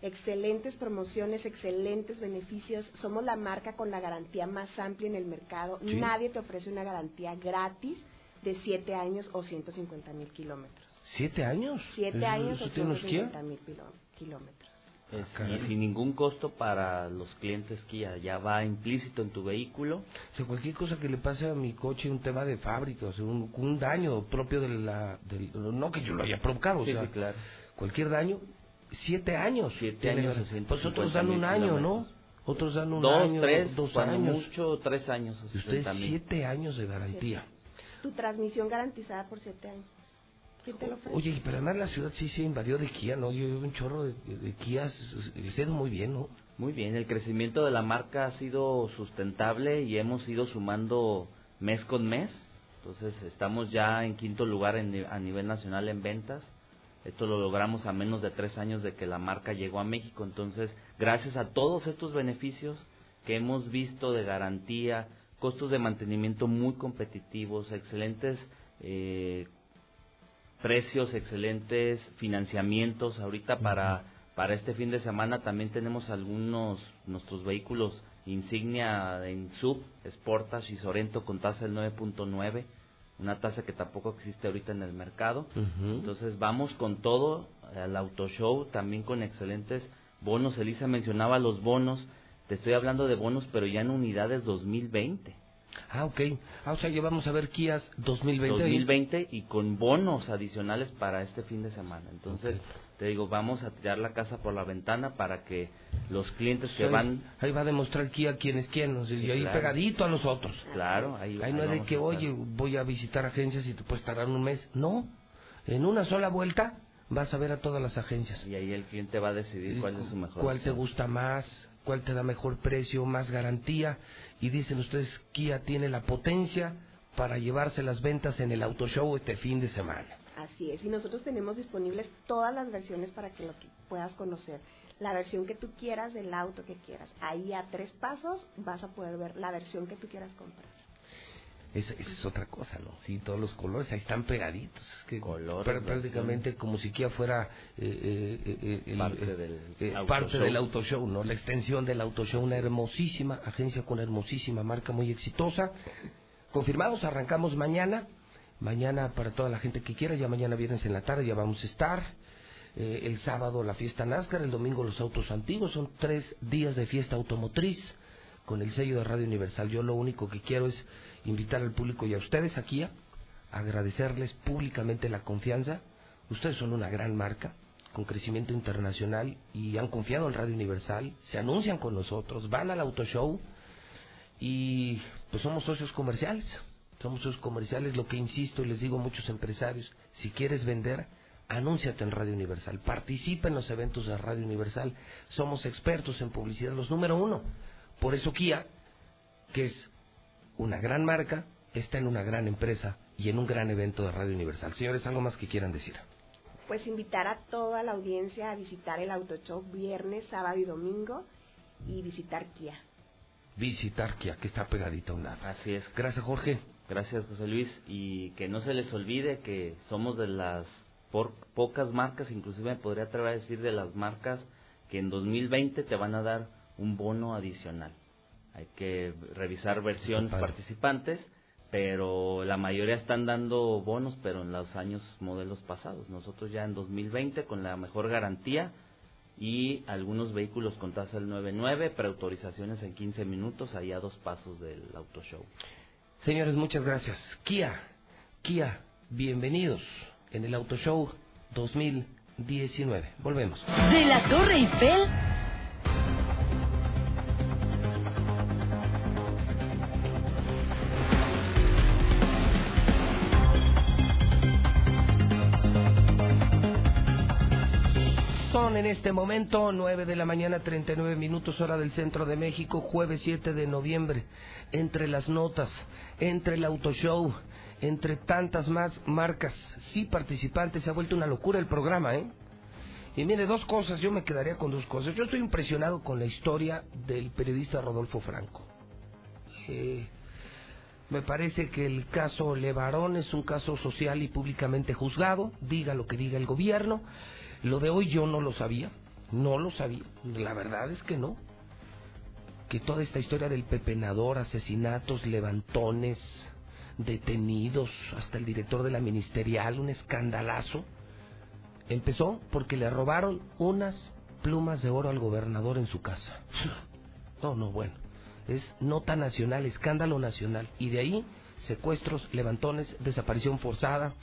[SPEAKER 36] Excelentes promociones, excelentes beneficios. Somos la marca con la garantía más amplia en el mercado.
[SPEAKER 1] Sí.
[SPEAKER 36] Nadie te ofrece una garantía gratis de 7 años o 150 mil kilómetros.
[SPEAKER 1] ¿Siete años?
[SPEAKER 36] 7
[SPEAKER 1] ¿Eso-
[SPEAKER 36] años
[SPEAKER 1] eso
[SPEAKER 36] o
[SPEAKER 1] tiene unos Kia?
[SPEAKER 36] 150 mil kilómetros.
[SPEAKER 37] Es-
[SPEAKER 1] caray.
[SPEAKER 37] y sin ningún costo para los clientes Kia, ya va implícito en tu vehículo.
[SPEAKER 1] O sea, cualquier cosa que le pase a mi coche, un tema de fábrica, o sea, un, un daño propio de la... del- no que yo lo haya provocado, o sea,
[SPEAKER 37] sí, claro.
[SPEAKER 1] cualquier daño, siete años.
[SPEAKER 37] Siete años,
[SPEAKER 1] Pues otros
[SPEAKER 37] 150
[SPEAKER 1] dan un año, ¿no? Otros dan un
[SPEAKER 37] dos,
[SPEAKER 1] año,
[SPEAKER 37] tres,
[SPEAKER 1] dos años.
[SPEAKER 37] mucho, tres años.
[SPEAKER 1] ustedes
[SPEAKER 37] 60 mil.
[SPEAKER 1] siete años de garantía.
[SPEAKER 36] Tu transmisión garantizada por 7 años. ¿Quién te lo ofrece?
[SPEAKER 1] Oye, pero además la ciudad sí se invadió de Kia, ¿no? Yo veo un chorro de, de ha ido muy bien, ¿no?
[SPEAKER 37] Muy bien, el crecimiento de la marca ha sido sustentable y hemos ido sumando mes con mes. Entonces estamos ya en quinto lugar en a nivel nacional en ventas. Esto lo logramos a menos de tres años de que la marca llegó a México. Entonces, gracias a todos estos beneficios que hemos visto de garantía, costos de mantenimiento muy competitivos, excelentes eh, precios, excelentes financiamientos. Ahorita para, para este fin de semana también tenemos algunos, nuestros vehículos insignia en sub, Sportage y Sorento con tasa del 9.9, una tasa que tampoco existe ahorita en el mercado. Entonces vamos con todo al auto show, también con excelentes bonos. Elisa mencionaba los bonos, te estoy hablando de bonos, pero ya en unidades 2020.
[SPEAKER 1] Ah, ok. Ah, o sea, ya vamos a ver Kias 2020.
[SPEAKER 37] 2020 y con bonos adicionales para este fin de semana. Entonces, te digo, vamos a tirar la casa por la ventana para que los clientes que van...
[SPEAKER 1] Ahí va a demostrar Kia quién es quién, o sea, y ahí
[SPEAKER 37] claro.
[SPEAKER 1] pegadito a nosotros.
[SPEAKER 37] Claro, ahí,
[SPEAKER 1] Ahí no es de que, oye, voy a visitar agencias y te puedes tardar un mes. No, en una sola vuelta vas a ver a todas las agencias.
[SPEAKER 37] Y ahí el cliente va a decidir cuál es su mejor
[SPEAKER 1] ¿Cuál te gusta más? ¿Cuál te da mejor precio, más garantía? Y dicen ustedes, Kia tiene la potencia para llevarse las ventas en el auto show este fin de semana.
[SPEAKER 36] Así es, y nosotros tenemos disponibles todas las versiones para que lo que puedas conocer. La versión que tú quieras del auto que quieras. Ahí a tres pasos vas a poder ver la versión que tú quieras comprar.
[SPEAKER 1] Esa, esa es otra cosa, ¿no? Sí, todos los colores ahí están pegaditos. Es que
[SPEAKER 37] Colores,
[SPEAKER 1] pr- prácticamente como si Kia fuera eh, eh, eh, el-
[SPEAKER 37] Parte
[SPEAKER 1] eh,
[SPEAKER 37] del
[SPEAKER 1] eh,
[SPEAKER 37] auto
[SPEAKER 1] parte
[SPEAKER 37] show.
[SPEAKER 1] del auto show, ¿no? La extensión del auto show, una hermosísima agencia con hermosísima marca muy exitosa. Confirmados, arrancamos mañana. Mañana para toda la gente que quiera, ya mañana viernes en la tarde ya vamos a estar. Eh, el sábado la fiesta NASCAR, el domingo los autos antiguos, son tres días de fiesta automotriz con el sello de Radio Universal. Yo lo único que quiero es invitar al público y a ustedes aquí a agradecerles públicamente la confianza. Ustedes son una gran marca con crecimiento internacional y han confiado en Radio Universal, se anuncian con nosotros, van al auto show y pues somos socios comerciales. Somos socios comerciales, lo que insisto y les digo a muchos empresarios, si quieres vender, anúnciate en Radio Universal, participa en los eventos de Radio Universal, somos expertos en publicidad, los número uno. Por eso Kia, que es una gran marca, está en una gran empresa y en un gran evento de Radio Universal. Señores, ¿algo más que quieran decir?
[SPEAKER 36] Pues invitar a toda la audiencia a visitar el Auto Show viernes, sábado y domingo y visitar Kia.
[SPEAKER 1] Visitar Kia, que está pegadita a un lado.
[SPEAKER 37] Así es.
[SPEAKER 1] Gracias, Jorge.
[SPEAKER 37] Gracias, José Luis. Y que no se les olvide que somos de las por, pocas marcas, inclusive me podría atrever a decir de las marcas que en 2020 te van a dar un bono adicional. Hay que revisar versiones participantes, pero la mayoría están dando bonos, pero en los años modelos pasados. Nosotros ya en 2020 con la mejor garantía y algunos vehículos con tasa del 99, preautorizaciones en 15 minutos, ahí a dos pasos del auto show.
[SPEAKER 1] Señores, muchas gracias. Kia, Kia, bienvenidos en el Auto Show 2019. Volvemos.
[SPEAKER 38] De la Torre Eiffel
[SPEAKER 1] este momento 9 de la mañana 39 minutos hora del centro de México, jueves 7 de noviembre. Entre las notas, entre el auto show, entre tantas más marcas, sí participantes, se ha vuelto una locura el programa, ¿eh? Y mire, dos cosas, yo me quedaría con dos cosas. Yo estoy impresionado con la historia del periodista Rodolfo Franco. Eh, me parece que el caso Levarón es un caso social y públicamente juzgado, diga lo que diga el gobierno. Lo de hoy yo no lo sabía, no lo sabía, la verdad es que no. Que toda esta historia del pepenador, asesinatos, levantones, detenidos, hasta el director de la ministerial, un escandalazo, empezó porque le robaron unas plumas de oro al gobernador en su casa. No, no, bueno, es nota nacional, escándalo nacional. Y de ahí, secuestros, levantones, desaparición forzada,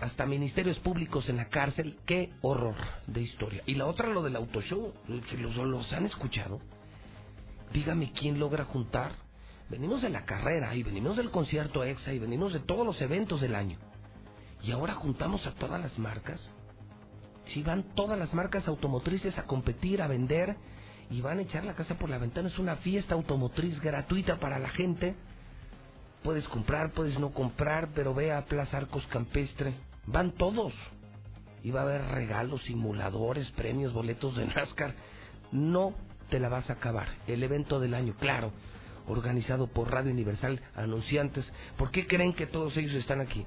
[SPEAKER 1] hasta ministerios públicos en la cárcel, qué horror de historia. Y la otra, lo del auto show, ¿los, los han escuchado? Dígame quién logra juntar. Venimos de la carrera y venimos del concierto EXA y venimos de todos los eventos del año. Y ahora juntamos a todas las marcas. Si van todas las marcas automotrices a competir, a vender y van a echar la casa por la ventana, es una fiesta automotriz gratuita para la gente. Puedes comprar, puedes no comprar, pero ve a Plaza Arcos Campestre. Van todos. Y va a haber regalos, simuladores, premios, boletos de *laughs* NASCAR. No te la vas a acabar. El evento del año, claro, organizado por Radio Universal, anunciantes. ¿Por qué creen que todos ellos están aquí?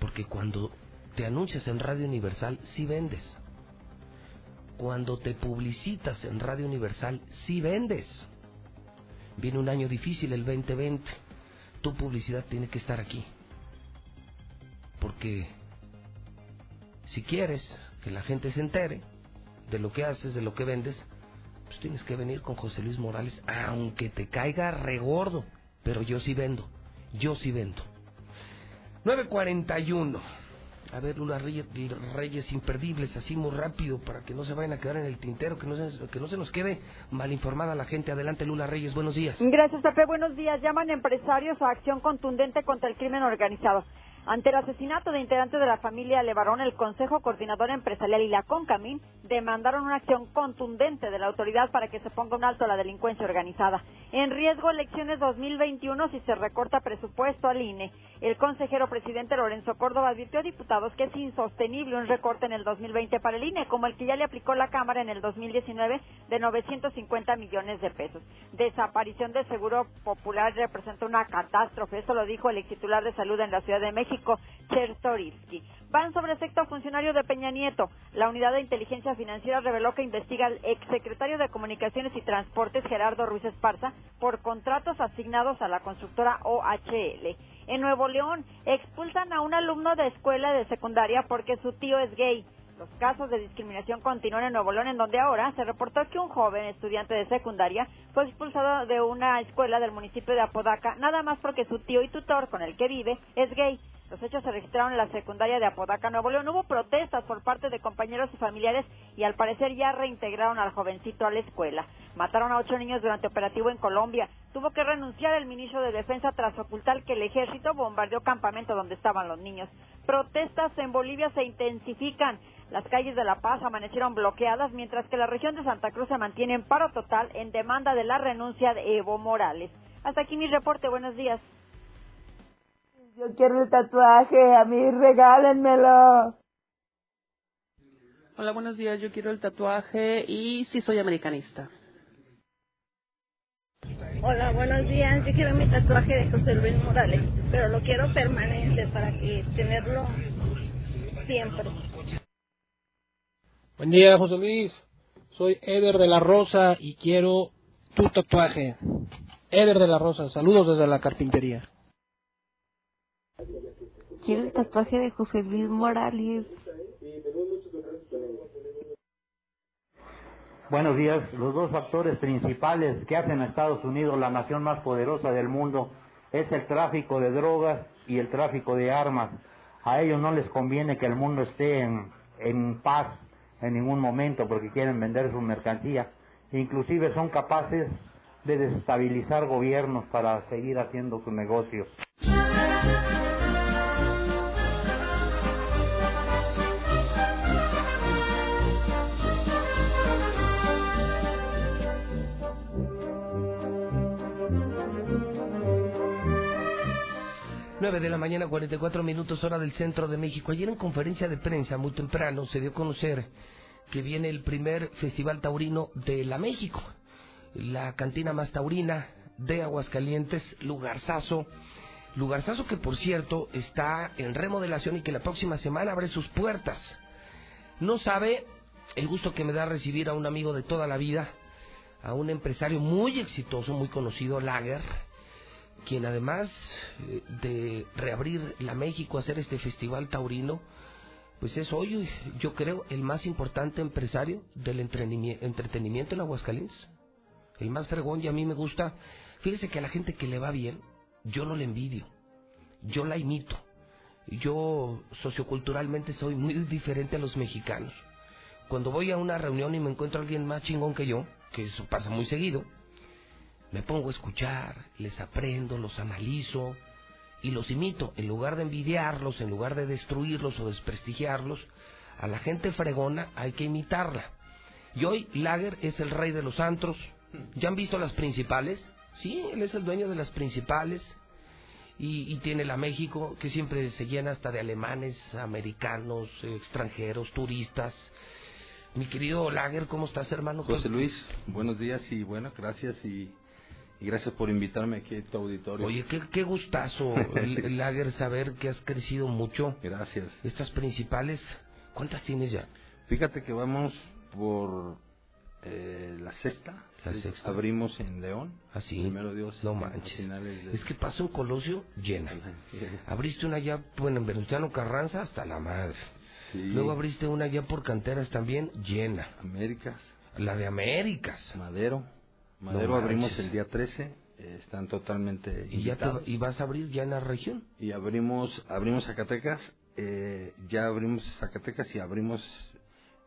[SPEAKER 1] Porque cuando te anuncias en Radio Universal, sí vendes. Cuando te publicitas en Radio Universal, sí vendes. Viene un año difícil, el 2020. tu publicidad tiene que estar aquí. Porque si quieres que la gente se entere de lo que haces, de lo que vendes, pues tienes que venir con José Luis Morales, aunque te caiga regordo. Pero yo sí vendo, yo sí vendo. 941. A ver, Reyes, Reyes, imperdibles, así muy rápido, para que no se vayan a quedar en el tintero, que no se, que no se nos quede mal informada la gente. Adelante, Lula Reyes, buenos días.
[SPEAKER 2] Gracias, Pepe, buenos días. Llaman empresarios a acción contundente contra el crimen organizado. Ante el asesinato de integrantes de la familia Levarón, el Consejo Coordinador Empresarial y la CONCAMIN demandaron una acción contundente de la autoridad para que se ponga un alto a la delincuencia organizada. En riesgo elecciones 2021 si se recorta presupuesto al INE. El consejero presidente Lorenzo Córdoba advirtió a diputados que es insostenible un recorte en el 2020 para el INE, como el que ya le aplicó la Cámara en el 2019 de 950 millones de pesos. Desaparición del Seguro Popular representa una catástrofe, eso lo dijo el ex titular de Salud en la Ciudad de México México, Van sobre sexto funcionario de Peña Nieto. La unidad de inteligencia financiera reveló que investiga al exsecretario de Comunicaciones y Transportes, Gerardo Ruiz Esparza, por contratos asignados a la constructora OHL. En Nuevo León, expulsan a un alumno de escuela de secundaria porque su tío es gay. Los casos de discriminación continúan en Nuevo León, en donde ahora se reportó que un joven estudiante de secundaria fue expulsado de una escuela del municipio de Apodaca, nada más porque su tío y tutor con el que vive es gay. Los hechos se registraron en la secundaria de Apodaca, Nuevo León. Hubo protestas por parte de compañeros y familiares y al parecer ya reintegraron al jovencito a la escuela. Mataron a ocho niños durante operativo en Colombia. Tuvo que renunciar el ministro de Defensa tras ocultar que el ejército bombardeó campamento donde estaban los niños. Protestas en Bolivia se intensifican. Las calles de La Paz amanecieron bloqueadas mientras que la región de Santa Cruz se mantiene en paro total en demanda de la renuncia de Evo Morales. Hasta aquí mi reporte. Buenos días.
[SPEAKER 39] Yo quiero el tatuaje, a mí regálenmelo.
[SPEAKER 40] Hola, buenos días. Yo quiero el tatuaje y sí soy americanista.
[SPEAKER 41] Hola, buenos días. Yo quiero mi tatuaje de José Luis Morales, pero lo quiero permanente para que tenerlo siempre.
[SPEAKER 42] Buen día, José Luis. Soy Eder de la Rosa y quiero tu tatuaje. Eder de la Rosa, saludos desde la carpintería.
[SPEAKER 13] Quiero el tatuaje de José Luis Morales.
[SPEAKER 43] Buenos días. Los dos factores principales que hacen a Estados Unidos la nación más poderosa del mundo es el tráfico de drogas y el tráfico de armas. A ellos no les conviene que el mundo esté en, paz en ningún momento porque quieren vender su mercancía. Inclusive son capaces de desestabilizar gobiernos para seguir haciendo su negocio.
[SPEAKER 1] 9 de la mañana, 44 minutos hora del centro de México. Ayer en conferencia de prensa, muy temprano, se dio a conocer que viene el primer Festival Taurino de la México. La cantina más taurina de Aguascalientes, Lugarzazo. Lugarzazo que, por cierto, está en remodelación y que la próxima semana abre sus puertas. No sabe el gusto que me da recibir a un amigo de toda la vida, a un empresario muy exitoso, muy conocido, Lager quien además eh, de reabrir la México, hacer este festival taurino, pues es hoy, yo creo, el más importante empresario del entretenimiento en Aguascalientes. El más fregón y a mí me gusta. Fíjese que a la gente que le va bien, yo no le envidio, yo la imito. Yo socioculturalmente soy muy diferente a los mexicanos. Cuando voy a una reunión y me encuentro a alguien más chingón que yo, que eso pasa muy seguido, me pongo a escuchar, les aprendo, los analizo y los imito. En lugar de envidiarlos, en lugar de destruirlos o desprestigiarlos, a la gente fregona hay que imitarla. Y hoy Lager es el rey de los antros. ¿Ya han visto las principales? Sí, él es el dueño de las principales. Y, tiene la México, que siempre se llena hasta de alemanes, americanos, extranjeros, turistas. Mi querido Lager, ¿cómo estás, hermano?
[SPEAKER 44] José Luis, buenos días y bueno, gracias y gracias por invitarme aquí a tu auditorio.
[SPEAKER 1] Oye, qué, qué gustazo, *laughs* Lager, saber que has crecido mucho.
[SPEAKER 44] eh, la sexta.
[SPEAKER 1] La sexta.
[SPEAKER 44] Abrimos en León.
[SPEAKER 1] ¿Ah, sí?
[SPEAKER 44] Primero Dios.
[SPEAKER 1] No manches.
[SPEAKER 44] de-
[SPEAKER 1] Es que pasó en Colosio llena. Abriste una ya, bueno, en Venustiano Carranza hasta la madre.
[SPEAKER 44] Sí.
[SPEAKER 1] Luego abriste una ya por canteras también llena.
[SPEAKER 44] Américas.
[SPEAKER 1] La de Américas.
[SPEAKER 44] Madero. Madero
[SPEAKER 1] No
[SPEAKER 44] abrimos el día 13. eh, están totalmente
[SPEAKER 1] Y ya te, y vas a abrir ya en la región.
[SPEAKER 44] y abrimos abrimos Zacatecas eh, ya abrimos Zacatecas y abrimos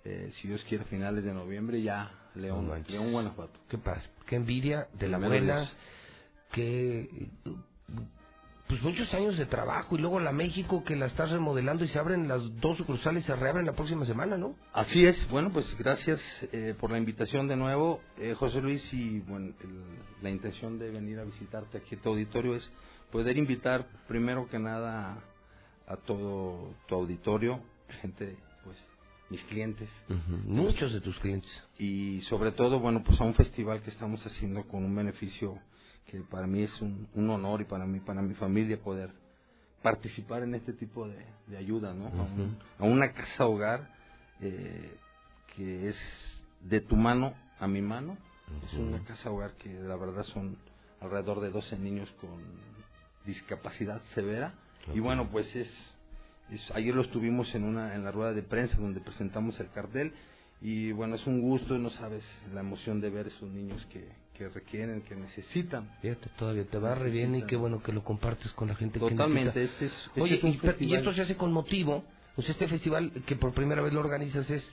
[SPEAKER 44] eh, si Dios quiere finales de noviembre ya León
[SPEAKER 1] No.
[SPEAKER 44] León Guanajuato
[SPEAKER 1] Qué padre, qué envidia de la buena,
[SPEAKER 44] Dios.
[SPEAKER 1] Pues muchos años de trabajo y luego la México que la estás remodelando y se abren las dos sucursales se reabren la próxima semana, ¿no?
[SPEAKER 44] así es bueno pues gracias eh, por la invitación de nuevo eh, José Luis y bueno el- la intención de venir a visitarte aquí a tu auditorio es poder invitar primero que nada a, a todo tu auditorio gente pues mis clientes
[SPEAKER 1] Muchos de tus clientes.
[SPEAKER 44] y sobre todo, bueno, pues a un festival que estamos haciendo con un beneficio que para mí es un, un honor y para mí, para mi familia poder participar en este tipo de, de ayuda, ¿no? a, un- a una casa hogar eh, que es de tu mano a mi mano. Es una casa hogar que la verdad son alrededor de 12 niños con discapacidad severa. Y bueno, pues es, es- ayer lo estuvimos en una en la rueda de prensa donde presentamos el cartel y bueno, es un gusto, no sabes la emoción de ver esos niños que, que requieren, que necesitan.
[SPEAKER 1] Fíjate, todavía te va re bien y qué bueno que lo compartes con la gente
[SPEAKER 44] Totalmente,
[SPEAKER 1] que necesita.
[SPEAKER 44] este es- este
[SPEAKER 1] Oye,
[SPEAKER 44] es un
[SPEAKER 1] y, per- y
[SPEAKER 44] festival.
[SPEAKER 1] esto se hace con motivo, sea, este festival que por primera vez lo organizas es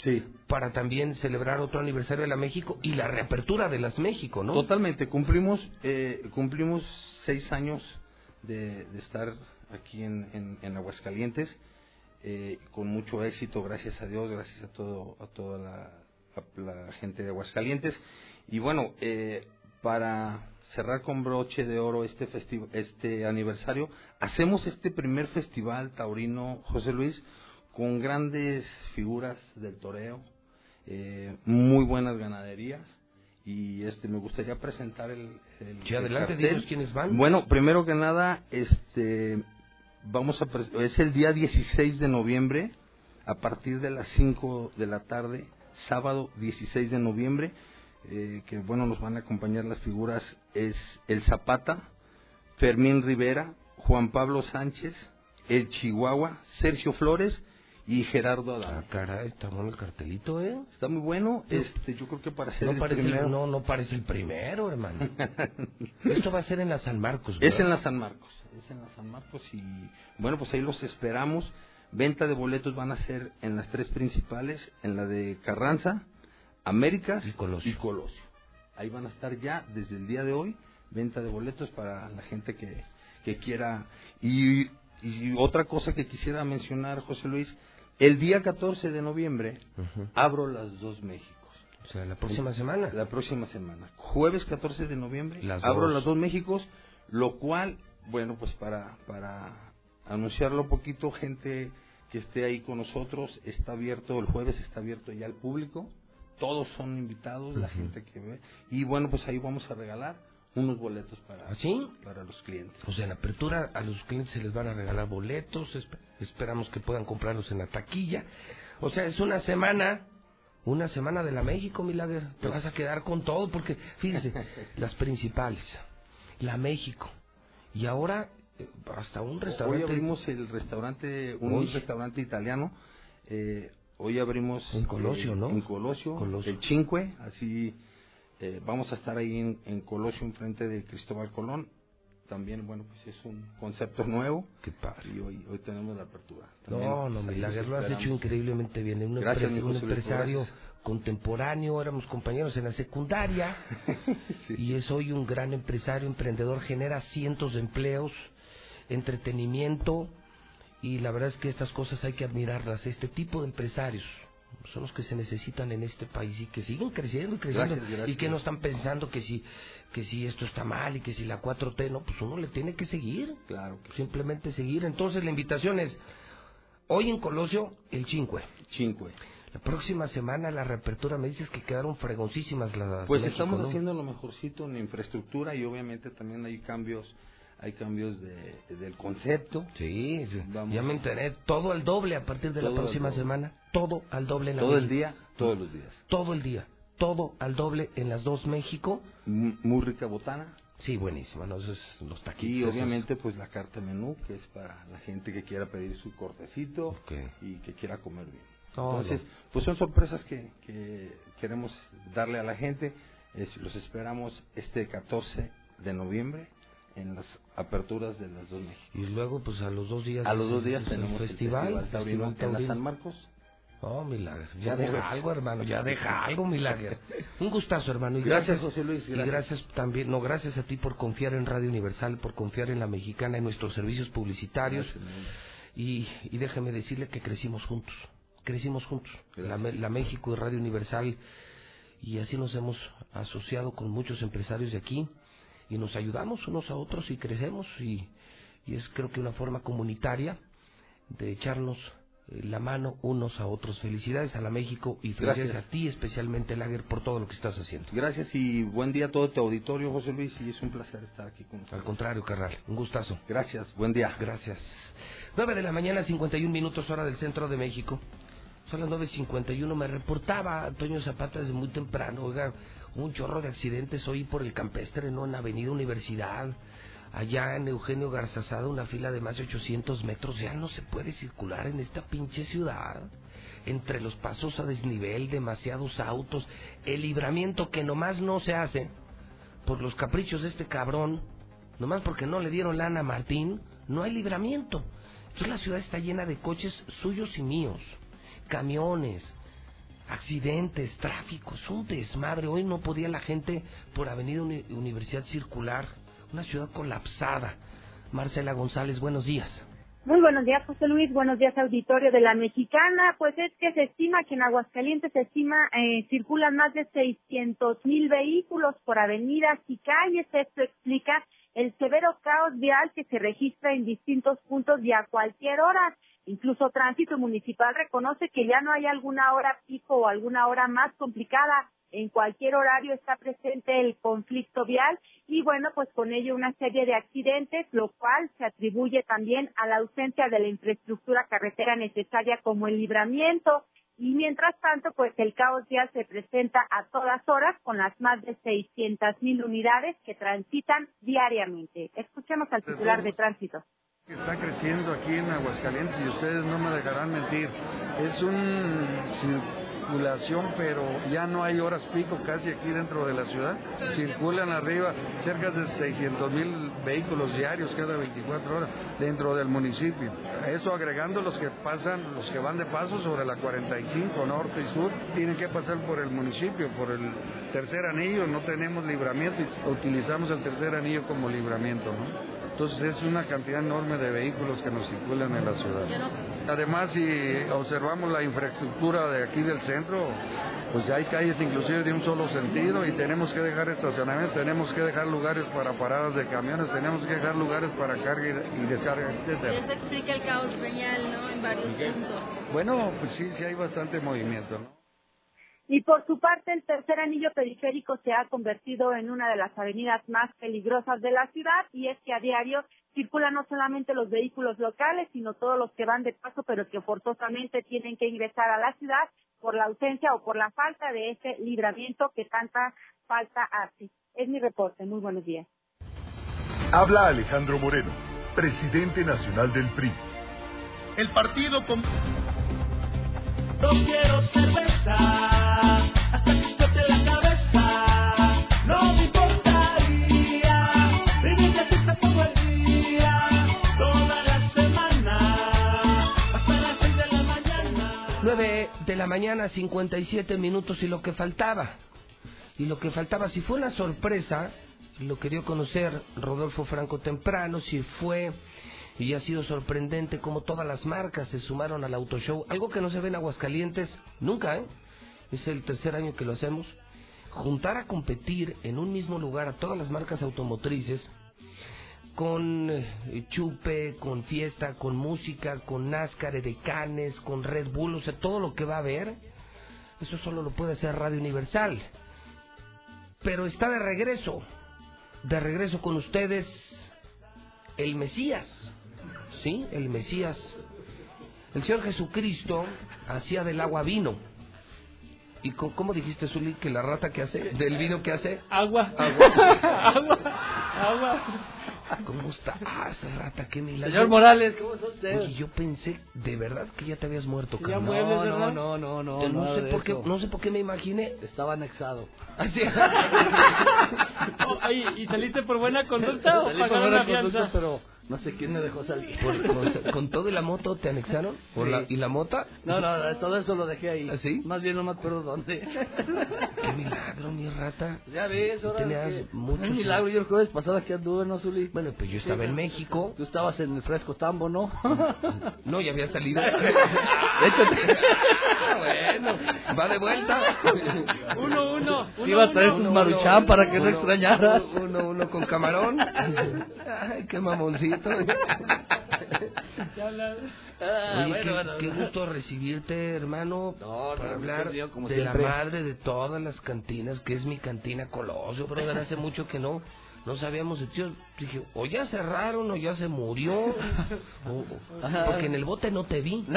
[SPEAKER 1] para también celebrar otro aniversario de la México y la reapertura de las México, ¿no?
[SPEAKER 44] Totalmente, cumplimos eh, cumplimos seis años de, de estar aquí en, en, en Aguascalientes eh, con mucho éxito, gracias a Dios, gracias a todo a toda la, a la gente de Aguascalientes y bueno eh, para cerrar con broche de oro este este aniversario hacemos este primer festival taurino José Luis con grandes figuras del toreo eh, muy buenas ganaderías y este me gustaría presentar el, el-
[SPEAKER 1] Sí, adelante, dinos quiénes van.
[SPEAKER 44] Bueno, primero que nada, este vamos a es el día 16 de noviembre a partir de las 5 de la tarde, sábado 16 de noviembre, eh, que bueno, nos van a acompañar las figuras es el Zapata, Fermín Rivera, Juan Pablo Sánchez, el Chihuahua, Sergio Flores y Gerardo Adán.
[SPEAKER 1] Ah, caray, está bueno el cartelito, ¿eh?
[SPEAKER 44] Está muy bueno, este, yo creo que para ser
[SPEAKER 1] No
[SPEAKER 44] el
[SPEAKER 1] parece, el,
[SPEAKER 44] primero-
[SPEAKER 1] no, no parece el primero, hermano. *laughs* Esto va a ser en la San Marcos,
[SPEAKER 44] Es en la San Marcos, es en la San Marcos y bueno, pues ahí los esperamos. Venta de boletos van a ser en las tres principales, en la de Carranza, Américas y Colosio. Ahí van a estar ya desde el día de hoy, venta de boletos para la gente que, que quiera. Y, y otra cosa que quisiera mencionar, José Luis, el día 14 de noviembre abro las dos Méxicos.
[SPEAKER 1] O sea, la próxima semana.
[SPEAKER 44] La próxima semana. Jueves 14 de noviembre
[SPEAKER 1] Las
[SPEAKER 44] abro
[SPEAKER 1] dos.
[SPEAKER 44] las dos Méxicos, lo cual, bueno, pues para, para anunciarlo un poquito, gente que esté ahí con nosotros, está abierto, el jueves está abierto ya al público, todos son invitados, la gente que ve, y bueno, pues ahí vamos a regalar unos boletos para,
[SPEAKER 1] ¿Así?
[SPEAKER 44] para los clientes.
[SPEAKER 1] O sea, en apertura a los clientes se les van a regalar boletos, esp- esperamos que puedan comprarlos en la taquilla. O sea, es una semana, una semana de la México, Milagre. Te vas a quedar con todo porque, fíjense, *laughs* las principales, la México. Y ahora, eh, hasta un restaurante.
[SPEAKER 44] Hoy abrimos el restaurante, un restaurante italiano. eh, hoy abrimos
[SPEAKER 1] En Colosio,
[SPEAKER 44] eh,
[SPEAKER 1] ¿no?
[SPEAKER 44] En Colosio,
[SPEAKER 1] Colosio.
[SPEAKER 44] el Cinque, así eh, vamos a estar ahí en, en Colosio, enfrente de Cristóbal Colón. También, bueno, pues es un concepto nuevo.
[SPEAKER 1] Qué padre.
[SPEAKER 44] Y hoy, hoy tenemos la apertura. También,
[SPEAKER 1] No, no,
[SPEAKER 44] pues, los
[SPEAKER 1] lo has hecho increíblemente bien. Un,
[SPEAKER 44] Gracias,
[SPEAKER 1] empre-
[SPEAKER 44] mi
[SPEAKER 1] un empresario
[SPEAKER 44] gracias.
[SPEAKER 1] contemporáneo, éramos compañeros en la secundaria *laughs* y es hoy un gran empresario, emprendedor, genera cientos de empleos, entretenimiento y la verdad es que estas cosas hay que admirarlas. Este tipo de empresarios son los que se necesitan en este país y que siguen creciendo y creciendo
[SPEAKER 44] Gracias, gracias.
[SPEAKER 1] y que no están pensando que si que si esto está mal y que si la 4T no, pues uno le tiene que seguir.
[SPEAKER 44] Claro.
[SPEAKER 1] Simplemente seguir. Entonces la invitación es hoy en Colosio el Cinque.
[SPEAKER 44] Cinque.
[SPEAKER 1] La próxima semana la reapertura me dices que quedaron fregoncísimas las
[SPEAKER 44] Pues
[SPEAKER 1] México,
[SPEAKER 44] estamos
[SPEAKER 1] ¿no?
[SPEAKER 44] haciendo lo mejorcito en infraestructura y obviamente también hay cambios hay cambios de, del concepto.
[SPEAKER 1] Sí, sí.
[SPEAKER 44] Vamos
[SPEAKER 1] ya me enteré, todo al doble a partir de la próxima semana, todo al doble en la
[SPEAKER 44] Todo el día, todos los días.
[SPEAKER 1] Todo el día. todo al doble en las dos México.
[SPEAKER 44] M- Muy rica botana.
[SPEAKER 1] Sí, buenísima, ¿no? Los taquitos.
[SPEAKER 44] Y
[SPEAKER 1] esos-
[SPEAKER 44] obviamente pues la carta menú, que es para la gente que quiera pedir su cortecito y que quiera comer bien. Entonces, pues son sorpresas que, que queremos darle a la gente. Es- los esperamos este 14 de noviembre en las aperturas de las dos México.
[SPEAKER 1] Y luego, pues a los dos días.
[SPEAKER 44] A los dos días
[SPEAKER 1] el
[SPEAKER 44] tenemos el
[SPEAKER 1] festival,
[SPEAKER 44] Festival Taurino
[SPEAKER 1] Festival
[SPEAKER 44] en la
[SPEAKER 1] Taurino.
[SPEAKER 44] San Marcos.
[SPEAKER 1] Oh, Milagro. Ya
[SPEAKER 44] ¿Cómo
[SPEAKER 1] deja algo, hermano. Ya deja algo, Milagro. *laughs* Un gustazo, hermano. Y
[SPEAKER 44] Gracias,
[SPEAKER 1] gracias,
[SPEAKER 44] José Luis,
[SPEAKER 1] Y
[SPEAKER 44] gracias.
[SPEAKER 1] también, no, gracias a ti por confiar en Radio Universal, por confiar en la mexicana, en nuestros servicios publicitarios. Y, y déjeme decirle que crecimos juntos. Crecimos juntos. La, la México y Radio Universal. Y así nos hemos asociado con muchos empresarios de aquí. Y nos ayudamos unos a otros y crecemos. Y, y es creo que una forma comunitaria de echarnos eh, la mano unos a otros. Felicidades a la México y felicidades
[SPEAKER 44] Gracias.
[SPEAKER 1] a ti especialmente, Lager, por todo lo que estás haciendo.
[SPEAKER 44] Gracias y buen día a todo tu auditorio, José Luis, y es un placer estar aquí con ustedes.
[SPEAKER 1] Al contrario, carnal, un gustazo.
[SPEAKER 44] Gracias, buen día.
[SPEAKER 1] Gracias. 9 de la mañana, 51 minutos hora del centro de México. Son las 9.51. Me reportaba Antonio Zapata desde muy temprano. Oiga, un chorro de accidentes hoy por el campestre, ¿no? En Avenida Universidad. Allá en Eugenio Garzazada, una fila de más de 800 metros. Ya no se puede circular en esta pinche ciudad. Entre los pasos a desnivel, demasiados autos. El libramiento que nomás no se hace por los caprichos de este cabrón. Nomás porque no le dieron lana a Martín. No hay libramiento. Entonces la ciudad está llena de coches suyos y míos. Camiones, accidentes, tráfico, es un desmadre. Hoy no podía la gente por Avenida Uni- Universidad circular. Una ciudad colapsada. Marcela González, buenos días.
[SPEAKER 45] Muy buenos días, José Luis. Buenos días, auditorio de la Mexicana. Pues es que se estima que en Aguascalientes se estima eh, circulan más de 600 mil vehículos por avenidas y calles. Esto explica el severo caos vial que se registra en distintos puntos y a cualquier hora. Incluso Tránsito Municipal reconoce que ya no hay alguna hora pico o alguna hora más complicada. En cualquier horario está presente el conflicto vial y bueno, pues con ello una serie de accidentes, lo cual se atribuye también a la ausencia de la infraestructura carretera necesaria como el libramiento. Y mientras tanto, pues el caos vial se presenta a todas horas con las más de 600 mil unidades que transitan diariamente. Escuchemos al titular de tránsito.
[SPEAKER 46] Que está creciendo aquí en Aguascalientes y ustedes no me dejarán mentir. Es una circulación, pero ya no hay horas pico casi aquí dentro de la ciudad. Circulan arriba cerca de 600 mil vehículos diarios cada 24 horas dentro del municipio. Eso agregando los que pasan, los que van de paso sobre la 45 norte y sur, tienen que pasar por el municipio, por el tercer anillo. No tenemos libramiento y utilizamos el tercer anillo como libramiento, ¿no? Entonces es una cantidad enorme de vehículos que nos circulan en la ciudad. Además, si observamos la infraestructura de aquí del centro, pues ya hay calles inclusive de un solo sentido y tenemos que dejar estacionamientos, tenemos que dejar lugares para paradas de camiones, tenemos que dejar lugares para carga y descarga, etcétera.
[SPEAKER 47] Eso explica el caos real, ¿no? En varios puntos.
[SPEAKER 46] Bueno, pues sí, sí hay bastante movimiento, ¿no?
[SPEAKER 45] Y por su parte, el tercer anillo periférico se ha convertido en una de las avenidas más peligrosas de la ciudad y es que a diario circulan no solamente los vehículos locales, sino todos los que van de paso, pero que forzosamente tienen que ingresar a la ciudad por la ausencia o por la falta de ese libramiento que tanta falta hace. Es mi reporte. Muy buenos días.
[SPEAKER 48] Habla Alejandro Moreno, presidente nacional del PRI.
[SPEAKER 49] El partido con... No quiero cerveza hasta que explote la cabeza. No me importaría vivir de fiesta todo el día, toda la semana, hasta las seis de la mañana.
[SPEAKER 1] 9 de la mañana, 57 minutos y lo que faltaba. Y lo que faltaba, si fue una sorpresa, lo quería conocer Rodolfo Franco temprano, si fue y ha sido sorprendente como todas las marcas se sumaron al auto show, algo que no se ve en Aguascalientes nunca, ¿eh? Es el tercer año que lo hacemos. Juntar a competir en un mismo lugar a todas las marcas automotrices con eh, chupe, con fiesta, con música, con NASCAR, Edecanes, con Red Bull, o sea, todo lo que va a haber, eso solo lo puede hacer Radio Universal. Pero está de regreso, de regreso con ustedes el Mesías, ¿sí? El Mesías. El Señor Jesucristo hacía del agua vino. ¿Y cómo dijiste, Zuli, que la rata que hace? ¿Del vino que hace?
[SPEAKER 29] Agua.
[SPEAKER 1] Agua. *laughs*
[SPEAKER 29] Agua. Agua.
[SPEAKER 1] ¿Cómo está? Ah, esa rata, qué milagro.
[SPEAKER 50] Señor Morales, ¿cómo está usted?
[SPEAKER 1] Oye, yo pensé de verdad que ya te habías muerto,
[SPEAKER 29] Que ya muebles,
[SPEAKER 50] no, no, no, no,
[SPEAKER 1] no
[SPEAKER 50] nada
[SPEAKER 1] sé por qué, no sé por qué me imaginé.
[SPEAKER 50] Estaba anexado.
[SPEAKER 1] Así. *laughs*
[SPEAKER 29] Oye, ¿y saliste por buena conducta o pagaron la fianza?
[SPEAKER 50] conducta, pero no sé quién me dejó salir.
[SPEAKER 1] Por- *laughs* con, con todo y la moto te anexaron? ¿O
[SPEAKER 50] Sí.
[SPEAKER 1] la- ¿Y la mota?
[SPEAKER 50] No, no, todo eso lo dejé ahí.
[SPEAKER 1] ¿Ah, sí?
[SPEAKER 50] Más bien no me acuerdo dónde. *laughs*
[SPEAKER 1] Qué milagro, mi rata.
[SPEAKER 50] Ya ves, ahora
[SPEAKER 1] Tenías muchos-
[SPEAKER 50] un milagro. Yo el jueves pasado aquí anduve, ¿no, Zuli?
[SPEAKER 1] Bueno, pues yo estaba en México.
[SPEAKER 50] Tú estabas en el fresco tambo, ¿no?
[SPEAKER 1] No, ya había salido. *laughs*
[SPEAKER 50] Hecho,
[SPEAKER 1] Ah, bueno, va de vuelta.
[SPEAKER 29] Uno, uno. uno
[SPEAKER 50] Iba a traer
[SPEAKER 29] uno.
[SPEAKER 50] tus maruchan para que no
[SPEAKER 1] Uno,
[SPEAKER 50] extrañaras.
[SPEAKER 1] Uno, uno con camarón. Ay, qué mamoncito. *laughs*
[SPEAKER 50] Ah,
[SPEAKER 1] Oye,
[SPEAKER 50] bueno,
[SPEAKER 1] qué,
[SPEAKER 50] bueno,
[SPEAKER 1] qué
[SPEAKER 50] bueno.
[SPEAKER 1] gusto recibirte, hermano,
[SPEAKER 50] No,
[SPEAKER 1] para
[SPEAKER 50] no,
[SPEAKER 1] hablar
[SPEAKER 50] como
[SPEAKER 1] de
[SPEAKER 50] siempre.
[SPEAKER 1] la madre de todas las cantinas, que es mi cantina Colosio, brother, hace mucho que no no sabíamos de tío. Dije, o ya cerraron o ya se murió, *laughs* o- porque en el bote no te vi. *laughs*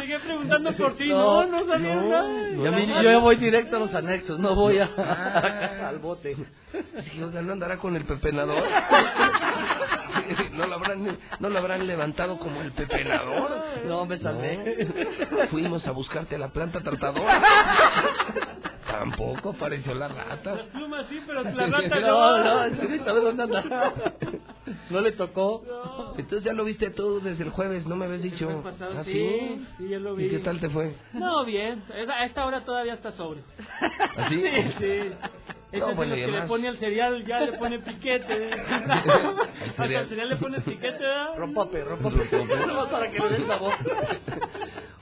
[SPEAKER 29] Llegué preguntando por ti. No, no,
[SPEAKER 1] no,
[SPEAKER 29] nada.
[SPEAKER 1] no,
[SPEAKER 50] Yo,
[SPEAKER 1] no,
[SPEAKER 50] yo voy directo a los anexos, no voy a,
[SPEAKER 1] Ah. *laughs*
[SPEAKER 50] al bote.
[SPEAKER 1] Dije, oiga, ¿no andará con el pepenador? ¿No lo habrán, no lo habrán levantado como el pepenador?
[SPEAKER 50] No, me salvé.
[SPEAKER 1] No. Fuimos a buscarte a la planta tratadora. Tampoco apareció la rata.
[SPEAKER 29] Las plumas sí, pero la rata
[SPEAKER 50] No,
[SPEAKER 29] no.
[SPEAKER 50] no, ¿sabes dónde anda? No le tocó.
[SPEAKER 1] Entonces ya lo viste tú desde el jueves, no me habías dicho.
[SPEAKER 29] pasado,
[SPEAKER 1] ¿Ah,
[SPEAKER 29] sí, sí, ya lo vi.
[SPEAKER 1] ¿Y qué tal te fue?
[SPEAKER 29] No, bien. A esta hora todavía está sobrio.
[SPEAKER 1] ¿Así? *laughs*
[SPEAKER 29] Sí, sí. Ese
[SPEAKER 1] No,
[SPEAKER 29] es
[SPEAKER 1] bueno,
[SPEAKER 29] los que le
[SPEAKER 1] además-
[SPEAKER 29] pone al cereal, ya le pone piquete. *laughs* Hasta
[SPEAKER 1] cereal.
[SPEAKER 29] al cereal le pone piquete.
[SPEAKER 50] Rómpape, rómpape. Nomás para que le dé sabor.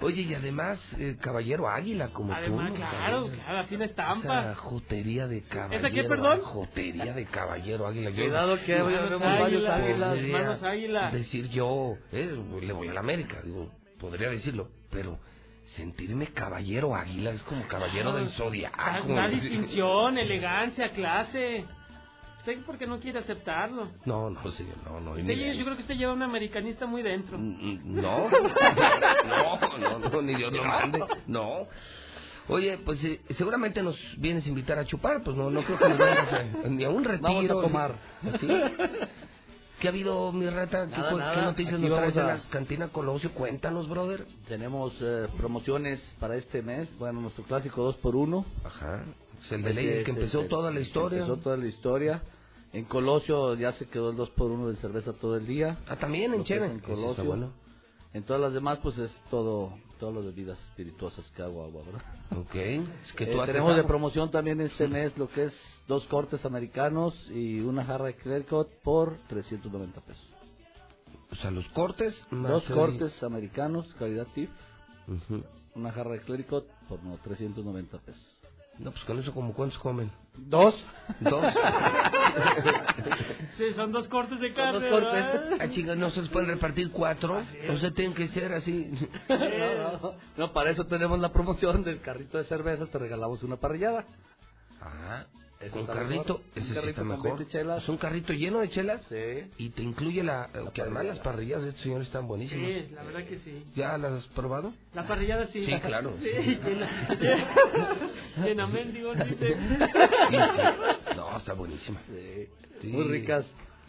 [SPEAKER 1] Oye, y además, eh, caballero águila, como
[SPEAKER 29] Además,
[SPEAKER 1] tú. ¿no?
[SPEAKER 29] claro,
[SPEAKER 1] ¿sabes?
[SPEAKER 29] claro, tiene
[SPEAKER 1] Esa
[SPEAKER 29] estampa.
[SPEAKER 1] jotería de caballero.
[SPEAKER 29] qué, perdón?
[SPEAKER 1] Jotería de caballero águila. *laughs*
[SPEAKER 50] Cuidado que varios
[SPEAKER 29] águila,
[SPEAKER 50] águilas.
[SPEAKER 29] manos águila.
[SPEAKER 1] Decir yo, eh, le voy a la América, digo, podría decirlo, pero sentirme caballero águila es como caballero del
[SPEAKER 29] Da,
[SPEAKER 1] zodiaco.
[SPEAKER 29] da distinción, *laughs* elegancia, clase. ¿Usted por qué no quiere aceptarlo?
[SPEAKER 1] No, no, señor, no, no.
[SPEAKER 29] Usted yo creo que usted lleva un americanista muy dentro.
[SPEAKER 1] Mm, *laughs* No, no, no, no, ni Dios lo mande, no. Oye, pues eh, seguramente nos vienes a invitar a chupar, pues no, no creo que nos vengas a- ni a un retiro.
[SPEAKER 50] Vamos a
[SPEAKER 1] ni-
[SPEAKER 50] tomar.
[SPEAKER 1] ¿Así? *laughs* ¿Qué ha habido, mi rata? ¿Qué,
[SPEAKER 50] Nada, nada.
[SPEAKER 1] qué noticias nos traes de
[SPEAKER 50] a-
[SPEAKER 1] la cantina Colosio? Cuéntanos, brother.
[SPEAKER 50] Tenemos eh, promociones para este mes. Bueno, nuestro clásico 2 por 1
[SPEAKER 1] Ajá. Es el de ley, que empezó toda la historia.
[SPEAKER 50] Empezó toda la historia. En Colosio ya se quedó el 2 por 1 de cerveza todo el día.
[SPEAKER 1] Ah, también en Cheve.
[SPEAKER 50] En Colosio.
[SPEAKER 1] bueno.
[SPEAKER 50] En todas las demás, pues es todo, todas las bebidas espirituosas que hago agua, ¿verdad?
[SPEAKER 1] Ok. Es que
[SPEAKER 50] Eh,
[SPEAKER 1] tú
[SPEAKER 50] tenemos de promoción también este mes lo que es dos cortes americanos y una jarra de Clericot por 390 pesos.
[SPEAKER 1] O sea, los cortes más
[SPEAKER 50] Dos
[SPEAKER 1] el-
[SPEAKER 50] cortes americanos, calidad tip, una jarra de Clericot por no, 390 pesos.
[SPEAKER 1] No, pues con eso, como cuántos comen?
[SPEAKER 50] ¿Dos?
[SPEAKER 1] Dos.
[SPEAKER 29] Sí, son dos cortes de carne.
[SPEAKER 50] dos cortes.
[SPEAKER 1] Ah, chinga, no se les pueden repartir cuatro. No se tienen que ser así.
[SPEAKER 50] No, no, no, para eso tenemos la promoción del carrito de cervezas, te regalamos una parrillada.
[SPEAKER 1] Ah,
[SPEAKER 50] Eso
[SPEAKER 1] con
[SPEAKER 50] está
[SPEAKER 1] carrito,
[SPEAKER 50] mejor.
[SPEAKER 1] ese
[SPEAKER 50] Un
[SPEAKER 1] sí
[SPEAKER 50] carrito
[SPEAKER 1] está mejor.
[SPEAKER 50] 20 chelas.
[SPEAKER 1] Es un carrito lleno de chelas
[SPEAKER 50] Sí.
[SPEAKER 1] y te incluye la... que además las parrillas de estos señores están buenísimas.
[SPEAKER 29] Sí, la verdad que sí.
[SPEAKER 1] ¿Ya las has probado?
[SPEAKER 29] La parrillada sí.
[SPEAKER 1] Sí, claro,
[SPEAKER 29] Sí. *laughs* *laughs*
[SPEAKER 1] No, está buenísima.
[SPEAKER 50] Sí.
[SPEAKER 1] Sí.
[SPEAKER 50] Muy ricas.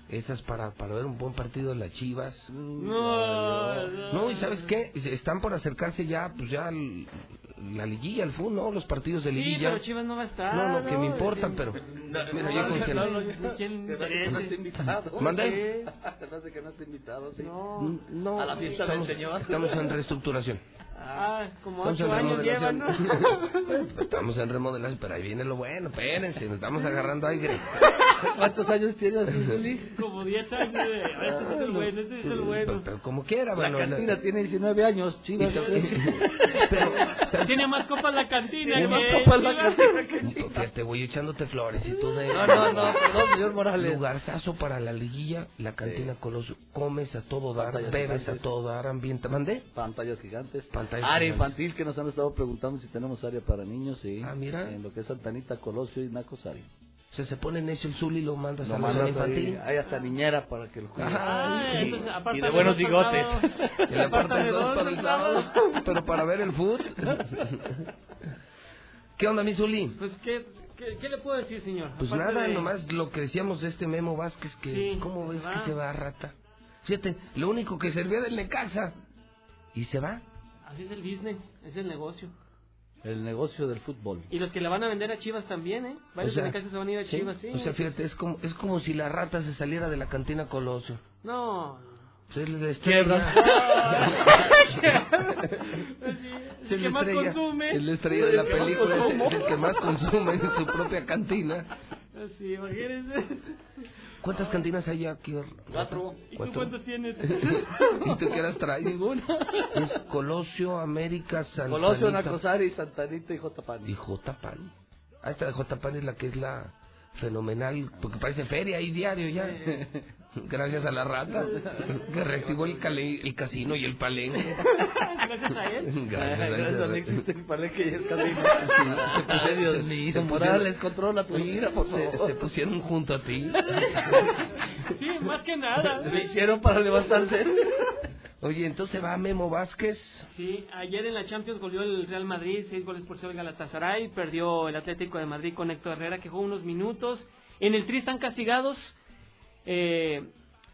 [SPEAKER 1] Esas para, para ver un buen partido de las chivas.
[SPEAKER 29] No, no.
[SPEAKER 1] No, y ¿sabes qué? Están por acercarse ya, pues ya la liguilla, el fútbol, ¿no? Los partidos de
[SPEAKER 29] Sí,
[SPEAKER 1] liguilla.
[SPEAKER 29] pero Chivas no va a estar.
[SPEAKER 1] No, no, que me importa,
[SPEAKER 29] Sí.
[SPEAKER 1] pero...
[SPEAKER 29] No,
[SPEAKER 1] Mira, yo con que
[SPEAKER 29] no,
[SPEAKER 50] esté invitado. Sé que no esté invitado, sí.
[SPEAKER 29] No.
[SPEAKER 1] No,
[SPEAKER 50] A la fiesta del señor.
[SPEAKER 1] estamos en reestructuración.
[SPEAKER 29] Ah, como ocho años llevan. ¿no? *laughs*
[SPEAKER 1] Estamos en remodelación, pero ahí viene lo bueno, espérense, nos estamos agarrando aire.
[SPEAKER 50] ¿Cuántos años tienes? *laughs*
[SPEAKER 29] Como 10 años. "Ah, Este es el bueno, este es el
[SPEAKER 1] Pero,
[SPEAKER 29] bueno.
[SPEAKER 1] pero como quiera,
[SPEAKER 50] La
[SPEAKER 1] bueno. *laughs* la-
[SPEAKER 50] cantina tiene 19 años, chivas.
[SPEAKER 1] pero, ¿sabes?
[SPEAKER 29] Tiene más copas la cantina.
[SPEAKER 50] Tiene más copas la cantina que Chivas.
[SPEAKER 1] Fíjate, voy echándote flores y tú de...
[SPEAKER 50] No, no, no, perdón, señor Morales.
[SPEAKER 1] Lugarzazo para la liguilla, la cantina Colosio. Comes a todo dar,
[SPEAKER 50] Pantallas
[SPEAKER 1] bebes
[SPEAKER 50] gigantes.
[SPEAKER 1] a todo dar, ambiente. ¿Mandé?
[SPEAKER 50] Pantallas gigantes.
[SPEAKER 1] Pantallas
[SPEAKER 50] área infantil que nos han estado preguntando si tenemos área para niños, sí.
[SPEAKER 1] Ah, mira.
[SPEAKER 50] En lo que es Santanita, Colosio y Nacosari.
[SPEAKER 1] sea, se pone necio el Zuli y lo mandas
[SPEAKER 50] Lo
[SPEAKER 1] a la
[SPEAKER 50] ahí,
[SPEAKER 1] infantil.
[SPEAKER 50] hay hasta niñera para que lo juegue.
[SPEAKER 1] Ajá,
[SPEAKER 50] y, de buenos bigotes.
[SPEAKER 1] Y le apartan dos para el sábado, pero para ver el foot. ¿Qué onda, mi Zuli?
[SPEAKER 29] Pues, ¿qué, qué, qué le puedo decir, señor?
[SPEAKER 1] Pues
[SPEAKER 29] Aparte
[SPEAKER 1] nada,
[SPEAKER 29] de-
[SPEAKER 1] nomás lo que decíamos de este Memo Vázquez, que
[SPEAKER 29] Sí,
[SPEAKER 1] ¿cómo ves que se va rata? Fíjate, lo único que servía del Necaxa. Y se va.
[SPEAKER 29] Así es el business, es el negocio.
[SPEAKER 50] El negocio del fútbol.
[SPEAKER 29] Y los que la van a vender a Chivas también, ¿eh? Varios
[SPEAKER 1] O sea,
[SPEAKER 29] se van a ir a
[SPEAKER 1] ¿sí?
[SPEAKER 29] Chivas, sí.
[SPEAKER 1] O sea, fíjate, es como, es como si la rata se saliera de la cantina Colosio.
[SPEAKER 29] No.
[SPEAKER 1] Es la
[SPEAKER 29] Quiebra.
[SPEAKER 1] estrella.
[SPEAKER 29] el
[SPEAKER 1] Es
[SPEAKER 29] que
[SPEAKER 1] la
[SPEAKER 29] más consume.
[SPEAKER 1] Es la estrella de la
[SPEAKER 29] El que
[SPEAKER 1] película, es, es el que más consume en su propia cantina.
[SPEAKER 29] Así, imagínense.
[SPEAKER 1] ¿Cuántas cantinas hay aquí?
[SPEAKER 29] Cuatro. ¿Y tú cuántos tienes? *laughs*
[SPEAKER 1] ¿Y tú qué eras traído? Ninguna. Es Colosio, América, Santa
[SPEAKER 50] Colosio. Nacosari, Santanita y J. Pan.
[SPEAKER 1] Y J. Pan. Ah, esta de J. Pan es la que es la fenomenal, porque parece feria ahí diario ya. Gracias a la rata, que reactivó el, cale- el casino y el palenque.
[SPEAKER 29] Gracias a él.
[SPEAKER 1] Gracias,
[SPEAKER 50] Gracias,
[SPEAKER 1] a
[SPEAKER 50] no existe el palenque y el casino.
[SPEAKER 1] Se pusieron-
[SPEAKER 50] Dios
[SPEAKER 1] se-
[SPEAKER 50] mío,
[SPEAKER 1] se
[SPEAKER 50] Morales,
[SPEAKER 1] pusieron-
[SPEAKER 50] controla tu ira, por
[SPEAKER 1] se,
[SPEAKER 50] favor.
[SPEAKER 1] se pusieron junto a ti.
[SPEAKER 29] Sí, más que nada. *laughs*
[SPEAKER 50] Le hicieron para levantarse.
[SPEAKER 1] Oye, entonces va Memo Vázquez.
[SPEAKER 29] Sí, ayer en la Champions goleó el Real Madrid, seis goles por cero el Galatasaray, perdió el Atlético de Madrid con Héctor Herrera, que jugó unos minutos. En el Tri están castigados eh,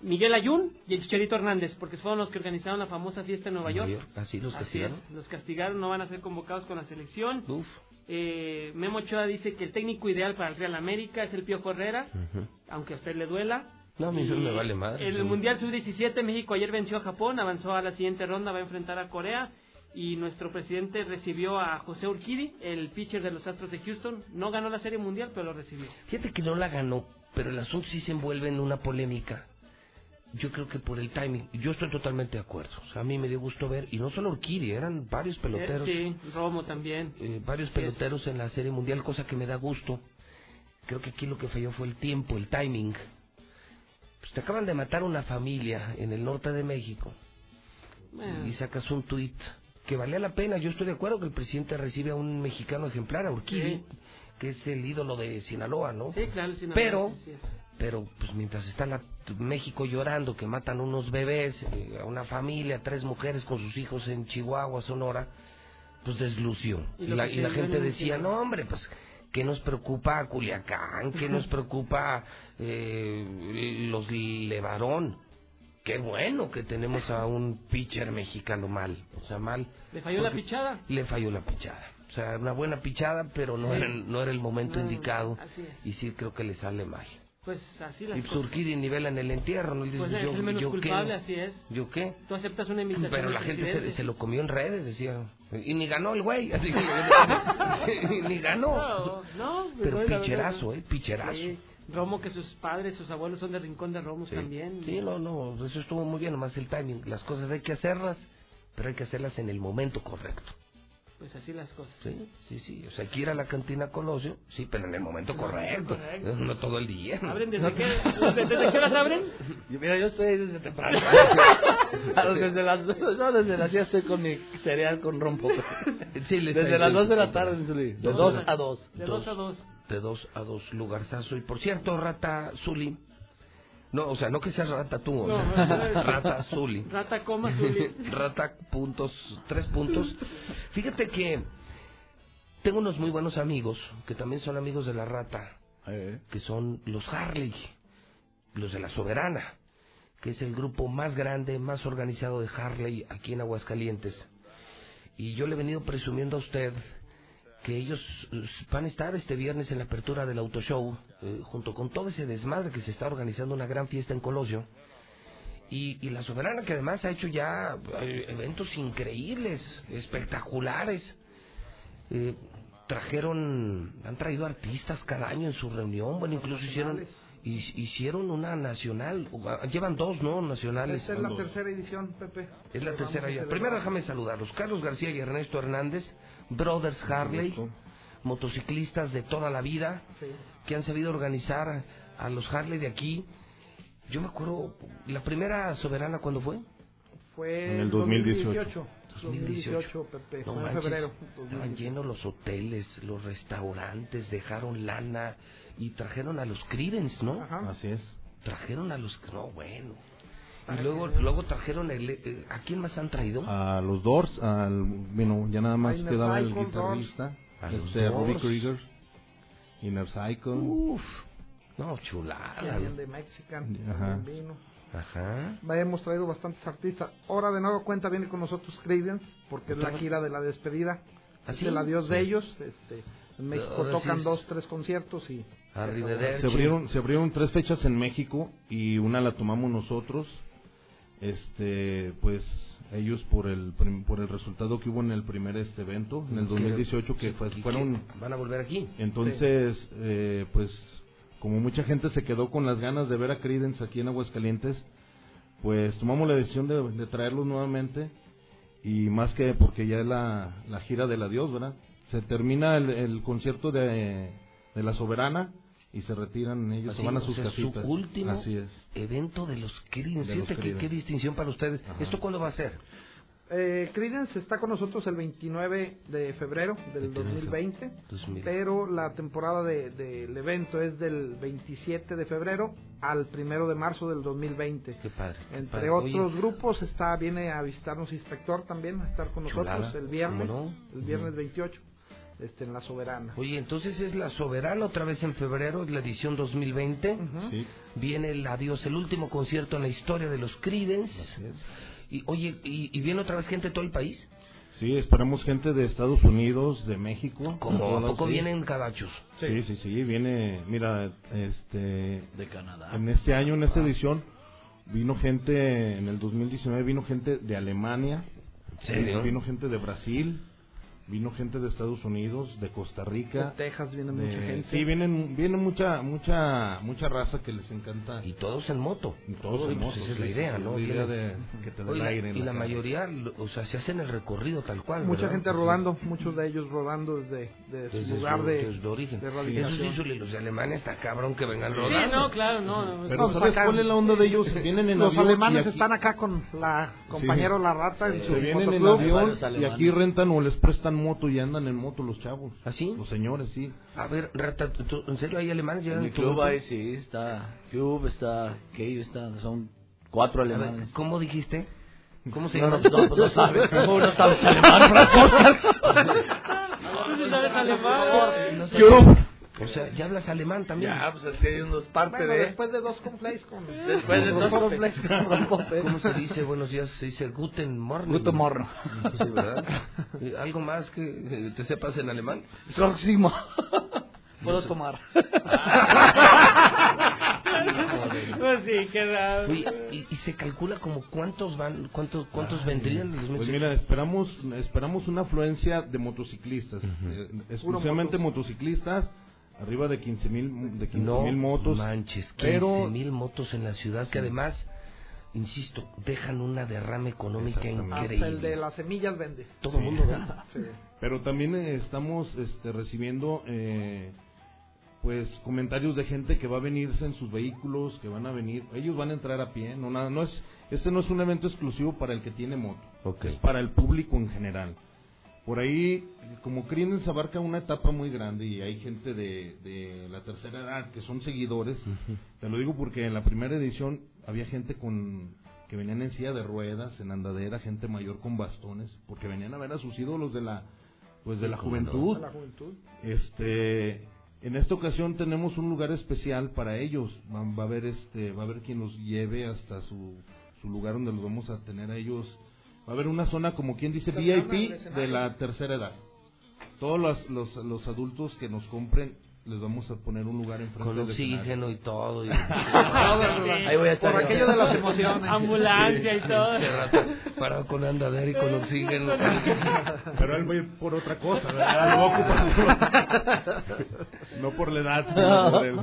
[SPEAKER 29] Miguel Ayun y el Chicharito Hernández, porque fueron los que organizaron la famosa fiesta en Nueva York.
[SPEAKER 1] Así los
[SPEAKER 29] Así
[SPEAKER 1] castigaron.
[SPEAKER 29] es, los castigaron, no van a ser convocados con la selección.
[SPEAKER 1] Uf.
[SPEAKER 29] Eh, Memo Ochoa dice que el técnico ideal para el Real América es el Piojo Herrera, aunque a usted le duela.
[SPEAKER 1] No, a mí
[SPEAKER 29] Y
[SPEAKER 1] me vale madre.
[SPEAKER 29] El. Mundial Sub-17, México ayer venció a Japón, avanzó a la siguiente ronda, va a enfrentar a Corea. Y nuestro presidente recibió a José Urquidi, el pitcher de los Astros de Houston. No ganó la Serie Mundial, pero lo recibió.
[SPEAKER 1] Fíjate que no la ganó, pero el asunto sí se envuelve en una polémica. Yo creo que por el timing, yo estoy totalmente de acuerdo. O sea, a mí me dio gusto ver, y no solo Urquidi, eran varios peloteros.
[SPEAKER 29] Eh, sí, Romo también.
[SPEAKER 1] eh, varios
[SPEAKER 29] es.
[SPEAKER 1] peloteros en la Serie Mundial, cosa que me da gusto. Creo que aquí lo que falló fue el tiempo, el timing. Pues te acaban de matar una familia en el norte de México
[SPEAKER 29] Bueno,
[SPEAKER 1] y sacas un tuit que valía la pena. Yo estoy de acuerdo que el presidente recibe a un mexicano ejemplar, a Urquidi,
[SPEAKER 29] Sí.
[SPEAKER 1] que es el ídolo de Sinaloa, ¿no?
[SPEAKER 29] sí, claro, no,
[SPEAKER 1] Pero, pero pues mientras está la- México llorando que matan unos bebés, eh, a una familia, tres mujeres con sus hijos en Chihuahua, Sonora, pues deslució.
[SPEAKER 29] Y
[SPEAKER 1] Y, la, y la gente decía, no hombre, pues ¿qué nos preocupa Culiacán? ¿Qué nos preocupa eh, los Levarón? Qué bueno que tenemos a un pitcher mexicano mal, o sea, mal.
[SPEAKER 29] ¿Le falló la pichada?
[SPEAKER 1] Le falló la pichada. O sea, una buena pichada, pero no,
[SPEAKER 29] Sí.
[SPEAKER 1] era, el- no era el momento
[SPEAKER 29] No,
[SPEAKER 1] indicado.
[SPEAKER 29] así es.
[SPEAKER 1] Y sí creo que le sale mal.
[SPEAKER 29] Pues así las
[SPEAKER 1] Y
[SPEAKER 29] cosas.
[SPEAKER 1] Surquidi nivela en el entierro, ¿no? Y dices,
[SPEAKER 29] Pues es
[SPEAKER 1] yo,
[SPEAKER 29] el menos
[SPEAKER 1] yo
[SPEAKER 29] culpable,
[SPEAKER 1] qué,
[SPEAKER 29] así es.
[SPEAKER 1] ¿Yo qué?
[SPEAKER 29] Tú aceptas una invitación
[SPEAKER 1] Pero la gente se, se lo comió en redes, decía. Y ni ganó el güey, así que *laughs* ni ganó.
[SPEAKER 29] No, no,
[SPEAKER 1] Pero
[SPEAKER 29] no,
[SPEAKER 1] picherazo,
[SPEAKER 29] verdad,
[SPEAKER 1] ¿eh? Picherazo.
[SPEAKER 29] Sí, Romo, que sus padres, sus abuelos son de Rincón de Romos
[SPEAKER 1] Sí.
[SPEAKER 29] también.
[SPEAKER 1] Sí, no, no, eso estuvo muy bien, nomás el timing. Las cosas hay que hacerlas, pero hay que hacerlas en el momento correcto.
[SPEAKER 29] Pues así las cosas.
[SPEAKER 1] Sí, sí, sí. O sea, hay que ir a la cantina Colosio, sí, pero en el momento correcto.
[SPEAKER 29] correcto.
[SPEAKER 1] No todo el día.
[SPEAKER 29] ¿Abren desde qué, desde, desde qué horas abren?
[SPEAKER 50] Yo, mira, yo estoy desde temprano. Desde las *laughs* no, desde las 10 estoy con mi cereal con rompo.
[SPEAKER 1] Sí, le está
[SPEAKER 50] Desde las
[SPEAKER 1] diciendo
[SPEAKER 50] 2 de la tarde, Zuli. De
[SPEAKER 29] Dos
[SPEAKER 50] 2 a 2.
[SPEAKER 29] De dos a dos.
[SPEAKER 1] De dos a dos lugarzazo. Y por cierto, Rata Zuli. No, o sea, no que seas rata tú, o
[SPEAKER 29] No,
[SPEAKER 1] sea,
[SPEAKER 29] no,
[SPEAKER 1] rata Zuli. *laughs*
[SPEAKER 29] Rata coma Zuli. *laughs*
[SPEAKER 1] Rata puntos, tres puntos. Fíjate que tengo unos muy buenos amigos que también son amigos de la rata, que son los Harley, los de la Soberana, que es el grupo más grande, más organizado de Harley aquí en Aguascalientes. Y yo le he venido presumiendo a usted que ellos eh, van a estar este viernes en la apertura del Auto Show, eh, junto con todo ese desmadre que se está organizando una gran fiesta en Colosio. Y, y la Soberana que además ha hecho ya eh, eventos increíbles, espectaculares. Eh, trajeron, han traído artistas cada año en su reunión, bueno, incluso hicieron hi- hicieron una nacional, o- llevan dos, ¿no? Nacionales.
[SPEAKER 7] Esta es la tercera edición, Pepe.
[SPEAKER 1] Es la tercera ya. Primero déjame saludarlos. Carlos García y Ernesto Hernández, Brothers Harley, motociclistas de toda la vida,
[SPEAKER 7] Sí.
[SPEAKER 1] que han sabido organizar a los Harley de aquí. Yo me acuerdo, la primera soberana, ¿cuándo fue?
[SPEAKER 7] Fue
[SPEAKER 1] En el
[SPEAKER 7] 2018.
[SPEAKER 1] 2018.
[SPEAKER 7] 2018, Pepe.
[SPEAKER 1] No
[SPEAKER 7] fue en febrero.
[SPEAKER 1] Estaban llenos los hoteles, los restaurantes, dejaron lana, y trajeron a los Creedence, ¿no?
[SPEAKER 51] Así es.
[SPEAKER 1] Trajeron a los... No, bueno. Y luego, luego trajeron el... eh, ¿A quién más han traído?
[SPEAKER 51] A los Doors, al, bueno, ya nada más quedaba el guitarrista,
[SPEAKER 1] Doors. A los
[SPEAKER 51] este, Robbie
[SPEAKER 1] Doors.
[SPEAKER 51] Krieger, Inner Cycle.
[SPEAKER 1] Uf, no, chulada.
[SPEAKER 7] Vienen de Mexican,
[SPEAKER 51] Ajá.
[SPEAKER 7] vino.
[SPEAKER 1] Ajá.
[SPEAKER 7] Va, Hemos traído bastantes artistas. Ahora de nuevo cuenta viene con nosotros Creedence, porque es la gira de la despedida.
[SPEAKER 1] ¿Ah,
[SPEAKER 7] Es el adiós de ellos. Este, en México tocan
[SPEAKER 1] es-
[SPEAKER 7] dos, tres conciertos y...
[SPEAKER 51] Se abrieron, se abrieron tres fechas en México y una la tomamos nosotros. Este, pues ellos por el por el resultado que hubo en el primer este evento en el
[SPEAKER 1] Que-
[SPEAKER 51] 2018 que fueron
[SPEAKER 1] van a volver aquí.
[SPEAKER 51] entonces eh, pues como mucha gente se quedó con las ganas de ver a Creedence aquí en Aguascalientes pues tomamos la decisión de, de traerlos nuevamente y más que porque ya es la, la gira del adiós verdad se termina el, el concierto de, de la soberana y se retiran ellos se
[SPEAKER 1] Así,
[SPEAKER 51] van a
[SPEAKER 1] o
[SPEAKER 51] sus
[SPEAKER 1] sea,
[SPEAKER 51] casitas
[SPEAKER 1] su último
[SPEAKER 51] así es
[SPEAKER 1] evento de los Creedence.
[SPEAKER 51] De
[SPEAKER 1] Fíjate qué, qué distinción para ustedes. ¿Esto cuándo va a ser?
[SPEAKER 7] Eh, Creedence está con nosotros el 29 de febrero del 2020,
[SPEAKER 1] 2000.
[SPEAKER 7] pero la temporada de- del evento es del 27 de febrero al 1 de marzo del 2020.
[SPEAKER 1] Qué padre. qué
[SPEAKER 7] Entre
[SPEAKER 1] padre.
[SPEAKER 7] otros
[SPEAKER 1] Oye,
[SPEAKER 7] grupos está viene a visitarnos Inspector también, a estar con nosotros
[SPEAKER 1] Chulada,
[SPEAKER 7] el viernes,
[SPEAKER 1] ¿cómo no?
[SPEAKER 7] el viernes 28, este, en La Soberana.
[SPEAKER 1] Oye, entonces es la Soberana otra vez en febrero, es la edición 2020.
[SPEAKER 51] Sí.
[SPEAKER 1] Viene el adiós, el último concierto en la historia de los Creedence. Y oye, y, y viene otra vez gente de todo el país.
[SPEAKER 51] Sí, esperamos gente de Estados Unidos, de México.
[SPEAKER 1] ¿Cómo? ¿A poco
[SPEAKER 51] sí.
[SPEAKER 1] vienen cabachos?
[SPEAKER 51] Sí, sí, sí, viene, mira, este...
[SPEAKER 50] De Canadá.
[SPEAKER 51] En este año, en esta edición, vino gente, en el 2019 vino gente de Alemania,
[SPEAKER 1] serio?
[SPEAKER 51] vino gente de Brasil, vino gente de Estados Unidos, de Costa Rica.
[SPEAKER 7] De Texas viene
[SPEAKER 51] de-
[SPEAKER 7] mucha gente.
[SPEAKER 51] Sí, vienen, viene mucha, mucha, mucha raza que les encanta.
[SPEAKER 1] Y todos en moto.
[SPEAKER 51] Y todos
[SPEAKER 1] Oye,
[SPEAKER 51] en
[SPEAKER 1] pues
[SPEAKER 51] moto.
[SPEAKER 1] esa es
[SPEAKER 51] sí,
[SPEAKER 1] la idea,
[SPEAKER 51] sí,
[SPEAKER 1] ¿no?
[SPEAKER 51] La idea de que te dé
[SPEAKER 1] Oye,
[SPEAKER 51] el aire en
[SPEAKER 1] y la
[SPEAKER 51] cara.
[SPEAKER 1] mayoría, lo- o sea, se hacen el recorrido tal cual.
[SPEAKER 7] Mucha
[SPEAKER 1] ¿verdad?
[SPEAKER 7] gente rodando, muchos de ellos rodando desde, desde su lugar
[SPEAKER 1] su,
[SPEAKER 7] de,
[SPEAKER 1] desde origen.
[SPEAKER 7] de
[SPEAKER 1] Eso sí, los de Alemania está cabrón que vengan
[SPEAKER 29] Sí,
[SPEAKER 1] rodando.
[SPEAKER 29] no, claro, no. no.
[SPEAKER 51] Pero
[SPEAKER 7] No,
[SPEAKER 51] ¿sabes
[SPEAKER 7] acá-
[SPEAKER 51] cuál es la onda de ellos? Vienen en
[SPEAKER 7] Los
[SPEAKER 51] avión y
[SPEAKER 7] alemanes
[SPEAKER 51] aquí-
[SPEAKER 7] están acá con la compañero La Rata en su
[SPEAKER 51] vienen en avión y
[SPEAKER 50] alemanes.
[SPEAKER 51] aquí rentan o les prestan moto y andan en moto los chavos.
[SPEAKER 1] ¿Así?
[SPEAKER 51] Los señores, sí.
[SPEAKER 1] A ver, Rata, ¿tú- tú- ¿en serio hay alemanes?
[SPEAKER 50] En
[SPEAKER 1] tu
[SPEAKER 50] club ahí sí, está Cube, está Cave, está, son cuatro
[SPEAKER 1] A ver,
[SPEAKER 50] alemanes.
[SPEAKER 1] ¿Cómo dijiste? ¿Cómo se
[SPEAKER 50] No,
[SPEAKER 1] llama?
[SPEAKER 50] no, no, pues no sabes, ¿cómo no sabes alemán, Frank?
[SPEAKER 29] ¿Tú sabes alemán?
[SPEAKER 1] No.
[SPEAKER 50] Cube.
[SPEAKER 1] O sea, ¿ya hablas alemán también?
[SPEAKER 50] Ya, pues es que hay unos parte
[SPEAKER 7] Bueno,
[SPEAKER 50] de...
[SPEAKER 7] después de dos conflays con...
[SPEAKER 50] Después de dos
[SPEAKER 7] Rompope.
[SPEAKER 50] complex con Rompope.
[SPEAKER 1] ¿Cómo se dice buenos días? Se dice Guten Morgen.
[SPEAKER 50] Guten Morgen.
[SPEAKER 1] Sí, ¿verdad? ¿Y ¿Algo más que te sepas en alemán?
[SPEAKER 50] Próximo. *laughs* Puedo tomar. *laughs*
[SPEAKER 29] Pues sí.
[SPEAKER 1] Oye, y, y se calcula como cuántos van, cuántos, cuántos vendrían los
[SPEAKER 51] Pues mira, esperamos esperamos una afluencia de motociclistas, eh, exclusivamente motociclistas, arriba de 15 mil de 15
[SPEAKER 1] no
[SPEAKER 51] mil motos.
[SPEAKER 1] manches, 15
[SPEAKER 51] pero
[SPEAKER 1] mil motos en la ciudad que además, insisto, dejan una derrama económica
[SPEAKER 51] Exactamente.
[SPEAKER 7] Hasta
[SPEAKER 1] increíble.
[SPEAKER 7] el de las semillas vende.
[SPEAKER 1] Todo el mundo vende.
[SPEAKER 7] Sí.
[SPEAKER 51] pero también eh, estamos este, recibiendo eh, pues comentarios de gente que va a venirse en sus vehículos, que van a venir, ellos van a entrar a pie, no nada, no es este no es un evento exclusivo para el que tiene moto, es para el público en general. Por ahí, como Creedence abarca una etapa muy grande y hay gente de, de la tercera edad que son seguidores, te lo digo porque en la primera edición había gente con que venían en silla de ruedas, en andadera, gente mayor con bastones, porque venían a ver a sus ídolos de la pues de la juventud.
[SPEAKER 7] A la juventud.
[SPEAKER 51] Este, en esta ocasión tenemos un lugar especial para ellos. Va, va a haber este, va a haber quien los lleve hasta su, su lugar donde los vamos a tener a ellos. Va a haber una zona como quien dice VIP de la tercera edad. Todos los, los, los adultos que nos compren les vamos a poner un lugar enfrente
[SPEAKER 1] Con oxígeno y todo. y- *laughs* *laughs*
[SPEAKER 51] Ahí voy a estar
[SPEAKER 7] Por
[SPEAKER 51] yo.
[SPEAKER 7] aquello de las emociones.
[SPEAKER 29] Ambulancia y todo.
[SPEAKER 1] Rato, parado con andadera y con oxígeno. *laughs*
[SPEAKER 51] Pero él va a ir por otra cosa, ¿verdad? Lo va a ocupar por- no por la edad, sino por el...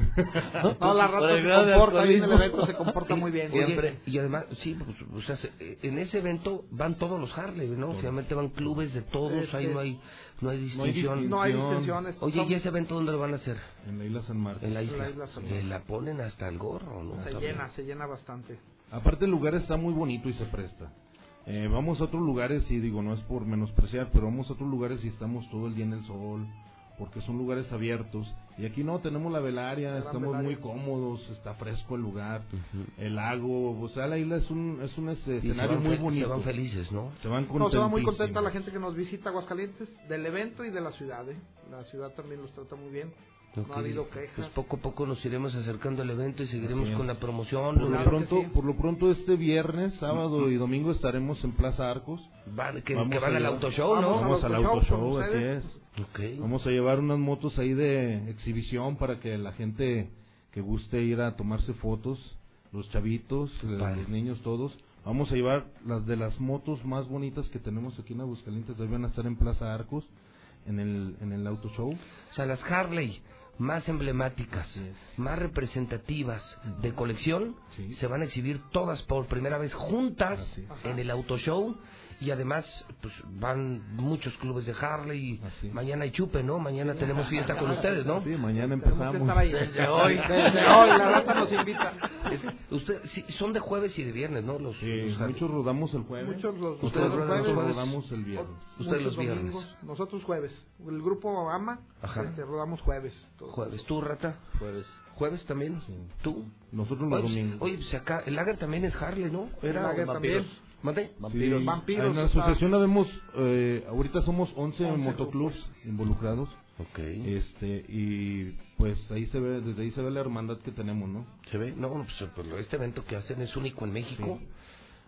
[SPEAKER 7] No, la rata se comporta ahí en el evento, se comporta muy bien.
[SPEAKER 1] Oye, y además, sí, pues, o sea, se- eh, en ese evento van todos los Harley, ¿no? Obviamente van clubes de todos,
[SPEAKER 7] Este,
[SPEAKER 1] ahí no hay, no hay distinción.
[SPEAKER 7] No hay distinciones.
[SPEAKER 1] Oye, ¿y ese evento dónde lo van a hacer?
[SPEAKER 51] En la isla San Marcos.
[SPEAKER 1] En la isla.
[SPEAKER 7] La isla San
[SPEAKER 1] Que la ponen hasta el gorro, ¿no?
[SPEAKER 7] Se
[SPEAKER 1] También.
[SPEAKER 7] llena, se llena bastante.
[SPEAKER 51] Aparte el lugar está muy bonito y se presta. Eh, vamos a otros lugares y digo, no es por menospreciar, pero vamos a otros lugares y estamos todo el día en el sol. Porque son lugares abiertos. Y aquí no, tenemos la velaria,
[SPEAKER 7] Gran
[SPEAKER 51] estamos
[SPEAKER 7] velaria.
[SPEAKER 51] muy cómodos, está fresco el lugar, el lago, o sea, la isla es un, es un escenario muy bonito.
[SPEAKER 1] Se van felices, ¿no?
[SPEAKER 51] Se van
[SPEAKER 7] No, se va muy contenta la gente que nos visita Aguascalientes del evento y de la ciudad. ¿eh? La ciudad también los trata muy bien. No ha habido quejas.
[SPEAKER 1] Pues poco a poco nos iremos acercando al evento y seguiremos con la promoción.
[SPEAKER 51] Por lo,
[SPEAKER 1] Claro
[SPEAKER 51] pronto,
[SPEAKER 1] sí.
[SPEAKER 51] por lo pronto este viernes, sábado y domingo estaremos en Plaza Arcos.
[SPEAKER 1] Van- que-
[SPEAKER 51] Vamos
[SPEAKER 1] que van al auto show, ¿no?
[SPEAKER 51] Vamos,
[SPEAKER 1] Vamos
[SPEAKER 51] al auto show,
[SPEAKER 1] show,
[SPEAKER 51] así es. Vamos a llevar unas motos ahí de exhibición para que la gente que guste ir a tomarse fotos, los chavitos, eh, los niños todos. Vamos a llevar las de las motos más bonitas que tenemos aquí en Aguascalientes, ahí van a estar en Plaza Arcos, en el, en el auto show.
[SPEAKER 1] O sea, las Harley más emblemáticas, más representativas de colección, se van a exhibir todas por primera vez juntas en el auto show y además pues van muchos clubes de Harley y mañana hay chupe, ¿no? Mañana tenemos fiesta con *laughs* ustedes, ¿no?
[SPEAKER 51] Sí, mañana empezamos.
[SPEAKER 7] ahí. *laughs*
[SPEAKER 1] Desde hoy. *laughs*
[SPEAKER 7] Desde hoy, la rata nos invita.
[SPEAKER 1] Es- usted, sí, son de jueves y de viernes, ¿no? Los,
[SPEAKER 51] Sí,
[SPEAKER 1] los
[SPEAKER 51] muchos rodamos el jueves.
[SPEAKER 7] Muchos los,
[SPEAKER 1] Ustedes
[SPEAKER 7] ustedes jueves,
[SPEAKER 1] los jueves.
[SPEAKER 51] rodamos el viernes.
[SPEAKER 1] Ustedes los viernes.
[SPEAKER 7] domingos, nosotros jueves. El grupo AMA,
[SPEAKER 1] Ajá.
[SPEAKER 7] este, rodamos jueves. todos.
[SPEAKER 1] Jueves. ¿Tú, Rata?
[SPEAKER 50] Jueves.
[SPEAKER 1] ¿Jueves también? ¿Tú?
[SPEAKER 51] Nosotros los
[SPEAKER 1] pues,
[SPEAKER 51] domingos.
[SPEAKER 1] Oye, pues acá, el Lager también es Harley, ¿no?
[SPEAKER 7] El Lager también.
[SPEAKER 1] ¿Mande?
[SPEAKER 51] Sí,
[SPEAKER 7] Vampiros
[SPEAKER 51] En la asociación habemos, eh, ahorita somos 11,
[SPEAKER 7] 11
[SPEAKER 51] motoclubs involucrados.
[SPEAKER 1] Ok.
[SPEAKER 51] Este, y pues ahí se ve, desde ahí se ve la hermandad que tenemos, ¿no?
[SPEAKER 1] ¿Se ve? No, pues, pues, este evento que hacen es único en México.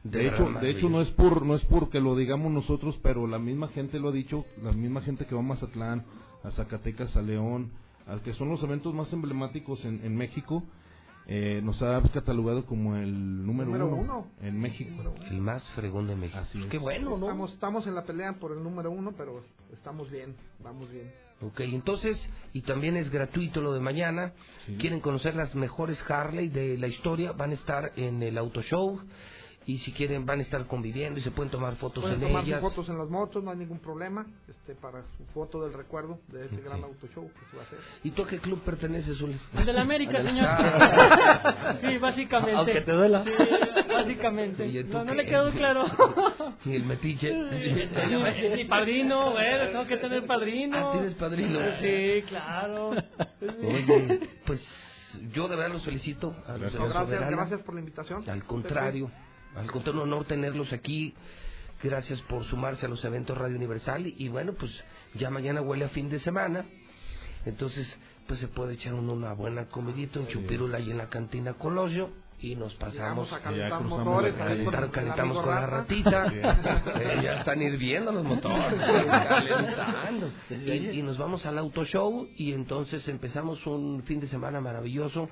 [SPEAKER 51] De hecho, de hecho no es por no es porque lo digamos nosotros, pero la misma gente lo ha dicho, la misma gente que va a Mazatlán, a Zacatecas, a León, al que son los eventos más emblemáticos en, en México, eh, nos ha catalogado como el número,
[SPEAKER 7] Número
[SPEAKER 51] uno,
[SPEAKER 7] uno.
[SPEAKER 51] en México.
[SPEAKER 1] El más fregón de México.
[SPEAKER 51] Así es.
[SPEAKER 1] Qué bueno, ¿no?
[SPEAKER 7] Estamos, estamos en la pelea por el número uno, pero estamos bien, vamos bien.
[SPEAKER 1] Ok, entonces, y también es gratuito lo de mañana. Quieren conocer las mejores Harley de la historia, van a estar en el auto show. Y si quieren, van a estar conviviendo y se pueden tomar fotos
[SPEAKER 7] Pueden
[SPEAKER 1] en
[SPEAKER 7] tomar
[SPEAKER 1] ellas.
[SPEAKER 7] fotos en las motos, no hay ningún problema, este para su foto del recuerdo de ese
[SPEAKER 1] Ok.
[SPEAKER 7] gran auto show que se va a hacer.
[SPEAKER 1] ¿Y tú a qué club perteneces, Uli?
[SPEAKER 29] Al de la América,
[SPEAKER 1] Al de
[SPEAKER 29] señor. *laughs* Sí, básicamente.
[SPEAKER 1] Aunque te duela.
[SPEAKER 29] Sí, básicamente.
[SPEAKER 1] ¿Y tú
[SPEAKER 29] No, no
[SPEAKER 1] qué?
[SPEAKER 29] le quedó claro. *laughs*
[SPEAKER 1] Y el metiche.
[SPEAKER 29] Mi padrino, bueno, tengo que tener padrino.
[SPEAKER 1] Ah, ¿tienes padrino?
[SPEAKER 29] Sí, claro.
[SPEAKER 1] Oye, pues yo de verdad los felicito. A los de
[SPEAKER 7] No,
[SPEAKER 1] la
[SPEAKER 7] gracias,
[SPEAKER 1] Soberana.
[SPEAKER 7] gracias por la invitación.
[SPEAKER 1] Al contrario, al contrario, un honor tenerlos aquí. Gracias por sumarse a los eventos Radio Universal. Y, y bueno, pues ya mañana huele a fin de semana. Entonces, pues se puede echar uno una buena comidita, un chupirula ahí en la cantina Colosio. Y nos pasamos
[SPEAKER 7] Llegamos a calentar
[SPEAKER 51] Ya cruzamos
[SPEAKER 7] motores,
[SPEAKER 1] Calentar- calentamos con la ratita. *laughs* Eh, ya están hirviendo los motores. calentando. Y, y nos vamos al auto show y entonces empezamos un fin de semana maravilloso. Un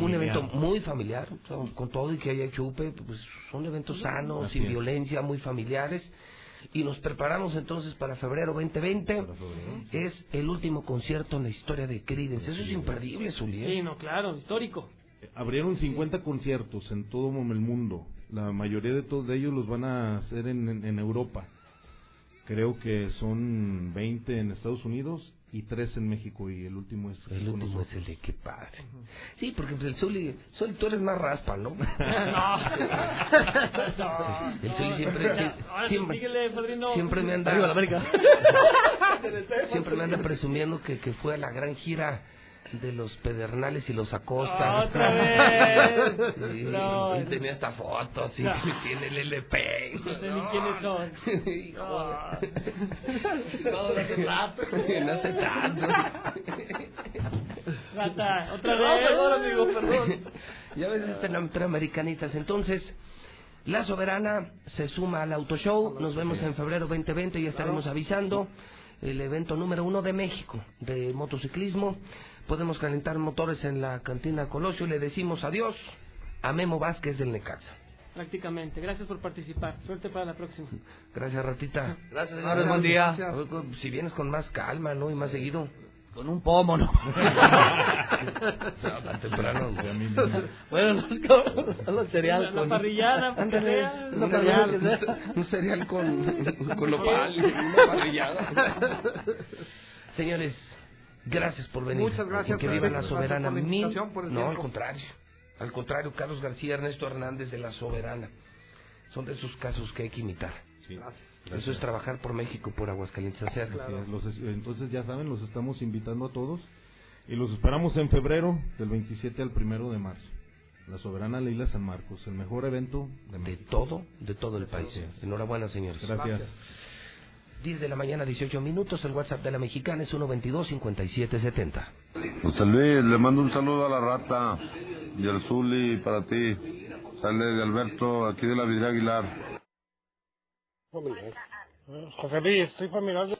[SPEAKER 51] Familiar.
[SPEAKER 1] evento muy familiar, con todo y que haya chupe, pues son eventos sanos,
[SPEAKER 51] Así
[SPEAKER 1] sin
[SPEAKER 51] es.
[SPEAKER 1] violencia, muy familiares. Y nos preparamos entonces para febrero 2020. Es el último concierto en la historia de Creedence. Eso es imperdible, Zuli. ¿eh?
[SPEAKER 29] Sí, no, claro, histórico.
[SPEAKER 51] Abrieron 50 conciertos en todo el mundo. La mayoría de todos de ellos los van a hacer en, en- en Europa. Creo que son 20 en Estados Unidos y 3 en México y el último es
[SPEAKER 1] El último es el de qué padre. Sí, porque pues, el Zuli, Zuli, tú eres más raspa, ¿no? *laughs* *laughs* El Zuli siempre, siempre,
[SPEAKER 29] síguele, padrino.
[SPEAKER 1] siempre me anda,
[SPEAKER 50] Arriba la América. *laughs*
[SPEAKER 1] siempre me anda presumiendo que, que fue a la gran gira de los Pedernales y los Acosta.
[SPEAKER 29] Otra *laughs* vez.
[SPEAKER 1] Sí,
[SPEAKER 29] No.
[SPEAKER 1] y tenía esta foto así,
[SPEAKER 29] No. *laughs*
[SPEAKER 1] tiene el LP.
[SPEAKER 29] No sé ni quiénes *laughs* son.
[SPEAKER 1] Hijo
[SPEAKER 29] No, no hace rato.
[SPEAKER 1] No hace tanto.
[SPEAKER 29] Rata, otra
[SPEAKER 1] No,
[SPEAKER 29] vez.
[SPEAKER 1] perdón, amigo, perdón. Ya ves, están entre americanistas. Entonces, La Soberana se suma al Auto Show. Nos vemos en febrero 2020. Ya estaremos avisando. El evento número uno de México de motociclismo. Podemos calentar motores en la cantina Colosio y le decimos adiós a Memo Vázquez del Necaxa.
[SPEAKER 29] Prácticamente. Gracias por participar. Suerte para la próxima. *laughs*
[SPEAKER 1] Gracias, Ratita.
[SPEAKER 50] Gracias, señores. Buen día.
[SPEAKER 1] Si vienes con más calma, ¿no? Y más seguido.
[SPEAKER 50] Con un pomo, ¿no?
[SPEAKER 1] No, tan temprano.
[SPEAKER 50] bueno, los, con, los cereal
[SPEAKER 29] La, la
[SPEAKER 50] con...
[SPEAKER 29] parrillada, *laughs* porque
[SPEAKER 1] Ándale,
[SPEAKER 29] sea.
[SPEAKER 50] Una
[SPEAKER 1] un,
[SPEAKER 50] parrillada, *laughs*
[SPEAKER 1] un cereal con, con nopal, una parrillada. Señores, gracias por venir.
[SPEAKER 7] Muchas gracias,
[SPEAKER 1] Y Que viva la soberana.
[SPEAKER 7] por la
[SPEAKER 1] Mil-
[SPEAKER 7] invitación, por el
[SPEAKER 1] no, al contrario. Al contrario, Carlos García, Ernesto Hernández de la Soberana. Son de esos casos que hay que imitar.
[SPEAKER 7] Gracias.
[SPEAKER 1] Eso es trabajar por México, por Aguascalientes. Hacer.
[SPEAKER 51] Los es- entonces ya saben, los estamos invitando a todos y los esperamos en febrero del 27 al 1 de marzo. La Soberana Leila San Marcos, el mejor evento de,
[SPEAKER 1] De todo, de todo el país. Enhorabuena, señores.
[SPEAKER 51] Gracias.
[SPEAKER 1] 10 de la mañana, 18 minutos. El WhatsApp de la mexicana es 122-5770.
[SPEAKER 52] José Luis, le mando un saludo a la rata y al Zuli para ti. Sale de Alberto, aquí de la Vidria Aguilar.
[SPEAKER 53] José Luis, soy familiar.